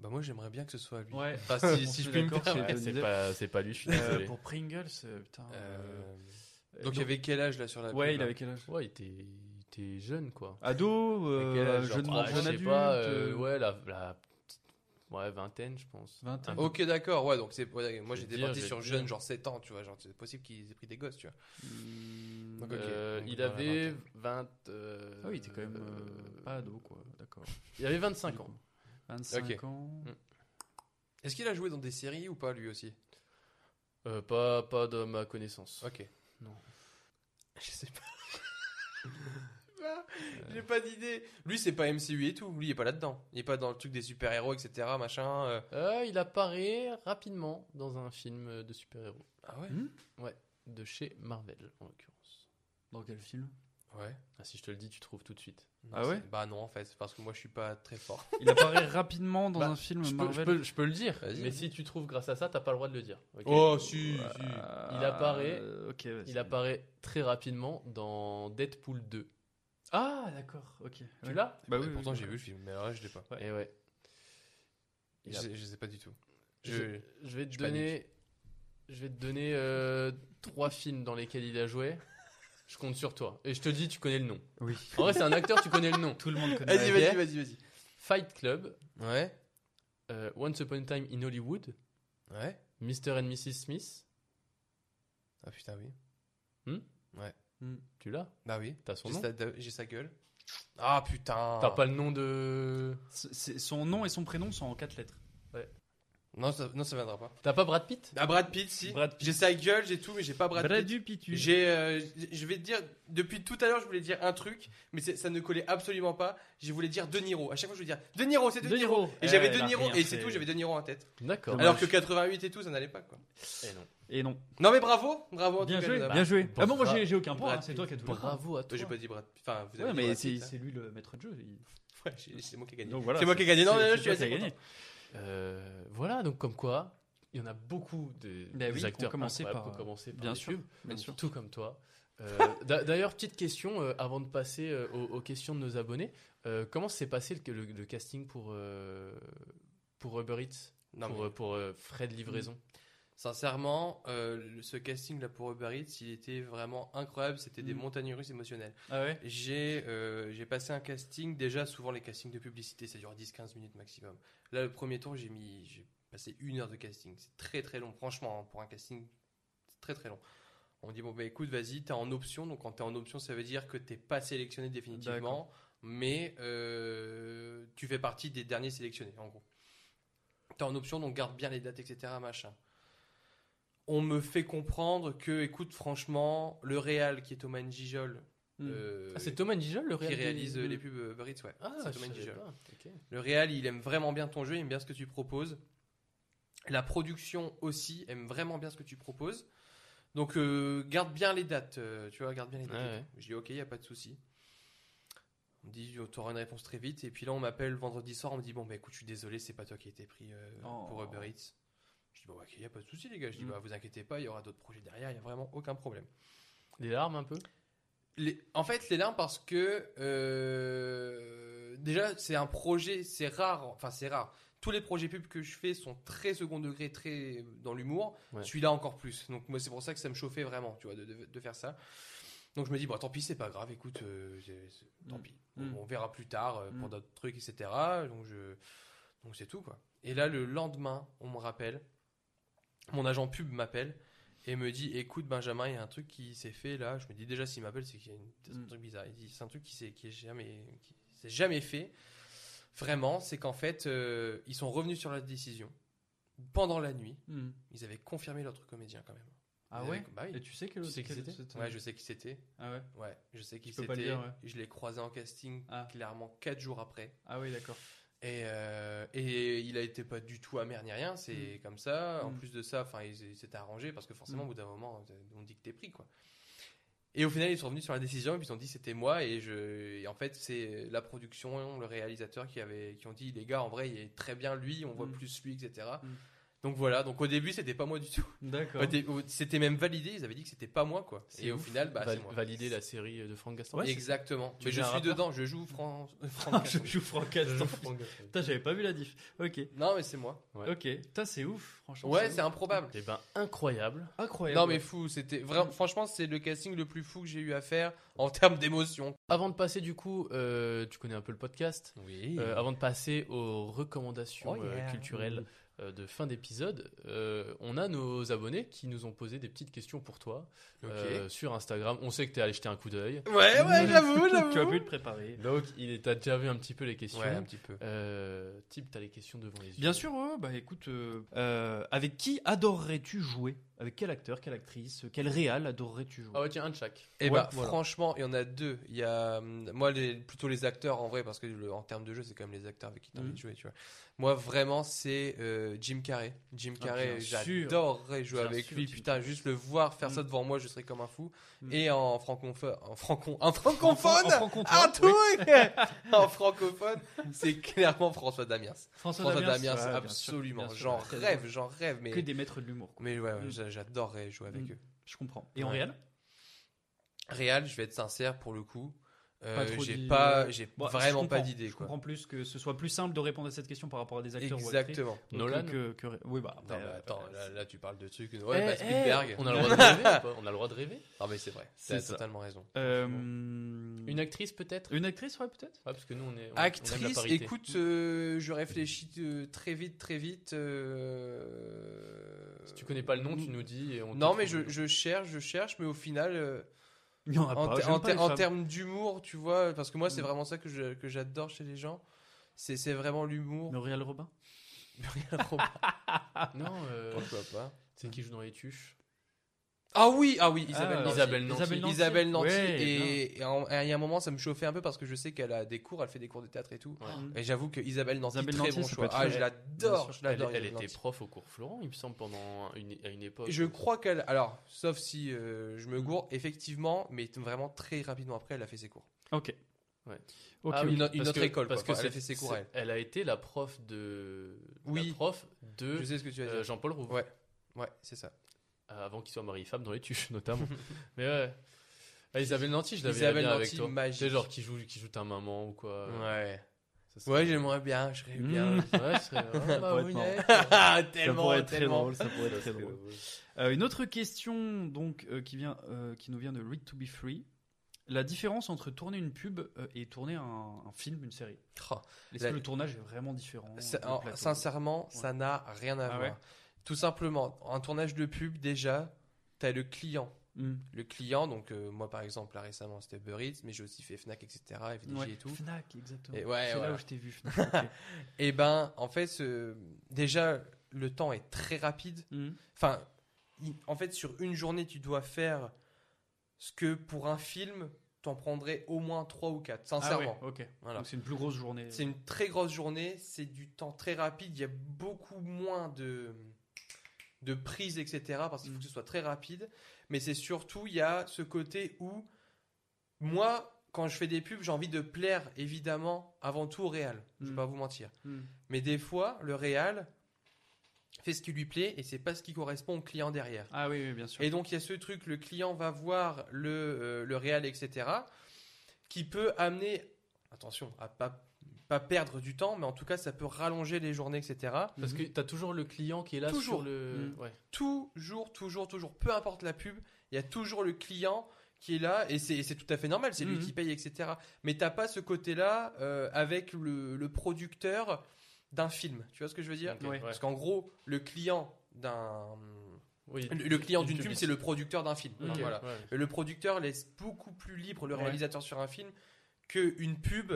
Bah moi j'aimerais bien que ce soit lui. Ouais. Enfin, si, (laughs) si je puis me permettre. c'est ouais, c'est Depp. pas, c'est pas lui, je suis Euh, désolé. pour Pringles, euh, putain. Euh, euh, Donc il avait quel âge là sur la Ouais, pub, il là? avait quel âge? Ouais, il était, il était jeune, quoi. Ado, euh, âge, jeune, Ah, je jeune sais adulte. pas, euh, euh, ouais, la, ouais, vingtaine, je pense. Vingtaine. Ok d'accord, ouais donc c'est ouais, moi j'étais parti sur jeune dire. genre 7 ans, tu vois, genre c'est possible qu'ils aient pris des gosses, tu vois. Hmm, Donc, ok. Euh, donc il avait vingtaine. 20. euh, Ah oui, il était quand même euh, pas ado, quoi. D'accord. Il avait 25 ans. 25 Ok. ans. Est-ce qu'il a joué dans des séries ou pas lui aussi? Euh, pas, pas de ma connaissance. Ok. Non. (laughs) Je sais pas. (laughs) J'ai pas d'idée. Lui c'est pas MCU et tout, lui il est pas là-dedans. Il est pas dans le truc des super-héros etc machin. euh. Euh, il apparaît rapidement dans un film de super-héros. Ah ouais? Hmm? Ouais, de chez Marvel, en l'occurrence. Dans quel film? Ouais. Ah, si je te le dis, tu trouves tout de suite. Non, Ah ouais? c'est- Bah non, en fait, parce que moi je suis pas très fort. (laughs) Il apparaît rapidement dans Bah, un film Je peux, je, Marvel. peux, je peux le dire, Vas-y, mais vas-y. si tu trouves grâce à ça, t'as pas le droit de le dire. ok Oh, si, si. Il apparaît- Euh, ok, vas-y. Il apparaît très rapidement dans Deadpool 2. Ah, d'accord, ok. Tu ouais. l'as Bah oui, pourtant oui. j'ai vu le film, mais alors là, je l'ai pas. Et ouais. Je, a- sais, je sais pas du tout. Je, Je... je vais te je donner, je vais te donner euh, trois films dans lesquels il a joué. Je compte sur toi. Et je te dis, tu connais le nom. Oui. En vrai, c'est un acteur, tu connais le nom. (laughs) Tout le monde connaît. Vas-y, vas-y, vas-y, vas-y. Fight Club, Ouais, euh, Once Upon a Time in Hollywood, ouais. Mr. and Mrs. Smith. Ah putain, oui. Tu l'as? Bah oui. T'as son J'ai nom sa, j'ai sa gueule. Ah putain. T'as pas le nom de. C'est- c'est- Son nom et son prénom sont en quatre lettres. Non, ça, non, ça viendra pas. T'as pas Brad Pitt? Ah, Brad Pitt, si. Brad Pitt. J'ai sa gueule, j'ai tout, mais j'ai pas Brad, Brad Pitt. du Pitu. J'ai, euh, je vais te dire, depuis tout à l'heure, je voulais dire un truc, mais c'est- ça ne collait absolument pas. Je voulais dire De Niro. À chaque fois, je voulais dire De Niro, c'est De, De Niro. Niro. Et Eh, j'avais De Niro, et c'est fait. tout, j'avais De Niro en tête. D'accord. Alors que 88 et tout, ça n'allait pas, quoi. Eh non. Et non. Non, mais bravo, bravo. en Bien tout cas, joué, dames. bien joué. Ah bon, moi j'ai j'ai aucun point, hein, c'est Pitt. toi qui as tout. Bravo à toi. J'ai pas dit Brad Enfin, vous avez Ouais, mais c'est Pitt, hein. c'est lui le maître de jeu. Ouais, c'est moi qui ai gagné. Donc voilà, c'est moi qui ai gagné. Non, c'est- non, c'est je suis gagné. Euh, voilà, donc comme quoi, il y en a beaucoup de, Bah des oui, acteurs ont commencé par- qui ont commencé par bien YouTube, sûr, bien sûr. tout comme toi. Euh, d'a- D'ailleurs, petite question euh, avant de passer euh, aux, aux questions de nos abonnés. Euh, comment s'est passé le, le- le casting pour, euh, pour Uber Eats? Non, Pour, mais- pour euh, frais de livraison? Sincèrement, euh, ce casting là pour Uber Eats, il était vraiment incroyable. C'était des Mm. montagnes russes émotionnelles. Ah ouais? J'ai euh, j'ai passé un casting. Déjà, souvent les castings de publicité, ça dure 10-15 minutes maximum. Là, le premier tour, j'ai mis, j'ai passé une heure de casting. C'est très très long, franchement, hein, pour un casting, c'est très très long. On dit bon bah écoute, vas-y, t'es en option. Donc quand t'es en option, ça veut dire que t'es pas sélectionné définitivement, mais euh, tu fais partie des derniers sélectionnés, en gros. T'es en option, donc garde bien les dates, etc. Machin. On me fait comprendre que, écoute, franchement, le Real qui est Thomas Gijol, Mm. euh, Ah, c'est Thomas Gijol le qui réal- réalise euh, le- les pubs euh, Uber Eats, ouais. Ah, c'est Thomas Gijol. Le Real, il aime vraiment bien ton jeu, il aime bien ce que tu proposes. La production aussi aime vraiment bien ce que tu proposes. Donc euh, garde bien les dates, euh, tu vois, garde bien les dates. Ouais. Je dis ok, il y a pas de souci. On me dit tu auras une réponse très vite et puis là on m'appelle vendredi soir, on me dit bon bah écoute, je suis désolé, c'est pas toi qui a été pris euh, Oh. pour Uber Eats. Je dis bon ok, il y a pas de souci les gars. Je dis Mm. bah vous inquiétez pas, il y aura d'autres projets derrière, il y a vraiment aucun problème. Les larmes un peu? Les- en fait, les larmes parce que euh, déjà c'est un projet, c'est rare, enfin c'est rare. Tous les projets pubs que je fais sont très second degré, très dans l'humour. Ouais. Celui-là encore plus. Donc moi c'est pour ça que ça me chauffait vraiment, tu vois, de, de- de faire ça. Donc je me dis bon tant pis c'est pas grave, écoute, euh, tant Mm. pis, Mm. on, verra plus tard euh, pour d'autres trucs etc. Donc je, donc c'est tout quoi. Et là le lendemain on me rappelle, mon agent pub m'appelle et me dit écoute Benjamin il y a un truc qui s'est fait là je me dis déjà s'il m'appelle c'est qu'il y a une- un Mm. truc bizarre il dit c'est un truc qui s'est qui est jamais qui s'est jamais fait vraiment c'est qu'en fait euh, ils sont revenus sur la décision pendant la nuit Mm. ils avaient confirmé l'autre comédien quand même Ah Ils ouais avaient- bah oui. Et tu sais que Tu sais qui c'était ouais je sais qui c'était Ah ouais ouais je sais qui c'était ouais. je l'ai croisé en casting Ah. clairement quatre jours après Ah oui, d'accord. Et, euh, et il a été pas du tout amer ni rien, c'est comme ça. En Mm. plus de ça, enfin, ils ils s'étaient arrangés parce que forcément, Mm. au bout d'un moment, on dit que t'es pris, quoi. Et au final, ils sont revenus sur la décision et puis ils ont dit c'était moi et je. Et en fait, c'est la production, le réalisateur qui avait, qui ont dit les gars, en vrai, il est très bien lui, on voit Mm. plus lui, etc. Donc voilà. Donc au début, c'était pas moi du tout. D'accord. C'était même validé. Ils avaient dit que c'était pas moi, quoi. Et au final, bah, Val- c'est moi. Valider la série de Franck Gaston. Ouais, Exactement. Tu Mais je suis dedans. Je joue Fran... (laughs) Franck Gaston. je joue Franck Gaston. Putain, j'avais pas vu la diff. Ok. Non, mais c'est moi. Ouais. Ok. Putain, c'est ouf, franchement. Ouais, c'est improbable. Eh ben, incroyable. incroyable. Non mais fou, c'était vraiment franchement c'est le casting le plus fou que j'ai eu à faire en termes d'émotion. Avant de passer, du coup, euh, tu connais un peu le podcast. Oui. Euh, avant de passer aux recommandations Oh euh, culturelles euh, de fin d'épisode, euh, on a nos abonnés qui nous ont posé des petites questions pour toi euh, sur Instagram. On sait que tu es allé jeter un coup d'œil. Ouais ouais j'avoue tu as j'avoue. pu te préparer. Donc, il est, t'as déjà vu un petit peu les questions. Ouais un petit peu. Euh, type, t'as les questions devant les yeux. Bien sûr, ouais, bah écoute, euh, euh, avec qui adorerais-tu jouer? Avec quel acteur, quelle actrice, quel réal adorerais-tu jouer? Ah ouais, tiens, un de chaque. Et Ouais, bah, voilà. franchement, il y en a deux. Il y a, hum, moi, les, plutôt les acteurs en vrai, parce que le- en termes de jeu, c'est quand même les acteurs avec qui tu as envie de jouer, tu vois. Moi, vraiment, c'est euh, Jim Carrey. Jim Ah, Carrey, sûr. j'adorerais jouer Bien avec sûr, lui. Jim Putain, juste le voir faire ça Mhm. devant moi, je serais comme un fou. Mhm. Et en francophone, en franco, en francophone, En francophone, un oui. truc (laughs) En francophone, c'est clairement François Damiens. François, François Damiens, ouais, absolument. J'en rêve, j'en rêve, mais. Que des maîtres de l'humour. Mais ouais, Mm. J'adorerais jouer avec Mm. eux. Je comprends. Et en réel Réal, je vais être sincère pour le coup. Euh, j'ai pas, j'ai Bon, vraiment pas d'idée. Je quoi. comprends plus que ce soit plus simple de répondre à cette question par rapport à des acteurs ou. Exactement. que- Nolan que, que- oui, bah, Non, mais attends, euh, là, là, tu parles de trucs. Ouais, Eh, bah, eh, Spielberg. on a le droit de rêver ou pas On a le droit de rêver Non, mais c'est vrai. C'est T'as totalement raison. euh, Une actrice peut-être? Une actrice, ouais, peut-être Ouais, parce que nous on est. on- on aime la Actrice, parité. écoute, euh, je réfléchis très vite, très vite. euh, Si tu connais pas le nom, tu nous dis. Et on te Non, mais je, cherche, je cherche, mais au final, euh, Il y en a en, pas. ter- j'aime en pas ter- les en femmes. termes d'humour, tu vois, parce que moi, c'est Mm. vraiment ça que je- que j'adore chez les gens. C'est c'est vraiment l'humour. Muriel Robin? Muriel Robin, (laughs) Non, euh, pourquoi pas? c'est qui joue dans les tuches? Ah oui, ah oui, Isabelle Ah, Nanty. Isabelle Nanty. Isabelle Nanty. Isabelle Nanty. Ouais, et et en- et il y a un moment, ça me chauffait un peu parce que je sais qu'elle a des cours, elle fait des cours de théâtre et tout. Ouais. Et j'avoue que Isabelle Nanty, Isabelle très Nanty, bon ça peut choix. être Ah, je l'adore, je Elle, l'adore. elle Isabelle était Nanty. prof au cours Florent, il me semble, pendant une, à une époque. Je crois qu'elle. Alors, sauf si euh, je me gourre, effectivement, mais vraiment très rapidement après, elle a fait ses cours. Ok. Ouais. Ok, Ah oui, Une autre- une parce autre que- école, quoi. Enfin, elle a c'est- fait ses cours, c'est- elle. Elle a été la prof de. Oui. La prof de Je sais ce que tu vas euh, dire. Jean-Paul Rouve. Ouais, ouais, c'est ça. Euh, Avant qu'il soit mari-femme dans les tuches, (laughs) notamment. (laughs) Mais ouais. Ah, Isabelle Nanty, je l'avais bien avec Nanty, toi. magique. C'est genre qui joue, qui joue ta maman ou quoi. Ouais. Ça Ouais, j'aimerais bien, je serais bien. Mmh. Ouais, serait. Ah, bah, oui, ouais. (laughs) Ah, Ça tellement, pourrait être très tellement. drôle. Ça pourrait être très drôle. Euh, une autre question donc euh, qui vient euh, qui nous vient de Read to be Free. La différence entre tourner une pub et tourner un, un film, une série. Oh, Est-ce La- que le tournage est vraiment différent ça- sincèrement, ça n'a rien à Ah voir. ouais? Tout simplement, un tournage de pub, déjà, t'as le client. Hmm. Le client, donc euh, moi par exemple, là récemment c'était Uber Eats, mais j'ai aussi fait Fnac, etc., FDJ Ouais, et tout. Fnac, exactement. Ouais, C'est voilà. là où je t'ai vu. Fnac. (laughs) ok. Et ben, en fait, ce- déjà, le temps est très rapide. Hmm. Enfin, en fait, sur une journée, tu dois faire ce que pour un film, t'en prendrais au moins 3 ou 4, Ah ouais, sincèrement. ok. Voilà. Donc c'est une plus grosse journée. C'est une très grosse journée, c'est du temps très rapide, il y a beaucoup moins de, de prise, etc. Parce qu'il faut que ce soit très rapide. Mais c'est surtout, il y a ce côté où, moi, quand je fais des pubs, j'ai envie de plaire, évidemment, avant tout au réal. Je vais Mm. pas vous mentir. Hmm. Mais des fois, le réal fait ce qui lui plaît et c'est pas ce qui correspond au client derrière. Ah oui, oui, bien sûr. Et donc il y a ce truc, le client va voir le, euh, le réal, etc., qui peut amener, attention, à pas, pas perdre du temps, mais en tout cas ça peut rallonger les journées, etc. Parce que t'as toujours le client qui est là Toujours. sur le. Mm. Ouais. Toujours, toujours, toujours, peu importe la pub, il y a toujours le client qui est là et c'est tout à fait normal, c'est lui Mhm. qui paye, etc. Mais t'as pas ce côté-là euh, avec le, le producteur d'un film. Tu vois ce que je veux dire? Ouais. Parce qu'en gros, le client d'un Oui. le, le client d'une pub, c'est le producteur d'un film. Ok, Voilà. ouais. Le producteur laisse beaucoup plus libre le Ouais. réalisateur sur un film qu'une pub.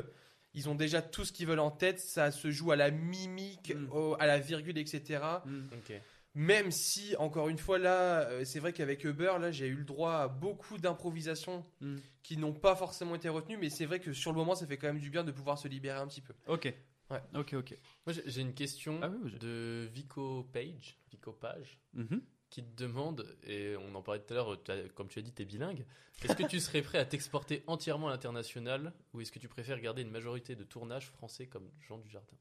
Ils ont déjà tout ce qu'ils veulent en tête, ça se joue à la mimique, Mm. au- à la virgule, etc. Ok. Même si, encore une fois, là, euh, c'est vrai qu'avec Uber, là, j'ai eu le droit à beaucoup d'improvisations Hmm. qui n'ont pas forcément été retenues, mais c'est vrai que sur le moment, ça fait quand même du bien de pouvoir se libérer un petit peu. Ok. Ouais. Ok, ok. Moi, j'ai- une question Ah oui, oui, j'ai- de Vico Page, Vico Page, Mhm. Qui te demande, et on en parlait tout à l'heure, comme tu as dit, tu es bilingue. Est-ce que tu serais prêt à t'exporter entièrement à l'international ou est-ce que tu préfères garder une majorité de tournages français comme Jean Dujardin?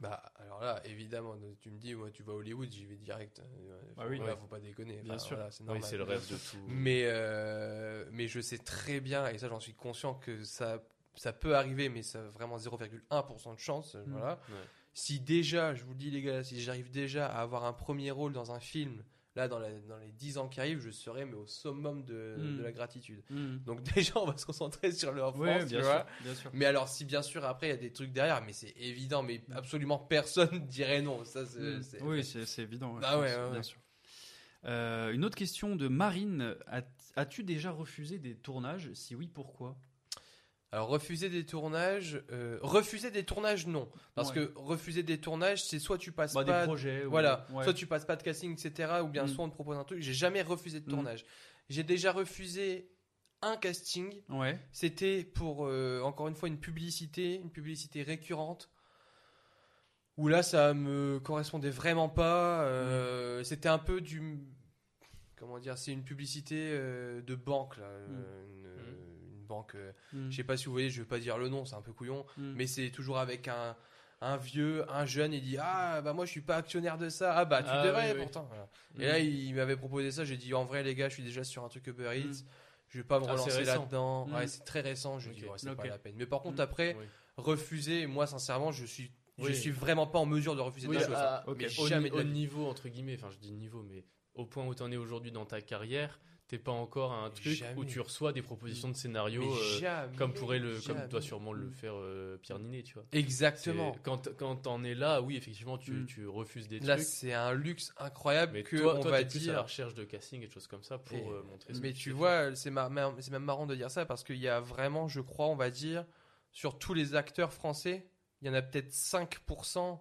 Bah, alors là, évidemment, tu me dis, moi, tu vas à Hollywood, j'y vais direct. Euh, faut, Ah oui. voilà, Ouais. faut pas déconner. Bien Enfin, sûr. voilà, c'est Oui, normal. c'est le rêve de tout. Mais, euh, mais je sais très bien, et ça j'en suis conscient, que ça, ça peut arriver, mais ça a vraiment 0,1% de chance. euh, Mm. Voilà. Ouais. Si déjà, je vous le dis les gars, si j'arrive déjà à avoir un premier rôle dans un film, là dans, la- dans les 10 ans qui arrivent, je serai mais au summum de, Mm. de la gratitude. Hmm. Donc (laughs) déjà, on va se concentrer sur le France, Ouais, tu bien vois. sûr, bien sûr. Mais alors, si bien sûr après il y a des trucs derrière, mais c'est évident, mais absolument personne (laughs) dirait non. Ça, c'est, Oui, c'est évident. ouais, Bah ouais, ouais, bien ouais. sûr. Euh, une autre question de Marine. As- As-tu déjà refusé des tournages? Si oui, pourquoi? Alors refuser des tournages, euh, refuser des tournages non, parce Ouais. que refuser des tournages c'est soit tu passes Bah, des pas, projets ou- voilà, ouais. soit tu passes pas de casting etc. Ou bien Mm. soit on te propose un truc. J'ai jamais refusé de Mm. tournage. J'ai déjà refusé un casting. Ouais. C'était pour euh, encore une fois une publicité, une publicité récurrente. Où là ça me correspondait vraiment pas. euh, C'était un peu du comment dire, c'est une publicité de banque là, une, une banque. euh, Mm. Je sais pas si vous voyez, je vais pas dire le nom, c'est un peu couillon, Mm. mais c'est toujours avec un un vieux, un jeune, il dit ah bah moi je suis pas actionnaire de ça, ah bah tu Ah, devrais oui, pourtant. Voilà. Mm. Et là il m'avait proposé ça, j'ai dit en vrai les gars, je suis déjà sur un truc Uber Eats, je vais pas me Ah, relancer là-dedans. Ouais, c'est très récent, je Ok. dis ouais, c'est pas la peine. Mais par contre après Oui. refuser, moi sincèrement je suis je suis vraiment pas en mesure de refuser des choses. Mais au, jamais de au la niveau entre guillemets, enfin je dis niveau, mais au point où tu en es aujourd'hui dans ta carrière, t'es pas encore à un truc Jamais. où tu reçois des propositions de scénarios euh, comme pourrait le, comme doit sûrement le faire euh, Pierre Ninet, tu vois. Exactement. Quand quand t'en es là, oui effectivement tu, Mm. tu refuses des Là trucs. c'est un luxe incroyable Mais que toi, on toi, va t'es plus à la dire recherche de casting et de choses comme ça pour Et- euh, montrer. Mais tu vois, c'est mar- c'est même marrant de dire ça parce qu'il y a vraiment, je crois, on va dire, sur tous les acteurs français, il y en a peut-être 5%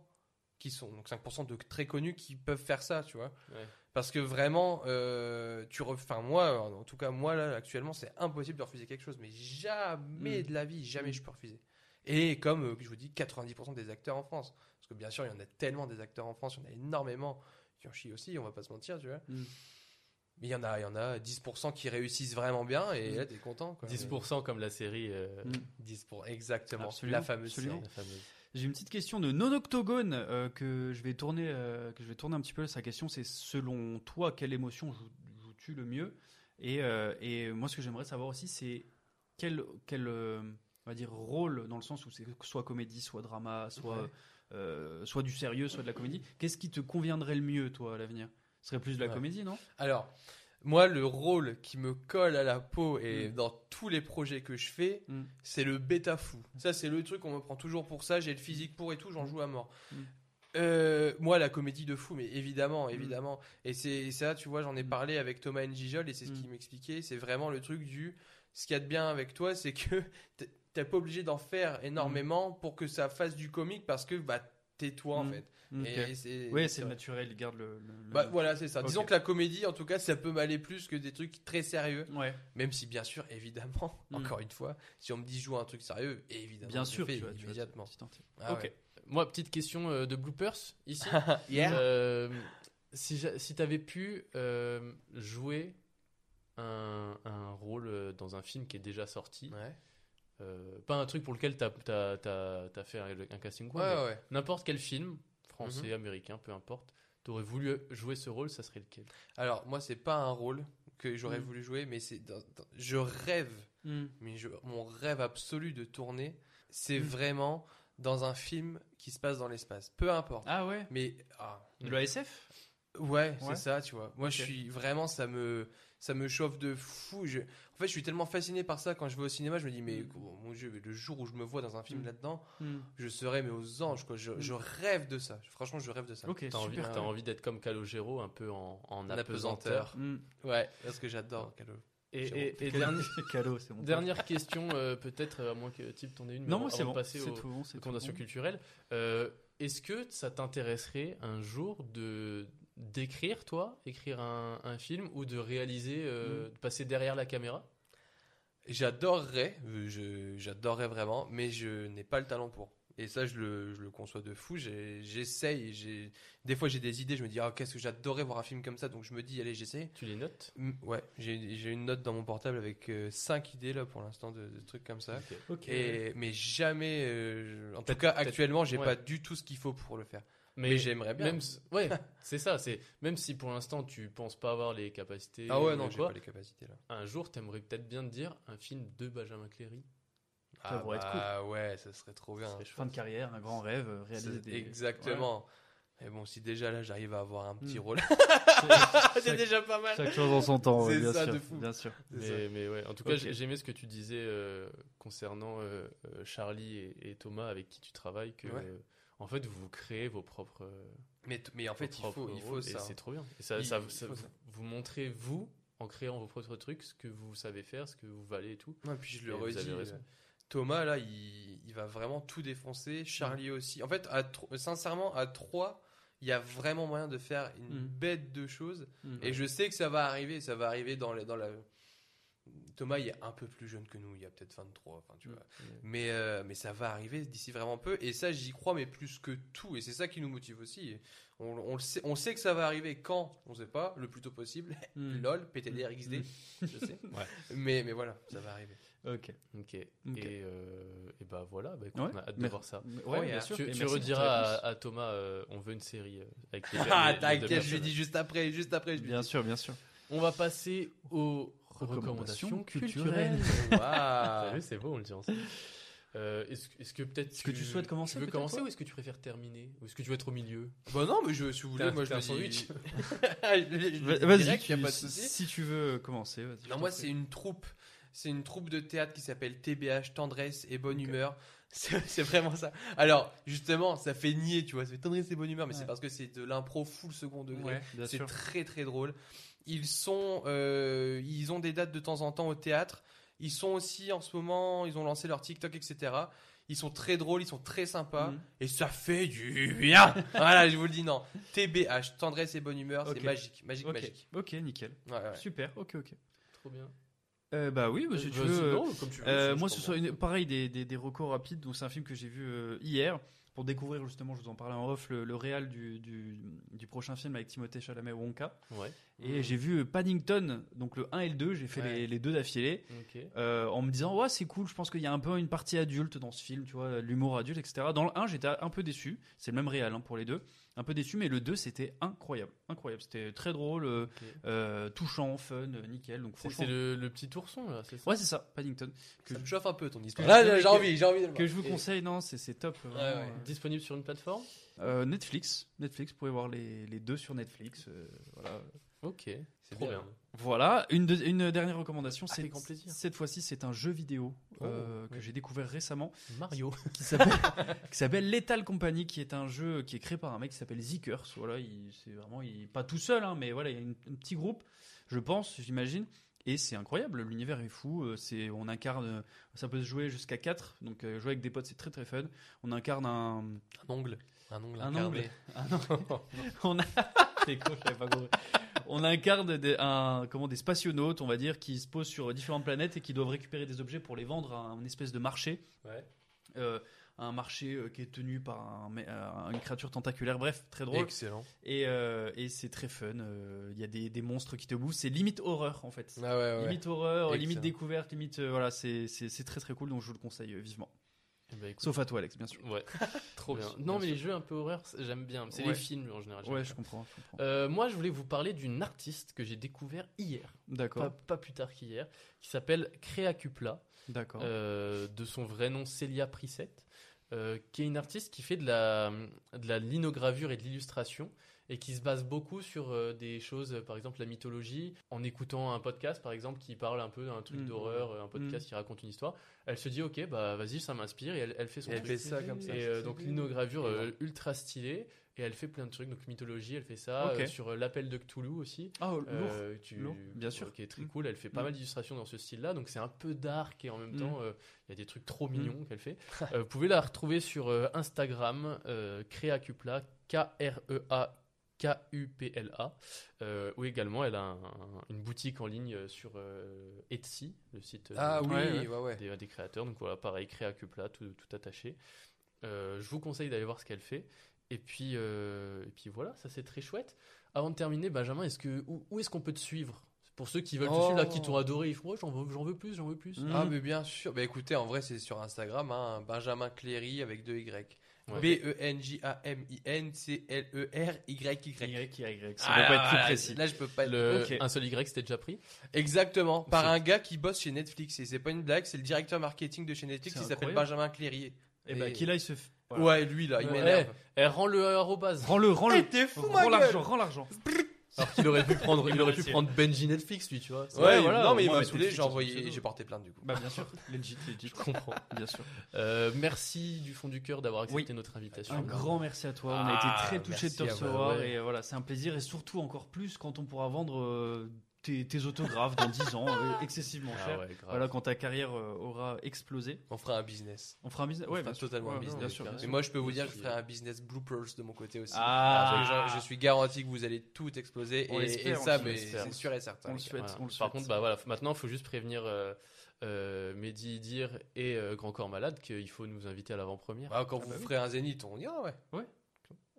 qui sont, donc 5% de très connus qui peuvent faire ça, tu vois. Ouais. Parce que vraiment, euh, tu enfin moi, en tout cas moi là actuellement, c'est impossible de refuser quelque chose, mais jamais Mm. de la vie, jamais je peux refuser. Et comme euh, je vous dis, 90% des acteurs en France, parce que bien sûr il y en a tellement des acteurs en France, il y en a énormément qui en chient aussi, on va pas se mentir, tu vois. Mm. Mais il y en a, il y en a 10% qui réussissent vraiment bien et Mm. là t'es content. Quoi. 10% comme la série. euh, Mm. 10 pour exactement. Absolument, la fameuse absolument. série. la fameuse. J'ai une petite question de non octogone euh, que je vais tourner euh, que je vais tourner un petit peu. Sa question c'est selon toi quelle émotion joue- joues-tu le mieux? Et, euh, et moi ce que j'aimerais savoir aussi c'est quel quel on va dire rôle dans le sens où c'est soit comédie soit drama soit Ouais. soit du sérieux soit de la comédie. Qu'est-ce qui te conviendrait le mieux toi à l'avenir? Ce serait plus de la Ouais. comédie non? Alors, moi, le rôle qui me colle à la peau et Mm. dans tous les projets que je fais, Mm. c'est le bêta fou. Ça, c'est le truc, on me prend toujours pour ça. J'ai le physique pour et tout, j'en joue à mort. Mm. Euh, moi, la comédie de fou, mais évidemment, évidemment. Et c'est ça, tu vois, j'en ai parlé avec Thomas Njijol et c'est ce Mm. qu'il m'expliquait. C'est vraiment le truc du. Ce qu'il y a de bien avec toi, c'est que (laughs) t'es- t'es pas obligé d'en faire énormément pour que ça fasse du comique parce que bah t'es toi en Mm. fait. Ok. Et c'est naturel, il garde le. le- le- Bah voilà, c'est ça. Disons que la comédie, en tout cas, ça peut m'aller plus que des trucs très sérieux. Ouais. Même si, bien sûr, évidemment, (laughs) Mm. encore une fois, si on me dit joue un truc sérieux, évidemment, Bien je sûr, fais tu immédiatement. Ah ok. ouais. Moi, petite question euh, de bloopers ici. (laughs) Yeah. Euh, si si tu avais pu euh, jouer un, un rôle dans un film qui est déjà sorti, Ouais. Euh, pas un truc pour lequel tu as, fait un, casting, quoi, Ouais, ouais. n'importe quel film, français, Mhm. américain, peu importe, tu aurais voulu jouer ce rôle, ça serait lequel? Alors, moi, c'est pas un rôle que j'aurais Mm. voulu jouer, mais c'est. Je rêve, Mm. mais je- mon rêve absolu de tourner, c'est Mm. vraiment dans un film qui se passe dans l'espace. Peu importe. Ah ouais? Mais. ah, De la SF Ouais, Ouais. c'est ça, tu vois. Moi, je suis vraiment, ça me, ça me chauffe de fou. Je, en fait, je suis tellement fasciné par ça quand je vais au cinéma. Je me dis, mais Mm. oh, mon Dieu, le jour où je me vois dans un film Mm. là-dedans, Mm. je serai mais aux anges, quoi. Je, je rêve de ça. Franchement, je rêve de ça. Ok, T'as envie, d'être comme Calogero, un peu en, en En apesanteur. Ouais, parce que j'adore Calo. Et, dernier- (laughs) Calo, (laughs) dernière question, euh, peut-être, euh, à moins que Type t'en aies une, mais Non, c'est bon. passer C'est au- tout bon, c'est aux fondations bon. culturelles. Euh, Est-ce que ça t'intéresserait un jour de d'écrire, toi, écrire un, un film ou de réaliser, euh, Mm. de passer derrière la caméra? J'adorerais, euh, je- j'adorerais vraiment, mais je n'ai pas le talent pour. Et ça, je le, je le conçois de fou. J'essaye. j'ai- Des fois, j'ai des idées. Je me dis, ah, qu'est-ce que j'adorerais voir un film comme ça? Donc, je me dis, allez, j'essaie. Tu les notes? Mm, Ouais, j'ai j'ai une note dans mon portable avec 5 idées là pour l'instant de, de trucs comme ça. Ok. Et, mais jamais, euh, en tout cas actuellement, j'ai ouais. pas du tout ce qu'il faut pour le faire. Mais, j'aimerais bien. Même, ouais, (laughs) c'est ça. C'est même si pour l'instant tu penses pas avoir les capacités. Ah ouais, ou non, j'ai pas les capacités là. Un jour, t'aimerais peut-être bien te dire un film de Benjamin Cléry. Ah pourrait être bah, ouais, ça serait trop bien. Ça serait Fin de carrière, un grand rêve, euh, réaliser des. Exactement. Mais bon, si déjà là j'arrive à avoir un petit Mm. rôle, (laughs) c'est déjà pas mal. Chaque chose en son temps, ouais, C'est bien ça sûr. de fou. Bien sûr. C'est ça. Mais, mais ouais, en tout cas, Ok. j'ai- j'aimais ce que tu disais euh, concernant euh, euh, Charlie et, et Thomas avec qui tu travailles, que Ouais. euh, en fait vous créez vos propres. euh, Mais, mais en fait, il faut, il faut ça. C'est trop bien. Et ça, Il- ça- il ça- faut vous, ça. vous montrez vous en créant vos propres trucs, ce que vous savez faire, ce que vous valez et tout. Ouais, puis je Et le redis. euh. Thomas, là, il, il va vraiment tout défoncer. Charlie aussi. En fait, à sincèrement, à 3, il y a vraiment moyen de faire une Mm. bête de choses. Mm. Et je sais que ça va arriver. Ça va arriver dans, les- dans la. Thomas, il est un peu plus jeune que nous. Il y a peut-être 23. Enfin, tu vois. Mais, euh, mais ça va arriver d'ici vraiment peu. Et ça, j'y crois, mais plus que tout. Et c'est ça qui nous motive aussi. On, on le sait, on sait que ça va arriver quand On sait pas. Le plus tôt possible. Mm. (laughs) LOL, PTDR XD. Je sais. (laughs) mais, mais voilà, ça va arriver. Ok. Ok. Et, euh, et bah voilà, bah, écoute, Ouais. on a hâte de Mais- voir ça. Ouais, Ouais, bien sûr. Tu, rediras à, à Thomas, euh, on veut une série euh, avec (laughs) les, Ah, t'inquiète, je lui dis juste après. Juste après, je lui Bien dis. sûr, bien sûr. On va passer aux Recommandations recommandations culturelles. culturelles. (laughs) Waouh. T'as vu, c'est beau, on le dit ensemble. Euh, est-ce, est-ce que peut-être Est-ce que tu souhaites commencer, Tu veux commencer ou est-ce que tu préfères terminer? Ou est-ce que tu veux être au milieu? Bah non, mais je, si vous voulez, T'as- moi je t'as le un sandwich. je (laughs) je Vas-y, tu- pas de si tu veux commencer. vas-y, je Non, moi c'est une troupe. C'est une troupe de théâtre qui s'appelle TBH, Tendresse et Bonne Humeur. (laughs) C'est c'est vraiment ça. Alors, justement, ça fait nier, tu vois, ça fait Tendresse et Bonne Humeur, mais c'est parce que c'est de l'impro full second degré. Ouais, c'est sûr. très très drôle. Ils sont, euh, ils ont des dates de temps en temps au théâtre. Ils sont aussi en ce moment, ils ont lancé leur TikTok, etc. Ils sont très drôles, ils sont très sympas Mhm. et ça fait du bien. (laughs) voilà, je vous le dis non. TBH, tendresse et bonne humeur, c'est magique, magique, magique. ok, nickel. Ouais, ouais. Super, ok, ok. Trop bien. Euh, bah oui, bah, si tu veux. non, comme tu veux, euh, moi, ce une, pareil des, des, des recours rapides. Donc, c'est un film que j'ai vu euh, hier pour découvrir justement. Je vous en parlais en off le, le réal du, du, du prochain film avec Timothée Chalamet Wonka. Ouais. Et j'ai vu euh, Paddington, donc le 1 et le 2. J'ai fait Ouais. les, les deux d'affilée. Euh, en me disant ouais c'est cool je pense qu'il y a un peu une partie adulte dans ce film tu vois l'humour adulte etc dans le 1 j'étais un peu déçu c'est le même réal hein, pour les deux un peu déçu mais le 2 c'était incroyable incroyable c'était très drôle euh, euh, touchant fun nickel donc C'est, franchement c'est le, le petit ourson là, c'est ça ouais c'est ça Paddington que, Ça me chauffe un peu ton histoire. que- Là, que- j'ai envie, j'ai envie de le que voir. je vous Et- conseille non c'est, top vraiment, ouais. euh. Disponible sur une plateforme Euh, Netflix Netflix vous pouvez voir les, les deux sur Netflix euh, voilà Ok. C'est Trop bien. bien. Voilà, une, dernière recommandation, c'est Avec grand plaisir. cette fois-ci c'est un jeu vidéo euh, Oh, que ouais. j'ai découvert récemment Mario. (laughs) qui s'appelle Lethal Company qui est un jeu qui est créé par un mec qui s'appelle Zikers voilà il c'est vraiment il pas tout seul hein, mais voilà il y a une- un petit groupe je pense j'imagine et c'est incroyable l'univers est fou euh, c'est on incarne euh, ça peut se jouer jusqu'à 4 donc euh, jouer avec des potes c'est très très fun on incarne un Un ongle. Un ongle un incarné. ongle (laughs) on a (laughs) c'est con, j'avais pas compris. on incarne des, un, comment, des spationautes, on va dire, qui se posent sur différentes planètes et qui doivent récupérer des objets pour les vendre à un espèce de marché. Ouais. Euh, un marché euh, qui est tenu par un- euh, une créature tentaculaire, bref, très drôle. Excellent. Et, euh, et c'est très fun. euh, Il y a des, des monstres qui te bouffent. C'est limite horreur en fait. Ah ouais, ouais. Limite horreur, Excellent. limite découverte, limite. euh, voilà, c'est très très cool donc je vous le conseille vivement. Eh ben, écoute, Sauf à toi, Alex, bien sûr. Ouais. (laughs) Trop bien. Bien Non, mais sûr. les jeux un peu horreur, c'est- j'aime bien. C'est Ouais. les films en général. Ouais, je comprends. je comprends. Euh, moi, je voulais vous parler d'une artiste que j'ai découvert hier, pas, D'accord. pas plus tard qu'hier, qui s'appelle Créacupla, D'accord. euh, de son vrai nom Célia Prissette, euh, qui est une artiste qui fait de la, de la linogravure et de l'illustration et qui se base beaucoup sur euh, des choses, euh, par exemple la mythologie, en écoutant un podcast, par exemple, qui parle un peu d'un truc Mhm. d'horreur, euh, un podcast qui raconte une histoire. Elle se dit, ok, bah vas-y, ça m'inspire, et elle, elle fait son Et elle fait ça comme ça. Et euh, donc linogravure euh, ultra stylée. Et elle fait plein de trucs, donc mythologie, elle fait ça euh, sur l'appel de Cthulhu aussi. Ah, lourd. Euh, tu- Lourd, bien sûr. Qui est très Mm. cool. Elle fait pas Mm. mal d'illustrations dans ce style-là, donc c'est un peu dark et en même Mm. temps euh, il y a des trucs trop mignons qu'elle fait. Euh, vous pouvez la retrouver sur euh, Instagram, euh, Créacupla, K-R-E-A. K-U-P-L-A, euh, ou également elle a un- un- une boutique en ligne euh, sur euh, Etsy, le site euh, Ah oui, Ouais, ouais, ouais. ouais. des, des créateurs. Donc voilà, pareil, Créacupla, tout, tout attaché. Euh, je vous conseille d'aller voir ce qu'elle fait. Et puis, euh, et puis voilà, ça c'est très chouette. Avant de terminer, Benjamin, est-ce que, où, où est-ce qu'on peut te suivre? Pour ceux qui veulent te Oh. suivre, là, qui t'ont adoré, ils font j'en veux, j'en veux plus, j'en veux plus. Ah, mais bien sûr. Bah écoutez, en vrai, c'est sur Instagram, hein, Benjamin Cléry avec deux Y. B-E-N-J-A-M-I-N-C-L-E-R-Y-Y. Y, ça Ah, doit pas être plus là, précis. Là, je peux pas. Le, Ok. Un seul Y, c'était déjà pris. Exactement, par C'est- un gars qui bosse chez Netflix. Et c'est pas une blague, c'est le directeur marketing de chez Netflix C'est qui s'appelle incroyable. Benjamin Cléry. Et bah, qu'il aille se. f- voilà. Ouais, lui là, il Ouais. m'énerve. Eh, eh, rends le arrobase. Rends-le, rends-le. Eh, t'es fou, ma Rends gueule l'argent, rends l'argent. Alors qu'il aurait pu prendre, il aurait pu prendre Benji Netflix, lui, tu vois. Ouais, Ouais, voilà, non, mais il m'a saoulé, j'ai envoyé, j'ai porté plainte du coup. Bah, bien sûr. Legit, legit. (laughs) Je comprends. Bien sûr. Euh, merci du fond du cœur d'avoir accepté Oui. notre invitation. Un grand merci à toi. On a Ah, été très touchés de te recevoir Ouais. et voilà, c'est un plaisir et surtout encore plus quand on pourra vendre euh, tes, tes autographes dans 10 ans, euh, (laughs) excessivement Ah cher. ouais, voilà, quand ta carrière euh, aura explosé. On fera un business. On fera un business On Ouais, fera totalement Ouais, un ouais, business. bien sûr, bien Mais sûr. moi, je peux vous dire que je ferai un business bloopers de mon côté aussi. Ah. Je, je suis garanti que vous allez tout exploser. On et, et ça, mais c'est sûr et certain. On le souhaite. Voilà. on le Par contre, bah voilà, maintenant, il faut juste prévenir euh, euh, Mehdi Dir et euh, Grand Corps Malade qu'il faut nous inviter à l'avant-première. Ah, quand Ah vous bah oui. ferez un zénith, on ira, ouais.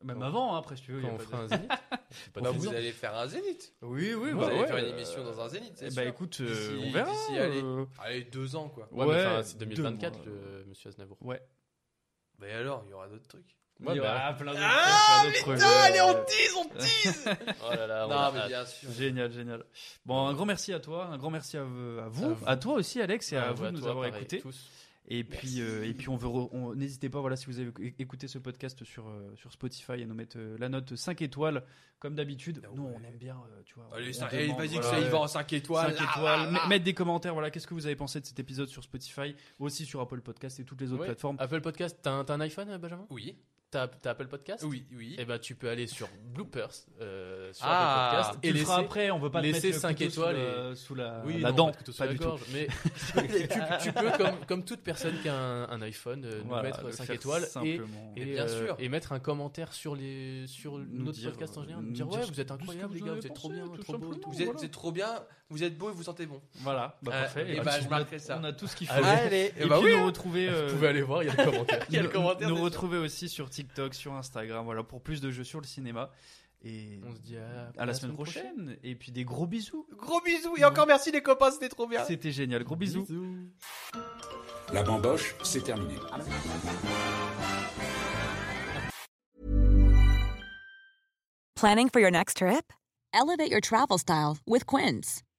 Même Quand- avant, hein, après, si tu veux. Quand on fera de- un (laughs) zénith. Bah, vous allez faire un zénith. Oui, oui, Vous bah allez ouais. faire une euh, émission dans un zénith, eh bah sûr. écoute, euh, on verra. allez, euh, allez, deux ans, quoi. Ouais, mais Ouais, enfin, c'est deux 2024, mois. le monsieur Aznavour. Ouais. Mais alors, il y aura d'autres trucs. Ouais, Il y bah, aura plein d'autres Ah, plein d'autres putain, allez, on tease, on tease (laughs) Oh là là, on Non, a mais bien sûr. Génial, génial. Bon, un grand merci à toi, un grand merci à, vous, à, toi aussi, Alex, et à Ah, vous bah, de nous avoir écoutés. Et puis, euh, et puis on veut, on- n'hésitez pas, voilà, si vous avez écouté ce podcast sur, euh, sur Spotify, à nous mettre euh, la note 5 étoiles, comme d'habitude. Ah Nous, on aime bien, euh, tu vois. Allez, on ça- demande, eh, vas-y, que ça y va en 5 étoiles. 5 là, étoiles. là, M- là. Mettre des commentaires, voilà, qu'est-ce que vous avez pensé de cet épisode sur Spotify, aussi sur Apple Podcast et toutes les autres plateformes. Apple Podcast, t'as un, t'as un iPhone, Benjamin? Oui, T'as Apple Podcast? Oui, oui. Et bah, tu peux aller sur Bloopers, euh, sur Ah, Apple Podcast, Tu et le feras laisser. après, on veut pas laisser mettre le cinq couteau sous étoiles la- sous la, Oui, la non, dent. pas de couteau sous Pas la du tout. gorge, mais (laughs) tu, tu peux, comme, comme toute personne qui a un, un iPhone, euh, nous Voilà, mettre le 5 faire étoiles et, et, bien euh, sûr. et mettre un commentaire sur, les, sur Nous notre dire, podcast en général. nous Nous dire, dire ouais, vous êtes tout vous les gars, vous êtes trop bien, tout trop beau. tout. Vous êtes trop bien, vous êtes beau et vous sentez bon. Voilà, bah Euh, parfait. et Et bah, je marquerai ça. On a tout ce qu'il faut. Allez. Et bah puis oui, nous hein. retrouver. euh, Vous pouvez aller voir, il y a le (laughs) commentaire. Il y a le nous- commentaire, retrouver aussi sur TikTok, sur Instagram, voilà, pour plus de jeux sur le cinéma. Et On se dit à, à la semaine prochaine. Et puis des gros bisous. Gros bisous et encore merci les copains, c'était trop bien. C'était génial. Gros bisous. La bamboche, c'est terminé. Planning for your next trip? Elevate your travel style with Quince.